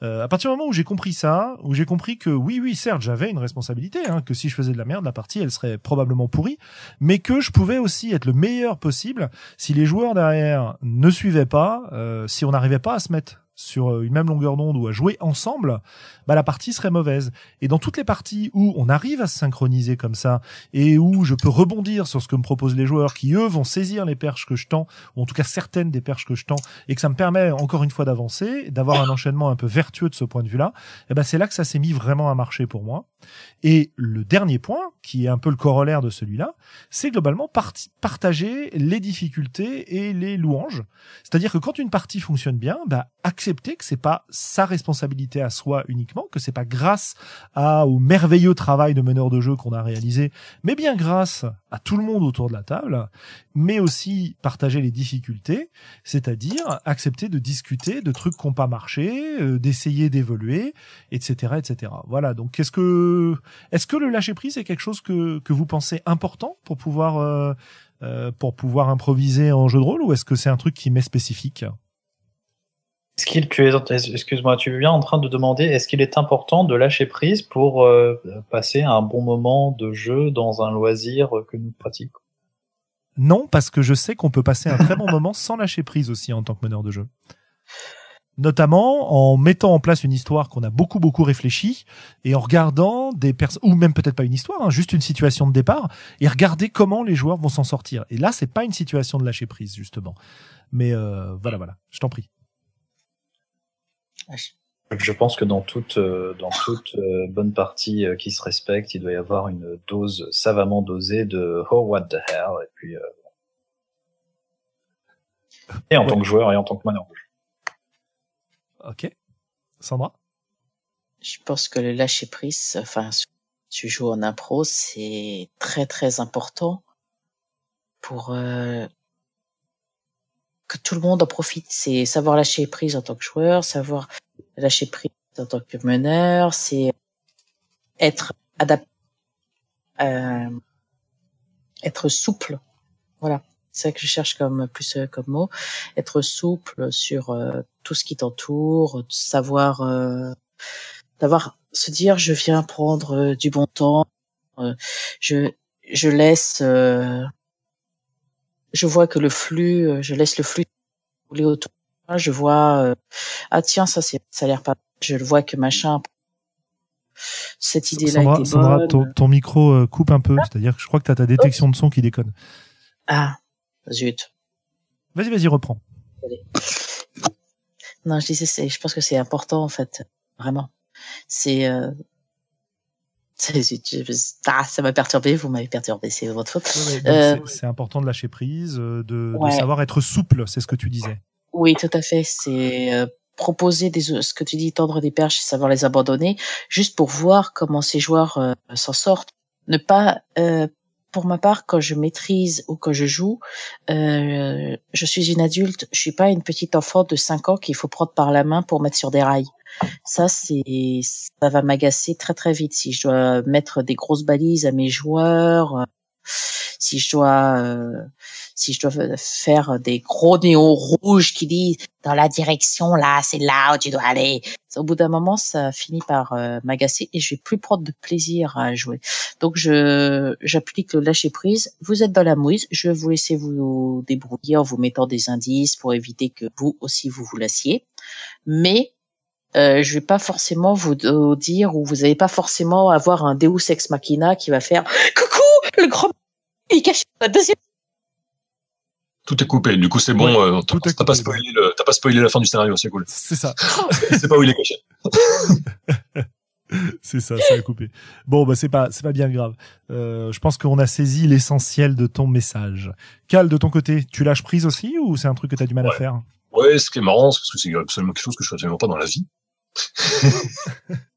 Euh, à partir du moment où j'ai compris ça, où j'ai compris que oui, oui, certes, j'avais une responsabilité, hein, que si je faisais de la merde, la partie, elle serait probablement pourrie, mais que je pouvais aussi être le meilleur possible si les joueurs derrière ne suivaient pas, euh, si on n'arrivait pas à se mettre sur euh, une même longueur d'onde ou à jouer ensemble, bah la partie serait mauvaise. Et dans toutes les parties où on arrive à se synchroniser comme ça et où je peux rebondir sur ce que me proposent les joueurs qui eux vont saisir les perches que je tends ou en tout cas certaines des perches que je tends et que ça me permet encore une fois d'avancer, d'avoir un enchaînement un peu vertueux de ce point de vue-là, et eh ben c'est là que ça s'est mis vraiment à marcher pour moi. Et le dernier point, qui est un peu le corollaire de celui-là, c'est globalement partager les difficultés et les louanges. C'est-à-dire que quand une partie fonctionne bien, bah, que c'est pas sa responsabilité à soi uniquement, que c'est pas grâce à, au merveilleux travail de meneur de jeu qu'on a réalisé, mais bien grâce à tout le monde autour de la table, mais aussi partager les difficultés, c'est-à-dire accepter de discuter de trucs qui n'ont pas marché, euh, d'essayer d'évoluer, etc., etc. Voilà. Donc, qu'est-ce que, est-ce que le lâcher prise est quelque chose que que vous pensez important pour pouvoir euh, euh, pour pouvoir improviser en jeu de rôle, ou est-ce que c'est un truc qui m'est spécifique? Est-ce qu'il, tu es, excuse-moi, tu bien en train de demander, est-ce qu'il est important de lâcher prise pour euh, passer un bon moment de jeu dans un loisir que nous pratiquons? Non, parce que je sais qu'on peut passer un très bon moment sans lâcher prise aussi en tant que meneur de jeu. Notamment en mettant en place une histoire qu'on a beaucoup beaucoup réfléchi et en regardant des personnes ou même peut-être pas une histoire, hein, juste une situation de départ et regarder comment les joueurs vont s'en sortir. Et là, c'est pas une situation de lâcher prise justement. Mais euh, voilà, voilà, je t'en prie. Je pense que dans toute, euh, dans toute euh, bonne partie euh, qui se respecte, il doit y avoir une dose savamment dosée de oh what the hell et puis et en tant que joueur et en tant que meneur. Ok, Sandra? Je pense que le lâcher prise, enfin, tu joues en impro, c'est très très important pour que tout le monde en profite. C'est savoir lâcher prise en tant que joueur, savoir lâcher prise en tant que meneur, c'est être adapté, euh, être souple. Voilà, c'est ça que je cherche comme plus euh, comme mot. Être souple sur euh, tout ce qui t'entoure, savoir, euh, d'avoir se dire je viens prendre du bon temps, je je laisse je vois que le flux, euh, je laisse le flux rouler autour. Je vois, euh, ah tiens, ça c'est, ça a l'air pas. Je le vois que machin. Cette idée-là était Sandra, bonne. Ton, ton micro euh, coupe un peu, c'est-à-dire que je crois que tu as ta détection de son qui déconne. Ah, zut. Vas-y, vas-y, reprends. Non, je disais, je pense que c'est important en fait, vraiment. C'est euh, ah, ça m'a perturbé, vous m'avez perturbé, c'est votre faute. Euh, c'est important de lâcher prise, euh, de, de savoir être souple, c'est ce que tu disais. Oui, tout à fait. C'est euh, proposer des, ce que tu dis, tendre des perches et savoir les abandonner, juste pour voir comment ces joueurs s'en sortent. Ne pas, pour ma part, quand je maîtrise ou quand je joue, je suis une adulte, je suis pas une petite enfant de 5 ans qu'il faut prendre par la main pour mettre sur des rails. Ça, c'est, ça va m'agacer très très vite. Si je dois mettre des grosses balises à mes joueurs, euh, si je dois, euh, si je dois faire des gros néons rouges qui disent dans la direction là, c'est là où tu dois aller. Au bout d'un moment, ça finit par euh, m'agacer et je vais plus prendre de plaisir à jouer. Donc je, j'applique le lâcher prise. Vous êtes dans la mouise, je vais vous laisser vous débrouiller en vous mettant des indices pour éviter que vous aussi vous vous lassiez. Mais euh, je vais pas forcément vous, dire ou vous n'allez pas forcément avoir un Deus ex machina qui va faire le grand il cache la deuxième tout est coupé. Du coup, c'est bon. Euh, t'as pas spoilé le, pas spoilé la fin du scénario. C'est cool. C'est ça. c'est pas où il est caché. c'est ça, ça a coupé. Bon, bah c'est pas, c'est pas bien grave. Euh, je pense qu'on a saisi l'essentiel de ton message. Cal, de ton côté, tu lâches prise aussi ou c'est un truc que t'as du mal à faire? Ouais, ce qui est marrant, c'est parce que c'est absolument quelque chose que je fais absolument pas dans la vie.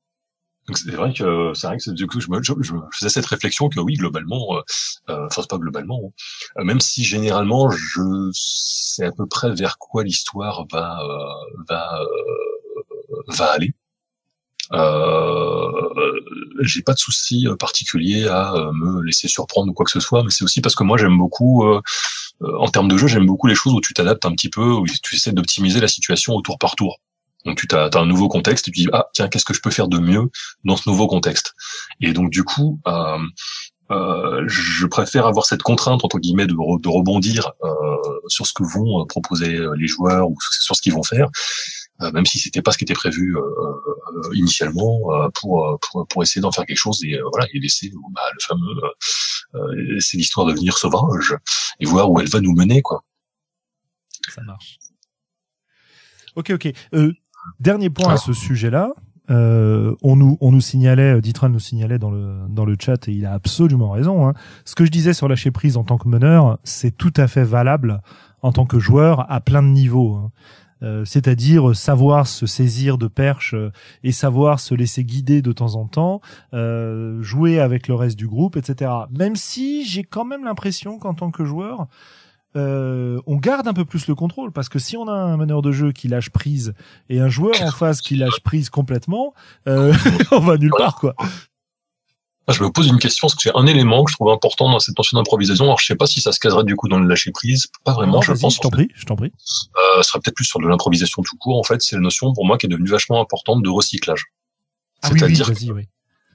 Donc c'est vrai que c'est vrai que je, me, je, faisais cette réflexion que oui globalement, euh, euh enfin pas globalement, hein, euh, même si généralement je sais à peu près vers quoi l'histoire va euh, va va aller. Euh, j'ai pas de souci particulier à me laisser surprendre ou quoi que ce soit, mais c'est aussi parce que moi j'aime beaucoup, en termes de jeu, j'aime beaucoup les choses où tu t'adaptes un petit peu, où tu essaies d'optimiser la situation au tour par tour. Donc tu as, un nouveau contexte et tu dis ah tiens qu'est-ce que je peux faire de mieux dans ce nouveau contexte? Et donc du coup euh, euh, je préfère avoir cette contrainte entre guillemets de, rebondir euh, sur ce que vont proposer les joueurs ou sur ce qu'ils vont faire même si c'était pas ce qui était prévu initialement pour, pour, pour essayer d'en faire quelque chose et voilà et laisser bah, le fameux c'est l'histoire de venir sauvage et voir où elle va nous mener quoi. Ça marche. Ok ok. Dernier point à ce sujet-là. Euh, on nous on nous signalait, Ditron nous signalait dans le dans le chat et il a absolument raison. Hein. Ce que je disais sur lâcher prise en tant que meneur, c'est tout à fait valable en tant que joueur à plein de niveaux. Hein. Euh, c'est-à-dire savoir se saisir de perches euh, et savoir se laisser guider de temps en temps, euh, jouer avec le reste du groupe, etc. Même si j'ai quand même l'impression qu'en tant que joueur, euh, on garde un peu plus le contrôle parce que si on a un meneur de jeu qui lâche prise et un joueur en face qui lâche prise complètement, euh, on va nulle part quoi. Je me pose une question parce que c'est un élément que je trouve important dans cette notion d'improvisation. Alors je sais pas si ça se caserait du coup dans le lâcher prise, pas vraiment. je pense. Je t'en prie, je t'en prie. Euh, ce serait peut-être plus sur de l'improvisation tout court. En fait, c'est la notion pour moi qui est devenue vachement importante de recyclage. Ah C'est-à-dire oui,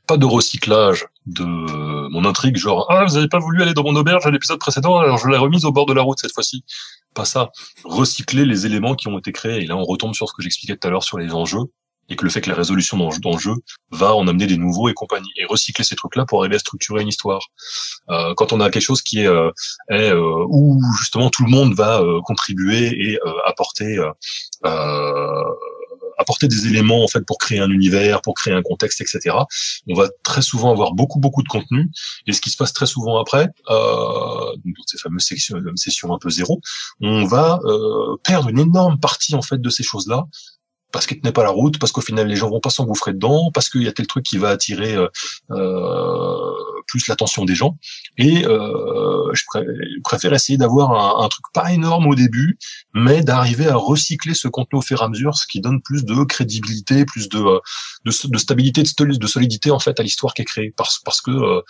pas de recyclage de mon intrigue, genre ah vous avez pas voulu aller dans mon auberge à l'épisode précédent, alors je l'ai remise au bord de la route cette fois-ci. Pas ça. Recycler les éléments qui ont été créés. Et là on retombe sur ce que j'expliquais tout à l'heure sur les enjeux et que le fait que la résolution d'enjeux va en amener des nouveaux et compagnie et recycler ces trucs-là pour arriver à structurer une histoire. Euh, quand on a quelque chose qui est, euh, euh, où justement tout le monde va euh, contribuer et euh, apporter apporter des éléments en fait pour créer un univers, pour créer un contexte, etc. On va très souvent avoir beaucoup beaucoup de contenu et ce qui se passe très souvent après, euh, dans ces fameuses sessions un peu zéro, on va euh, perdre une énorme partie en fait de ces choses là parce qu'elle tenait pas la route, parce qu'au final les gens vont pas s'engouffrer dedans, parce qu'il y a tel truc qui va attirer euh, euh plus l'attention des gens. Et euh, je préfère essayer d'avoir un, truc pas énorme au début, mais d'arriver à recycler ce contenu au fur et à mesure, ce qui donne plus de crédibilité, plus de, euh, de, de stabilité, de, solidité en fait à l'histoire qui est créée, parce, parce que euh,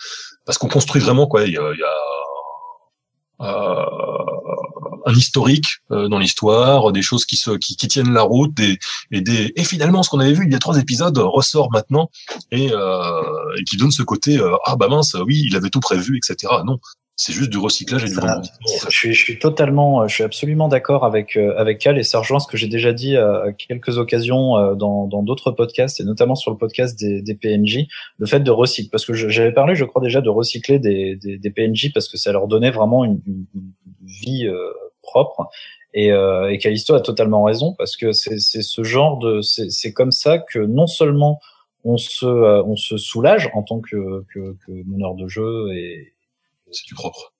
parce qu'on construit vraiment quoi. Il y a, y a euh, un historique euh, dans l'histoire, des choses qui se qui, qui tiennent la route, des, et des et finalement ce qu'on avait vu il y a trois épisodes ressort maintenant et, euh, et qui donne ce côté euh, ah bah mince oui il avait tout prévu etc. Non c'est juste du recyclage et du je, suis, je suis totalement, je suis absolument d'accord avec avec Cal et ça rejoint ce que j'ai déjà dit à quelques occasions dans dans d'autres podcasts et notamment sur le podcast des, des PNJ, le fait de recycler parce que j'avais parlé, je crois déjà de recycler des, des, des PNJ parce que ça leur donnait vraiment une, une, vie euh, propre. Et, euh, et Callisto a totalement raison parce que c'est ce genre de, c'est comme ça que non seulement on se, euh, on se soulage en tant que, que, que meneur de jeu et c'est du propre.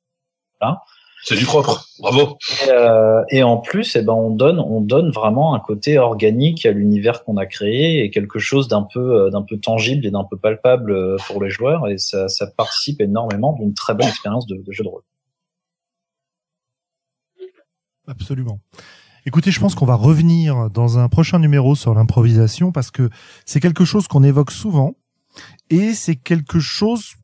Hein c'est du propre, bravo. Et, euh, et en plus, eh ben on donne, on donne vraiment un côté organique à l'univers qu'on a créé et quelque chose d'un peu, euh, d'un peu tangible et d'un peu palpable pour les joueurs et ça, ça participe énormément d'une très bonne expérience de, de jeu de rôle. Absolument. Écoutez, je pense qu'on va revenir dans un prochain numéro sur l'improvisation parce que c'est quelque chose qu'on évoque souvent et c'est quelque chose,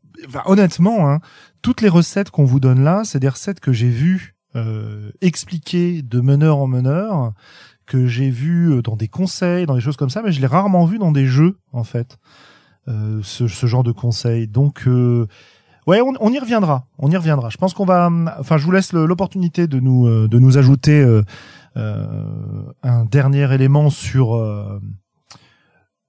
honnêtement, hein, toutes les recettes qu'on vous donne là, c'est des recettes que j'ai vues euh, expliquées de meneur en meneur, que j'ai vues euh, dans des conseils, dans des choses comme ça, mais je l'ai rarement vu dans des jeux en fait, euh, ce, ce, genre de conseils. Donc euh, Ouais, on, on, y reviendra. On y reviendra. Je pense qu'on va. Enfin, je vous laisse l'opportunité de nous euh, de nous ajouter euh, euh, un dernier élément sur euh,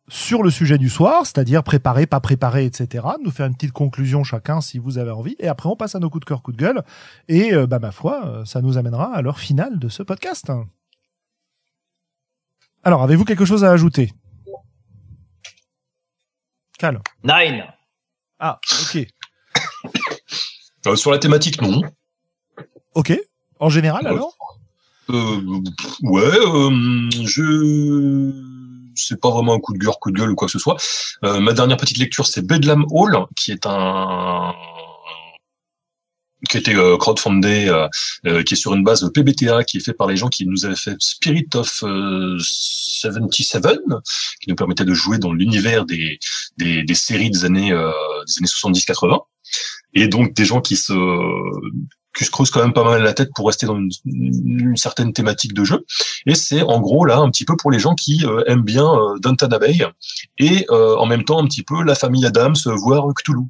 sur le sujet du soir, c'est-à-dire préparer, pas préparer, etc. Nous faire une petite conclusion chacun si vous avez envie, et après on passe à nos coups de cœur, coups de gueule, et bah ma foi, ça nous amènera à l'heure finale de ce podcast. Alors, avez-vous quelque chose à ajouter? Cal? Nine. Ah, ok. Euh, sur la thématique, non. Ok. En général, alors euh, Ouais, euh, je c'est pas vraiment un coup de gueule, coup de gueule ou quoi que ce soit. Euh, ma dernière petite lecture, c'est Bedlam Hall, qui est un qui était euh, crowdfundé, euh, euh, qui est sur une base PBTA, qui est fait par les gens qui nous avaient fait Spirit of 77, qui nous permettait de jouer dans l'univers des, des, des, séries des années des années 70-80 et donc des gens qui se qui se creusent quand même pas mal la tête pour rester dans une, une certaine thématique de jeu. Et c'est en gros là un petit peu pour les gens qui euh, aiment bien euh, Downton et euh, en même temps un petit peu la famille Adams, voire Cthulhu.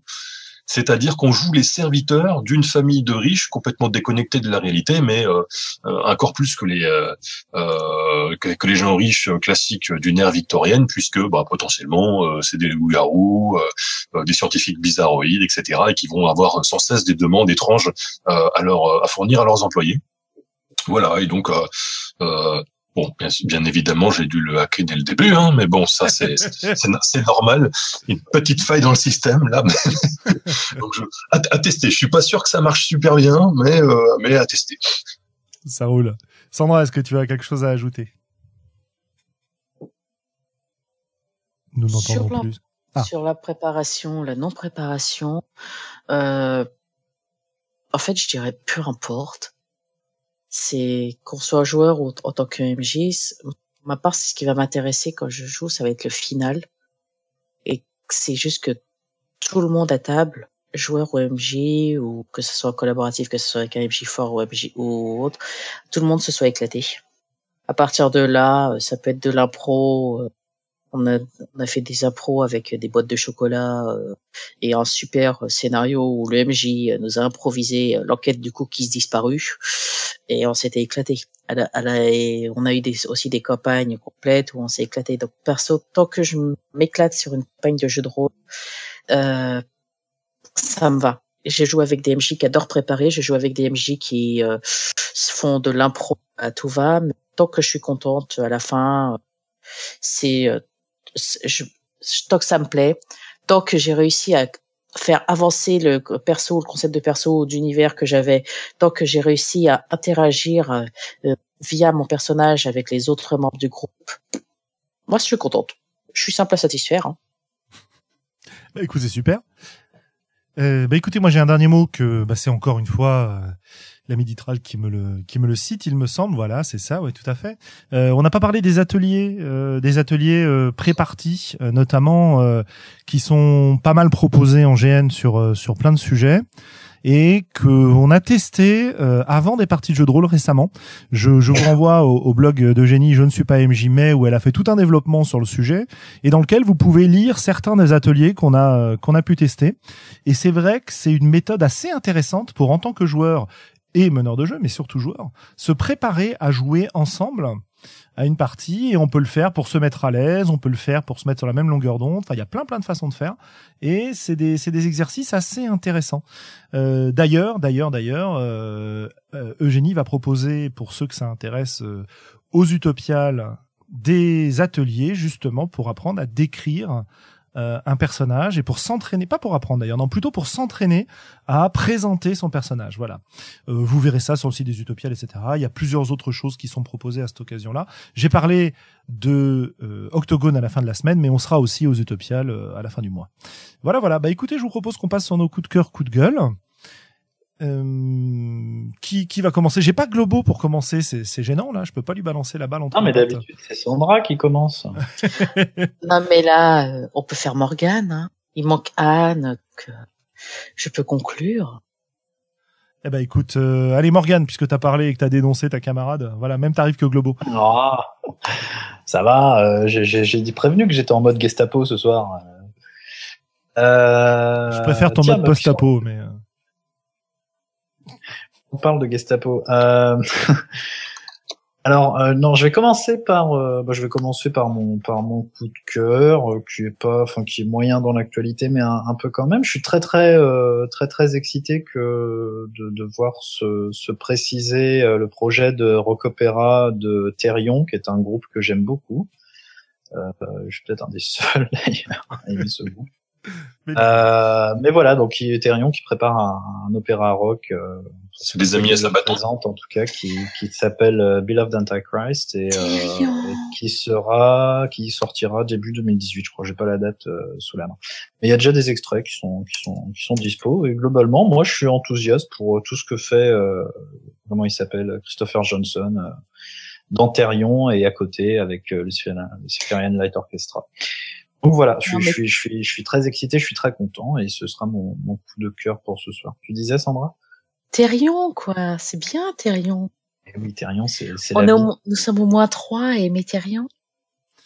C'est-à-dire qu'on joue les serviteurs d'une famille de riches complètement déconnectés de la réalité, mais euh, euh, encore plus que les euh, que, les gens riches classiques d'une ère victorienne, puisque bah, potentiellement c'est des loups-garous, des scientifiques bizarroïdes, etc., et qui vont avoir sans cesse des demandes étranges à leur à fournir à leurs employés. Voilà, et donc euh, Bon, bien, évidemment, j'ai dû le hacker dès le début, hein, mais bon, ça c'est c'est normal. Une petite faille dans le système là. Donc je, à, tester. Je suis pas sûr que ça marche super bien, mais euh, mais à tester. Ça roule. Sandra, est-ce que tu as quelque chose à ajouter? Nous n'entendons plus. Ah. Sur la préparation, la non préparation, euh, en fait, je dirais peu importe c'est qu'on soit joueur ou en tant que MJ, ma part, c'est ce qui va m'intéresser quand je joue, ça va être le final. Et c'est juste que tout le monde à table, joueur ou MJ, ou que ce soit collaboratif, que ce soit avec un MJ fort ou MJ ou autre, tout le monde se soit éclaté. À partir de là, ça peut être de l'impro, euh, on a, on a fait des impros avec des boîtes de chocolat euh, et un super scénario où le MJ nous a improvisé l'enquête du cookies disparu et on s'était éclaté. on a eu des, aussi des campagnes complètes où on s'est éclaté. Donc perso, tant que je m'éclate sur une campagne de jeu de rôle, euh, ça me va. J'ai joué avec des MJ qui adorent préparer, je joue avec des MJ qui euh, font de l'impro à tout va, mais tant que je suis contente à la fin, c'est euh, je, tant que ça me plaît, tant que j'ai réussi à faire avancer le perso, le concept de perso d'univers que j'avais, tant que j'ai réussi à interagir euh, via mon personnage avec les autres membres du groupe, moi je suis contente. Je suis simple à satisfaire. Hein. Bah, écoute, c'est super. Euh, bah écoutez, moi j'ai un dernier mot que bah, c'est encore une fois euh, la Miditral qui me le qui me le cite, il me semble. Voilà, c'est ça, ouais, tout à fait. Euh, on n'a pas parlé des ateliers, euh, des ateliers euh, pré-partis, euh, notamment qui sont pas mal proposés en GN sur sur plein de sujets et que on a testé avant des parties de jeux de rôle récemment. Je, je vous renvoie au, au blog d'Eugénie Je ne suis pas MJ mais où elle a fait tout un développement sur le sujet et dans lequel vous pouvez lire certains des ateliers qu'on a qu'on a pu tester. Et c'est vrai que c'est une méthode assez intéressante pour en tant que joueur et meneur de jeu, mais surtout joueur, se préparer à jouer ensemble à une partie et on peut le faire pour se mettre à l'aise, on peut le faire pour se mettre sur la même longueur d'onde. Enfin, il y a plein plein de façons de faire et c'est des c'est des exercices assez intéressants. Euh, d'ailleurs, d'ailleurs, d'ailleurs, euh, euh, Eugénie va proposer pour ceux que ça intéresse aux Utopiales des ateliers justement pour apprendre à décrire euh, un personnage et pour s'entraîner, pas pour apprendre d'ailleurs, non, plutôt pour s'entraîner à présenter son personnage. Voilà. Euh, vous verrez ça sur le site des Utopiales, etc. Il y a plusieurs autres choses qui sont proposées à cette occasion-là. J'ai parlé de euh, Octogone à la fin de la semaine, mais on sera aussi aux Utopiales à la fin du mois. Voilà, voilà. Bah écoutez, je vous propose qu'on passe sur nos coups de cœur, coups de gueule. Euh, qui, qui va commencer? J'ai pas Globo pour commencer, c'est gênant là, je peux pas lui balancer la balle entre Non mais d'habitude c'est Sandra qui commence. non mais là, euh, on peut faire Morgane, hein. il manque Anne, que je peux conclure. Eh ben écoute, euh, allez Morgane, puisque t'as parlé et que t'as dénoncé ta camarade, voilà, même tarif que Globo. Oh, ça va, j'ai dit prévenu que j'étais en mode Gestapo ce soir. je préfère ton mode post-apo, mais on parle de Gestapo. Euh... Alors euh, non, je vais commencer par, euh, bah, je vais commencer par mon par mon coup de cœur euh, qui est pas, enfin qui est moyen dans l'actualité, mais un, peu quand même. Je suis très très très très excité que de, de voir se, se préciser le projet de rock de Therion, qui est un groupe que j'aime beaucoup. je suis peut-être un des seuls d'ailleurs à aimer ce groupe. Euh, mais voilà, donc Ethereum qui prépare un, opéra rock. Euh, c'est des amis à sa présente en tout cas, qui, qui s'appelle euh, Beloved Antichrist et, euh, qui sera, qui sortira début 2018. Je crois, j'ai pas la date euh, sous la main. Mais il y a déjà des extraits qui sont qui sont qui sont dispo et globalement, moi, je suis enthousiaste pour tout ce que fait, comment il s'appelle, Christopher Johnson. dans Therion et à côté avec le Luciferian Light Orchestra. Donc voilà, je, suis, je, suis, je, suis, très excité, je suis très content et ce sera mon, mon coup de cœur pour ce soir. Tu disais, Sandra? Thérion, quoi. C'est bien, Thérion. Eh oui, Thérion, c'est On est nous sommes au moins trois et aimer Thérion.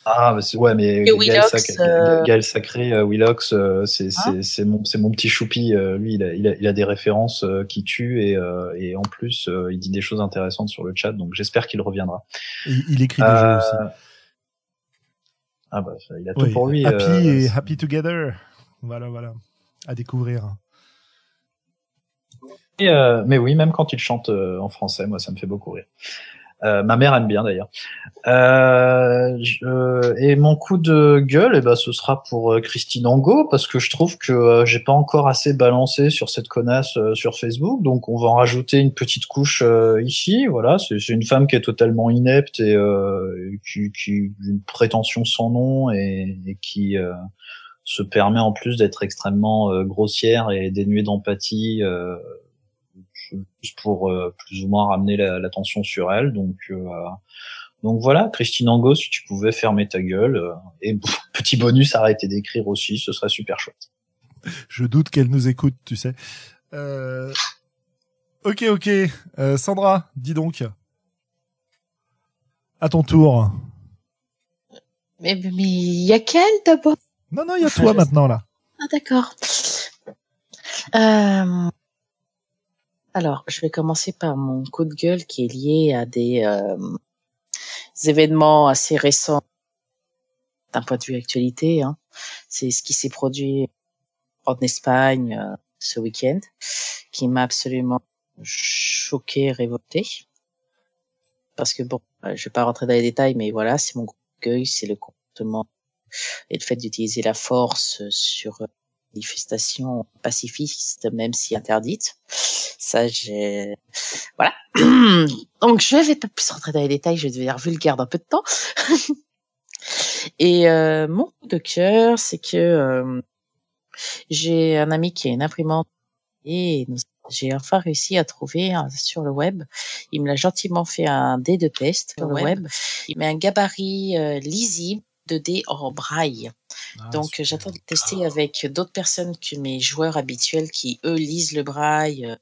Ah, mais c'est- ouais, mais Gaël, euh, Gaël Sacré, euh, Willox, euh, c'est Hein c'est c'est mon c'est mon petit choupi. lui, il a, il a il a des références qui tuent et et en plus, il dit des choses intéressantes sur le chat. Donc j'espère qu'il reviendra. Et il écrit des Euh, jeux aussi. Ah bah, il a tout Oui, pour lui. Happy euh, et Happy Together. Voilà, voilà. À découvrir. Et, euh, mais oui, même quand il chante euh, en français, moi, ça me fait beaucoup rire. Euh, ma mère aime bien d'ailleurs. Euh, je- et mon coup de gueule, eh ben, ce sera pour euh, Christine Angot parce que je trouve que euh, j'ai pas encore assez balancé sur cette connasse euh, sur Facebook, donc on va en rajouter une petite couche euh, ici. Voilà, c'est une femme qui est totalement inepte et euh, qui, qui une prétention sans nom et, et qui euh, se permet en plus d'être extrêmement euh, grossière et dénuée d'empathie. Juste pour euh, plus ou moins ramener la- l'attention sur elle. Donc, euh, donc voilà, Christine Angot, si tu pouvais fermer ta gueule. euh, et petit bonus, arrêter d'écrire aussi, ce serait super chouette. Je doute qu'elle nous écoute, tu sais. Euh... Ok, ok. Euh, Sandra, dis donc. À ton tour. Mais mais il y a quelle d'abord Non, non, il y a toi maintenant là. Ah d'accord. Euh, alors, je vais commencer par mon coup de gueule qui est lié à des, euh, événements assez récents d'un point de vue actualité. Hein. C'est ce qui s'est produit en Espagne euh, ce week-end, qui m'a absolument choqué, révolté. Parce que bon, euh, je vais pas rentrer dans les détails, mais voilà, c'est mon coup de gueule, c'est le comportement et le fait d'utiliser la force sur euh, manifestations pacifistes, même si interdites. Ça, j'ai... Voilà. Donc, je vais pas plus rentrer dans les détails, je vais devenir vulgaire dans peu de temps. Et euh, mon coup de cœur, c'est que euh, j'ai un ami qui a une imprimante et j'ai enfin réussi à trouver sur le web. Il me l'a gentiment fait un dé de test sur le web. Il met un gabarit euh, lisible de dés en braille. Ah, Donc j'attends de tester avec d'autres personnes que mes joueurs habituels qui eux lisent le braille euh,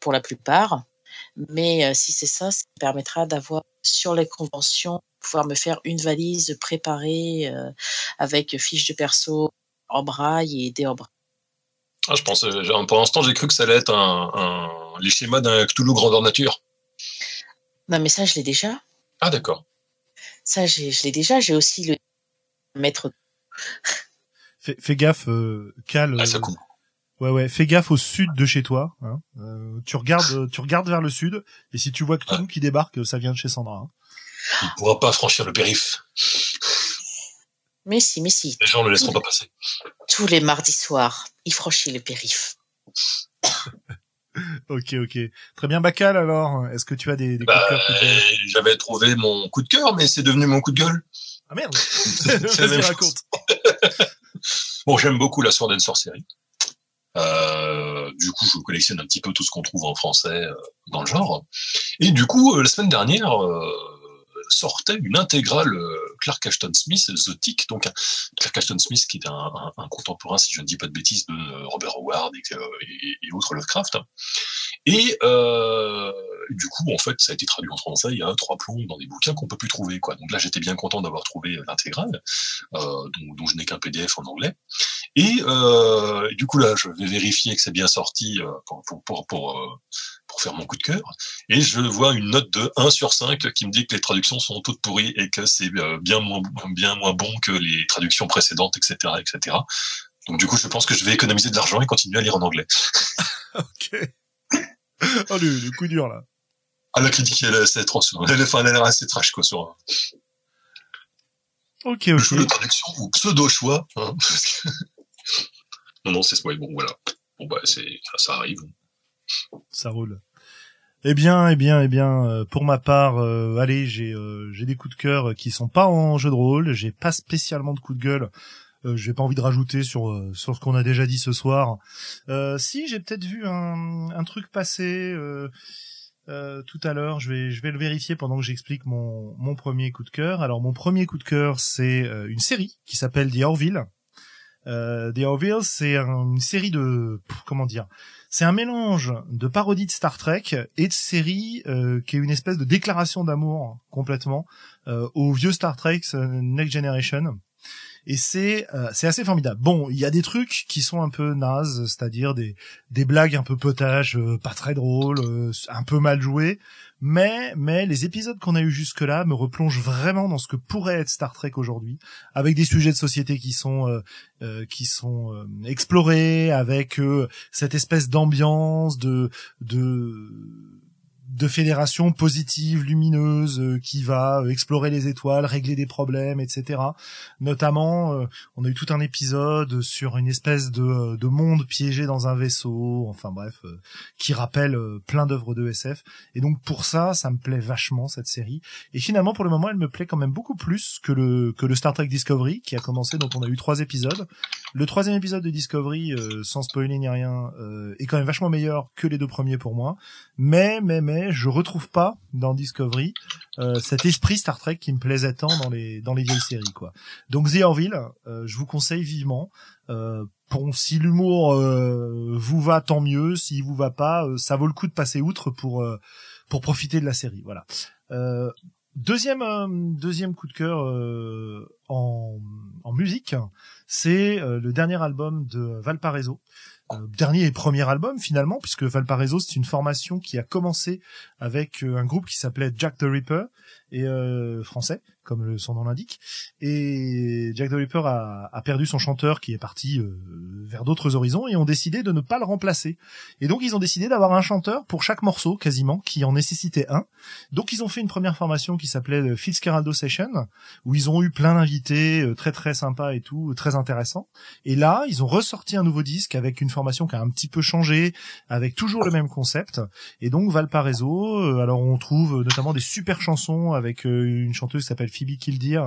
pour la plupart. Mais euh, si c'est ça, ça me permettra d'avoir sur les conventions pouvoir me faire une valise préparée euh, avec fiches de perso en braille et des en braille. Ah, je pense, euh, pour l'instant, j'ai cru que ça allait être un, un- les schémas d'un Cthulhu grandeur nature. Non mais ça je l'ai déjà. Ah, d'accord. Ça je l'ai déjà. J'ai aussi le maître. Fais, fais gaffe, euh, Cal. Ah, ça euh, coupe. Ouais, ouais. Fais gaffe au sud de chez toi. Hein. Euh, tu regardes, tu regardes vers le sud, et si tu vois que tout qui débarque, ça vient de chez Sandra. hein. Il pourra pas franchir le périph. Mais si, mais si. Les gens ne le laisseront pas passer. Tous les mardis soirs, il franchit le périph. Ok, ok. Très bien, Bacal. Alors, est-ce que tu as des, des coups Bah, de cœur coups de gueule euh, J'avais trouvé mon coup de cœur, mais c'est devenu mon coup de gueule. Ah merde. Vas-y, raconte. Bon, j'aime beaucoup la Sword and Sorcery. Euh, du coup, je collectionne un petit peu tout ce qu'on trouve en français euh, dans le genre. Et du coup, euh, la semaine dernière, euh, sortait une intégrale Clark Ashton Smith, The Tick, donc Clark Ashton Smith qui est un, un- un contemporain, si je ne dis pas de bêtises, de Robert Howard et, que- et- et autres Lovecraft. Et euh, du coup, en fait, ça a été traduit en français il y a trois plombs dans des bouquins qu'on peut plus trouver. Quoi. Donc là, j'étais bien content d'avoir trouvé euh, l'intégrale, euh, dont, je n'ai qu'un PDF en anglais. Et euh, du coup là, je vais vérifier que c'est bien sorti euh, pour, pour, pour, euh, pour faire mon coup de cœur. Et je vois une note de 1 sur 5 qui me dit que les traductions sont toutes pourries et que c'est bien moins, bien moins bon que les traductions précédentes, etc., etc. Donc du coup, je pense que je vais économiser de l'argent et continuer à lire en anglais. Ok. Oh, le, le coup dur là. Ah, la critique, elle est assez trop sur, elle enfin, elle a l'air assez trash, quoi, sur Ok, le ok. choix de traduction ou pseudo-choix, hein, que- non, non, c'est, ouais, bon, voilà. Bon, bah, c'est, ça arrive. Ça roule. Eh bien, eh bien, eh bien, euh, pour ma part, euh, allez, j'ai euh, j'ai des coups de cœur qui sont pas en jeu de rôle. J'ai pas spécialement de coups de gueule. Euh, j'ai pas envie de rajouter sur euh, sur ce qu'on a déjà dit ce soir. Euh, si j'ai peut-être vu un, un truc passer euh, tout à l'heure. Je vais je vais le vérifier pendant que j'explique mon mon premier coup de cœur. Alors mon premier coup de cœur, c'est une série qui s'appelle The Orville. Euh, The Orville, c'est un- une série de comment dire C'est un mélange de parodie de Star Trek et de série euh, qui est une espèce de déclaration d'amour complètement euh, au vieux Star Trek Next Generation. Et c'est euh, c'est assez formidable. Bon, il y a des trucs qui sont un peu nazes, c'est-à-dire des des blagues un peu potages, euh, pas très drôles, euh, un peu mal jouées, mais mais les épisodes qu'on a eu jusque là me replongent vraiment dans ce que pourrait être Star Trek aujourd'hui, avec des sujets de société qui sont euh, euh, qui sont euh, explorés, avec euh, cette espèce d'ambiance de de de fédération positive, lumineuse, euh, qui va euh, explorer les étoiles, régler des problèmes, etc. Notamment, euh, on a eu tout un épisode sur une espèce de, euh, de monde piégé dans un vaisseau, enfin bref, euh, qui rappelle euh, plein d'œuvres de SF. Et donc pour ça, ça me plaît vachement cette série. Et finalement, pour le moment, elle me plaît quand même beaucoup plus que le que le Star Trek Discovery qui a commencé, dont on a eu trois épisodes. Le troisième épisode de Discovery, euh, sans spoiler ni rien, euh, est quand même vachement meilleur que les deux premiers pour moi. Mais mais mais je retrouve pas dans Discovery euh, cet esprit Star Trek qui me plaisait tant dans les dans les vieilles séries quoi. Donc The Orville, euh, je vous conseille vivement. Euh, bon, si l'humour euh, vous va, tant mieux. S'il vous va pas, ça vaut le coup de passer outre pour pour profiter de la série. Voilà. Deuxième deuxième coup de cœur en en musique, c'est euh, le dernier album de Valparaiso. Euh, dernier et premier album finalement, puisque Valparaiso c'est une formation qui a commencé avec euh, un groupe qui s'appelait Jack the Ripper et euh, français comme le- son nom l'indique. Et Jack the Ripper a, a perdu son chanteur qui est parti euh, vers d'autres horizons et ont décidé de ne pas le remplacer. Et donc ils ont décidé d'avoir un chanteur pour chaque morceau quasiment qui en nécessitait un. Donc ils ont fait une première formation qui s'appelait le Fitzcarraldo Session où ils ont eu plein d'invités euh, très très sympas et tout, très intéressants. Et là, ils ont ressorti un nouveau disque avec une formation qui a un petit peu changé, avec toujours le même concept. Et donc Valparaiso, euh, alors on trouve notamment des super chansons avec euh, une chanteuse qui s'appelle Phoebe Kildeer,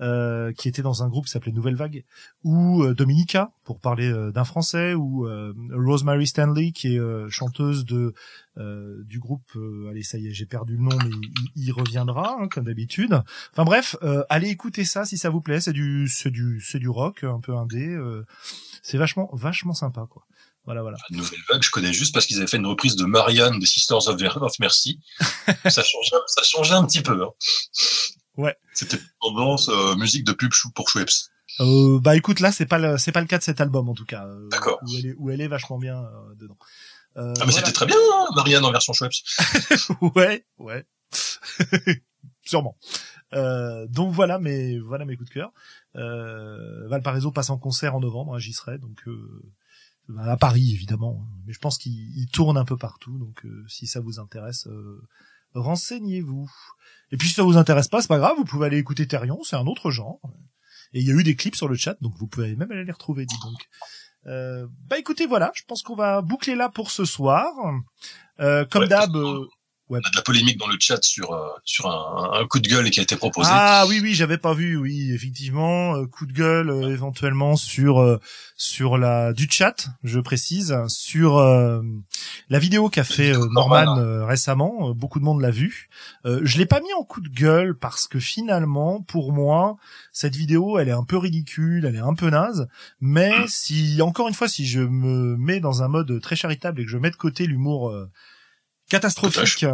euh, qui était dans un groupe qui s'appelait Nouvelle Vague, ou euh, Dominica, pour parler d'un français, ou Rosemary Stanley, qui est chanteuse de du groupe, allez ça y est, j'ai perdu le nom, mais il, reviendra, hein, comme d'habitude. Enfin bref, allez écouter ça si ça vous plaît, c'est du du du rock, un peu indé, c'est vachement vachement sympa quoi. Voilà voilà. La nouvelle vague, je connais juste parce qu'ils avaient fait une reprise de Marianne des Sisters of, Mercy. ça changeait, ça changeait un petit peu. Hein. Ouais. C'était tendance euh, musique de pub pour Schweppes. Euh, bah écoute là c'est pas le c'est pas le cas de cet album en tout cas euh, D'accord. où elle est où elle est vachement bien euh, dedans Euh, Ah mais voilà. c'était très bien, hein, Marianne en version Schweppes. ouais ouais sûrement euh, donc voilà mes voilà mes coups de cœur euh, Valparaiso passe en concert en novembre hein, j'y serai donc euh, à Paris évidemment hein. mais je pense qu'il il tourne un peu partout donc euh, si ça vous intéresse euh, renseignez-vous. Et puis si ça vous intéresse pas c'est pas grave vous pouvez aller écouter Therion c'est un autre genre. Et il y a eu des clips sur le chat donc vous pouvez même aller les retrouver dis donc. Euh, bah écoutez voilà je pense qu'on va boucler là pour ce soir. Euh, comme Ouais, d'hab On a de la polémique dans le chat sur euh, sur un, un coup de gueule qui a été proposé. Ah oui oui j'avais pas vu oui effectivement euh, coup de gueule euh, éventuellement sur euh, sur la du chat je précise sur euh, la vidéo qu'a fait Norman Norman. récemment beaucoup de monde l'a vu euh, je l'ai pas mis en coup de gueule parce que finalement pour moi cette vidéo elle est un peu ridicule elle est un peu naze mais si encore une fois si je me mets dans un mode très charitable et que je mets de côté l'humour catastrophique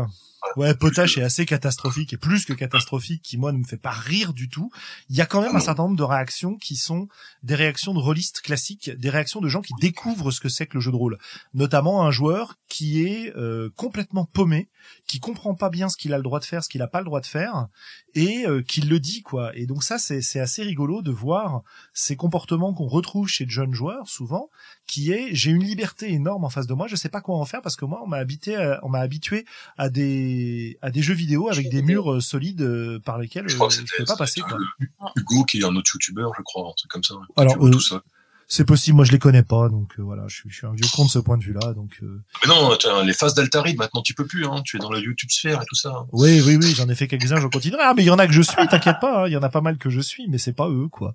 Ouais, potache est assez catastrophique et plus que catastrophique qui moi ne me fait pas rire du tout. Il y a quand même un certain nombre de réactions qui sont des réactions de rôlistes classiques, des réactions de gens qui découvrent ce que c'est que le jeu de rôle. Notamment un joueur qui est euh, complètement paumé, qui comprend pas bien ce qu'il a le droit de faire, ce qu'il a pas le droit de faire et euh, qui le dit quoi. Et donc ça c'est c'est assez rigolo de voir ces comportements qu'on retrouve chez de jeunes joueurs souvent qui est j'ai une liberté énorme en face de moi, je sais pas quoi en faire parce que moi on m'a habité à- on m'a habitué à des à des jeux vidéo avec des murs euh, solides euh, par lesquels Je euh, c'était peux pas passer quoi. euh, Hugo qui est un autre youtubeur, je crois, un truc comme ça. Alors, euh, tout ça. C'est possible, moi je les connais pas donc euh, voilà, je suis, je suis un vieux con de ce point de vue-là donc euh, Mais non, les phases d'Altarid, maintenant tu peux plus, hein. Tu es dans le YouTube sphère et tout ça. hein. oui oui oui, j'en ai fait quelques-uns, je continuerai. Ah mais il y en a que je suis, t'inquiète pas, hein, il y en a pas mal que je suis mais c'est pas eux quoi.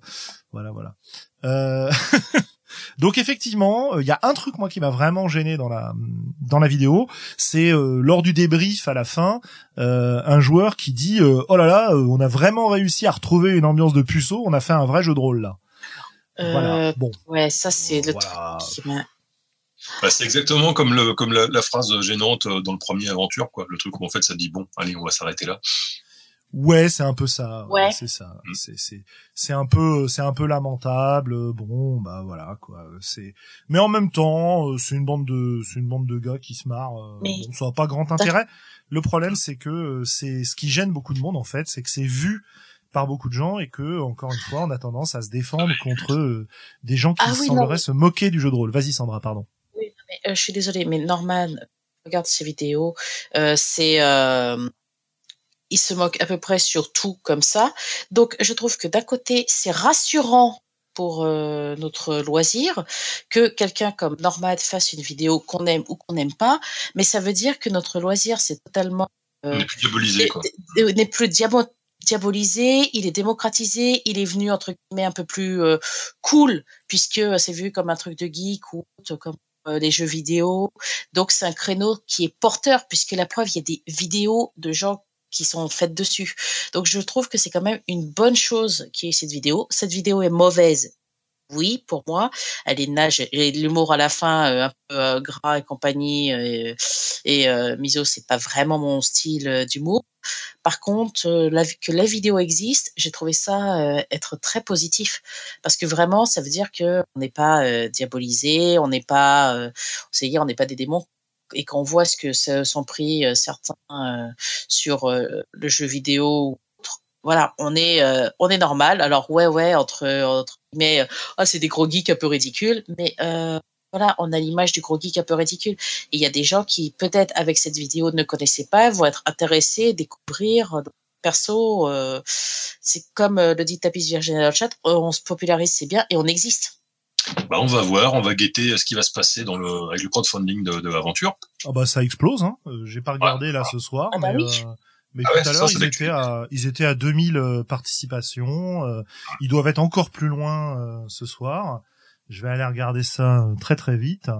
Voilà voilà. Euh... Donc effectivement, il y a un truc moi qui m'a vraiment gêné dans la dans la vidéo, c'est euh, lors du débrief à la fin, euh, un joueur qui dit euh, oh là là, on a vraiment réussi à retrouver une ambiance de puceau, on a fait un vrai jeu de rôle là. Euh, Voilà. Bon, Ouais, ça c'est le Voilà. truc qui m'a. Bah, c'est exactement comme le comme la, la, phrase gênante dans le premier aventure, quoi. Le truc où en fait ça dit bon, allez, on va s'arrêter là. Ouais, c'est un peu ça. Ouais. C'est ça. Mm. C'est c'est c'est un peu c'est un peu lamentable. Bon, bah voilà quoi. C'est mais en même temps, euh, c'est une bande de c'est une bande de gars qui se marrent. euh, Mais- Bon, ça n'a pas grand intérêt. Le problème, c'est que euh, c'est ce qui gêne beaucoup de monde en fait, c'est que c'est vu par beaucoup de gens et que encore une fois, on a tendance à se défendre contre euh, des gens qui Ah oui, non, sembleraient mais- se moquer du jeu de rôle. Vas-y Sandra, pardon. Mais, euh, je suis désolée, mais Norman, regarde ses vidéos, euh, c'est, euh, il se moque à peu près sur tout comme ça. Donc, je trouve que d'un côté, c'est rassurant pour euh, notre loisir que quelqu'un comme Norman fasse une vidéo qu'on aime ou qu'on n'aime pas, mais ça veut dire que notre loisir, c'est totalement euh, est plus diabolisé, quoi. n'est n'est plus diabo- diabolisé, il est démocratisé, il est venu entre guillemets un peu plus euh, cool puisque c'est vu comme un truc de geek ou comme euh, les jeux vidéo. Donc c'est un créneau qui est porteur puisque la preuve il y a des vidéos de gens qui sont faites dessus. Donc je trouve que c'est quand même une bonne chose qui est cette vidéo. Cette vidéo est mauvaise. Oui, pour moi, elle est nage et l'humour à la fin euh, un peu euh, gras et compagnie euh, et miso c'est pas vraiment mon style d'humour. Par contre, que la vidéo existe, j'ai trouvé ça être très positif parce que vraiment, ça veut dire que on n'est pas diabolisé, on n'est pas, on n'est pas des démons et qu'on voit ce que sont pris certains sur le jeu vidéo. Voilà, on est euh, on est normal. Alors ouais ouais entre entre mais ah c'est des gros geeks un peu ridicules, mais euh, voilà, on a l'image du gros geek un peu ridicule. Et il y a des gens qui, peut-être, avec cette vidéo, ne connaissaient pas, vont être intéressés, découvrir. euh, Perso, euh, c'est comme euh, le dit Tapis Virginie dans le chat, euh, on se popularise, c'est bien, et on existe. Bah, on va voir, on va guetter ce qui va se passer dans le, avec le crowdfunding de, de l'aventure. Ah bah ça explose. Hein. Euh, J'ai pas regardé là ce soir, Ah bah mais, oui. euh, mais Ah ouais, tout à l'heure ils étaient à ils étaient à 2000 euh, participations. euh, ils doivent être encore plus loin euh, ce soir. Je vais aller regarder ça euh, très très vite.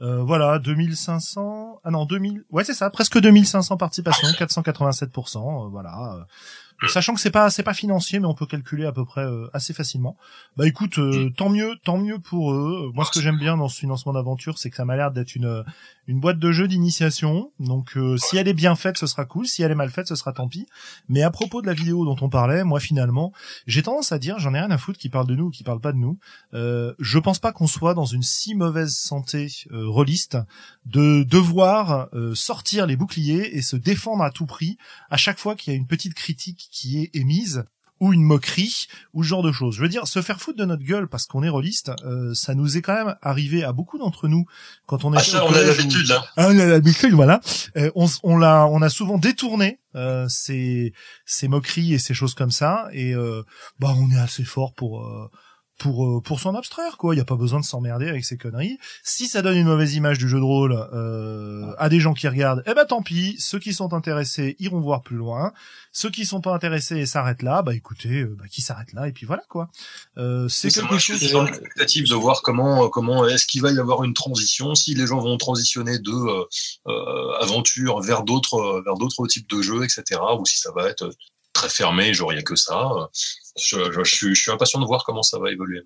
Euh, voilà, 2500. Ah non, 2000. Ouais, c'est ça, presque 2500 participations, 487%. euh, voilà. Sachant que c'est pas c'est pas financier, mais on peut calculer à peu près euh, assez facilement. Bah écoute, euh, tant mieux, tant mieux pour eux. Moi, ce que j'aime bien dans ce financement d'aventure, c'est que ça m'a l'air d'être une une boîte de jeu d'initiation. Donc, euh, si elle est bien faite, ce sera cool. Si elle est mal faite, ce sera tant pis. Mais à propos de la vidéo dont on parlait, moi finalement, j'ai tendance à dire, j'en ai rien à foutre qui parle de nous ou qui parle pas de nous. Euh, je pense pas qu'on soit dans une si mauvaise santé euh, rôliste de devoir euh, sortir les boucliers et se défendre à tout prix à chaque fois qu'il y a une petite critique qui est émise ou une moquerie ou ce genre de choses. Je veux dire, se faire foutre de notre gueule parce qu'on est rôliste, euh, ça nous est quand même arrivé à beaucoup d'entre nous quand on est Ah, ça, on a l'habitude, hein. ah, on a l'habitude, voilà. Euh, on l'a, on a souvent détourné euh, ces, ces moqueries et ces choses comme ça, et euh, bah on est assez fort pour euh, pour euh, pour s'en abstraire, quoi. Il y a pas besoin de s'emmerder avec ces conneries. Si ça donne une mauvaise image du jeu de rôle euh, à des gens qui regardent, eh ben tant pis. Ceux qui sont intéressés iront voir plus loin. Ceux qui sont pas intéressés et s'arrêtent là, bah écoutez, euh, bah, qui s'arrêtent là, et puis voilà quoi. Euh, c'est quelque moi, je chose. suis dans l'expectative de voir comment, comment est-ce qu'il va y avoir une transition, si les gens vont transitionner de euh, euh, aventure vers d'autres, euh, vers d'autres types de jeux, etc., ou si ça va être très fermé, genre il y a que ça. Je, je, je suis, je suis impatient de voir comment ça va évoluer.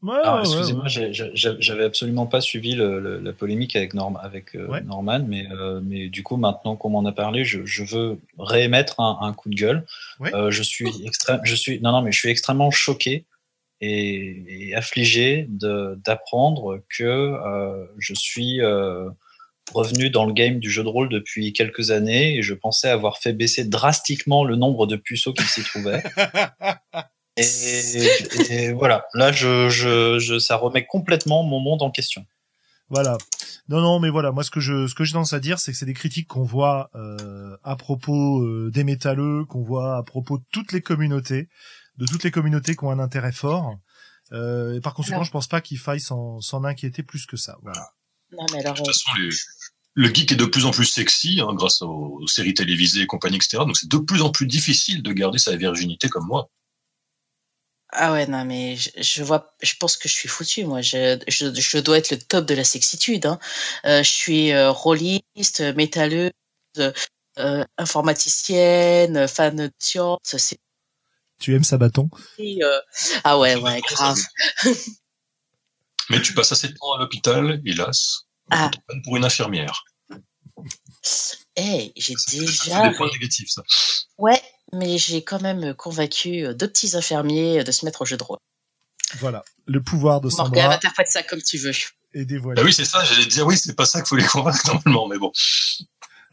Ouais, Alors, ouais, excusez-moi, ouais. j'avais absolument pas suivi le, le- la polémique avec, Norm, avec euh, Ouais. Norman, mais, euh, mais du coup, maintenant qu'on m'en a parlé, je, je veux réémettre un, un coup de gueule. Ouais. Euh, je suis extrême, je suis, non, non, mais je suis extrêmement choqué et, et affligé de- d'apprendre que euh, je suis euh, revenu dans le game du jeu de rôle depuis quelques années et je pensais avoir fait baisser drastiquement le nombre de puceaux qui s'y trouvaient. Et, et voilà, là, je, je, je, ça remet complètement mon monde en question. Voilà. Non, non, mais voilà. Moi, ce que je, ce que j'ai tendance à dire, c'est que c'est des critiques qu'on voit euh, à propos euh, des métalleux, qu'on voit à propos de toutes les communautés, de toutes les communautés qui ont un intérêt fort. Euh, et par conséquent, Alors. je pense pas qu'il faille s'en, s'en inquiéter plus que ça. Voilà. Non, mais alors, De toute euh, façon, les- le geek est de plus en plus sexy hein, grâce aux, aux séries télévisées et compagnie, etc. Donc c'est de plus en plus difficile de garder sa virginité comme moi. ah ouais, non, mais je, je vois, je pense que je suis foutu, moi. Je, je, je dois être le top de la sexitude. Hein. Euh, je suis euh, rôliste, métalleuse, euh, informaticienne, fan de science. C'est Tu aimes Sabaton? Euh, ah ouais, ouais, grave. Mais tu passes assez de temps à l'hôpital, hélas, Ah. pour une infirmière. Eh, j'ai C'est déjà. des points négatifs, ça. Ouais, mais j'ai quand même convaincu euh, deux petits infirmiers de se mettre au jeu de rôle. Voilà, le pouvoir de Morgane, Sandra interprète ça comme tu veux. est dévoilé. Bah oui, c'est ça, j'allais te dire, oui, c'est pas ça qu'il faut les convaincre normalement, mais bon.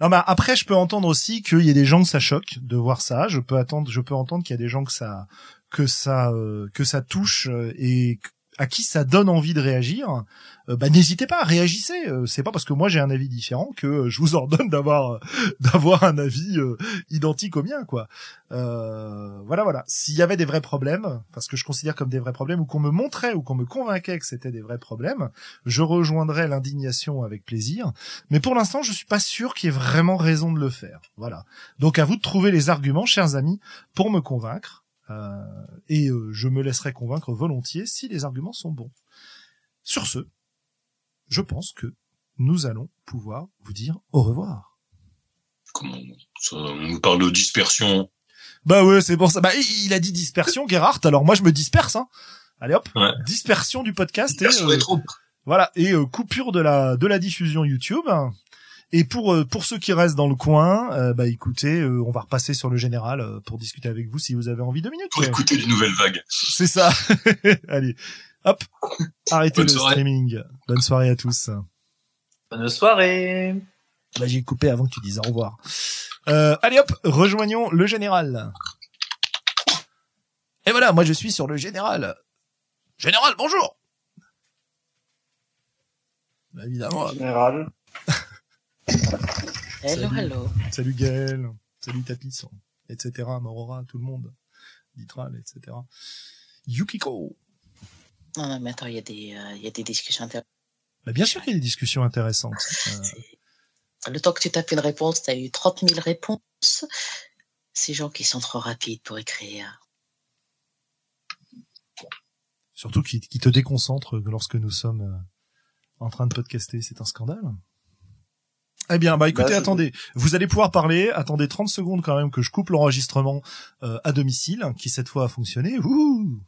Non, mais après, je peux entendre aussi qu'il y a des gens que ça choque de voir ça. Je peux attendre, je peux entendre qu'il y a des gens que ça, que ça, euh, que ça touche euh, et à qui ça donne envie de réagir. Euh, bah, n'hésitez pas, réagissez. Euh, c'est pas parce que moi j'ai un avis différent que euh, je vous ordonne d'avoir, euh, d'avoir un avis identique au mien, quoi. Voilà, voilà. S'il y avait des vrais problèmes, parce que je considère comme des vrais problèmes, ou qu'on me montrait ou qu'on me convainquait que c'était des vrais problèmes, je rejoindrais l'indignation avec plaisir. Mais pour l'instant, je suis pas sûr qu'il y ait vraiment raison de le faire. Voilà. Donc à vous de trouver les arguments, chers amis, pour me convaincre. Euh, et euh, je me laisserai convaincre volontiers si les arguments sont bons. Sur ce, je pense que nous allons pouvoir vous dire au revoir. Comment, ça, on nous parle de dispersion? Bah ouais, c'est pour ça. Bah il a dit dispersion, Gerhardt. Alors moi je me disperse. Hein. Allez hop, Ouais. dispersion du podcast et Dispersion euh, des troupes. Voilà, et euh, coupure de la de la diffusion YouTube. Et pour euh, pour ceux qui restent dans le coin, euh, bah écoutez, euh, on va repasser sur le général euh, pour discuter avec vous si vous avez envie de minutes. Pour écouter les nouvelles vagues. C'est ça. Allez, hop, arrêtez Bonne le soirée. streaming. Bonne soirée à tous. Bonne soirée. Bah j'ai coupé avant que tu dises au revoir. Euh, allez hop, rejoignons le général. Et voilà, moi je suis sur le général. Général, bonjour. Bah, évidemment. Général. Hello, Salut. hello. Salut Gaël, salut Tapis, etc. Morora, tout le monde, Ditral, etc. Yukiko. Non, non, mais attends, il y a des, euh, y a des discussions intéressantes. Bah, bien sûr qu'il y a des discussions intéressantes. Euh, Le temps que tu tapes une réponse, t'as eu 30 000 réponses. Ces gens qui sont trop rapides pour écrire. surtout qui, qui te déconcentre lorsque nous sommes euh, en train de podcaster, c'est un scandale. Eh bien, bah écoutez, Bah, attendez, vous allez pouvoir parler, attendez 30 secondes quand même que je coupe l'enregistrement euh, à domicile, qui cette fois a fonctionné. Ouh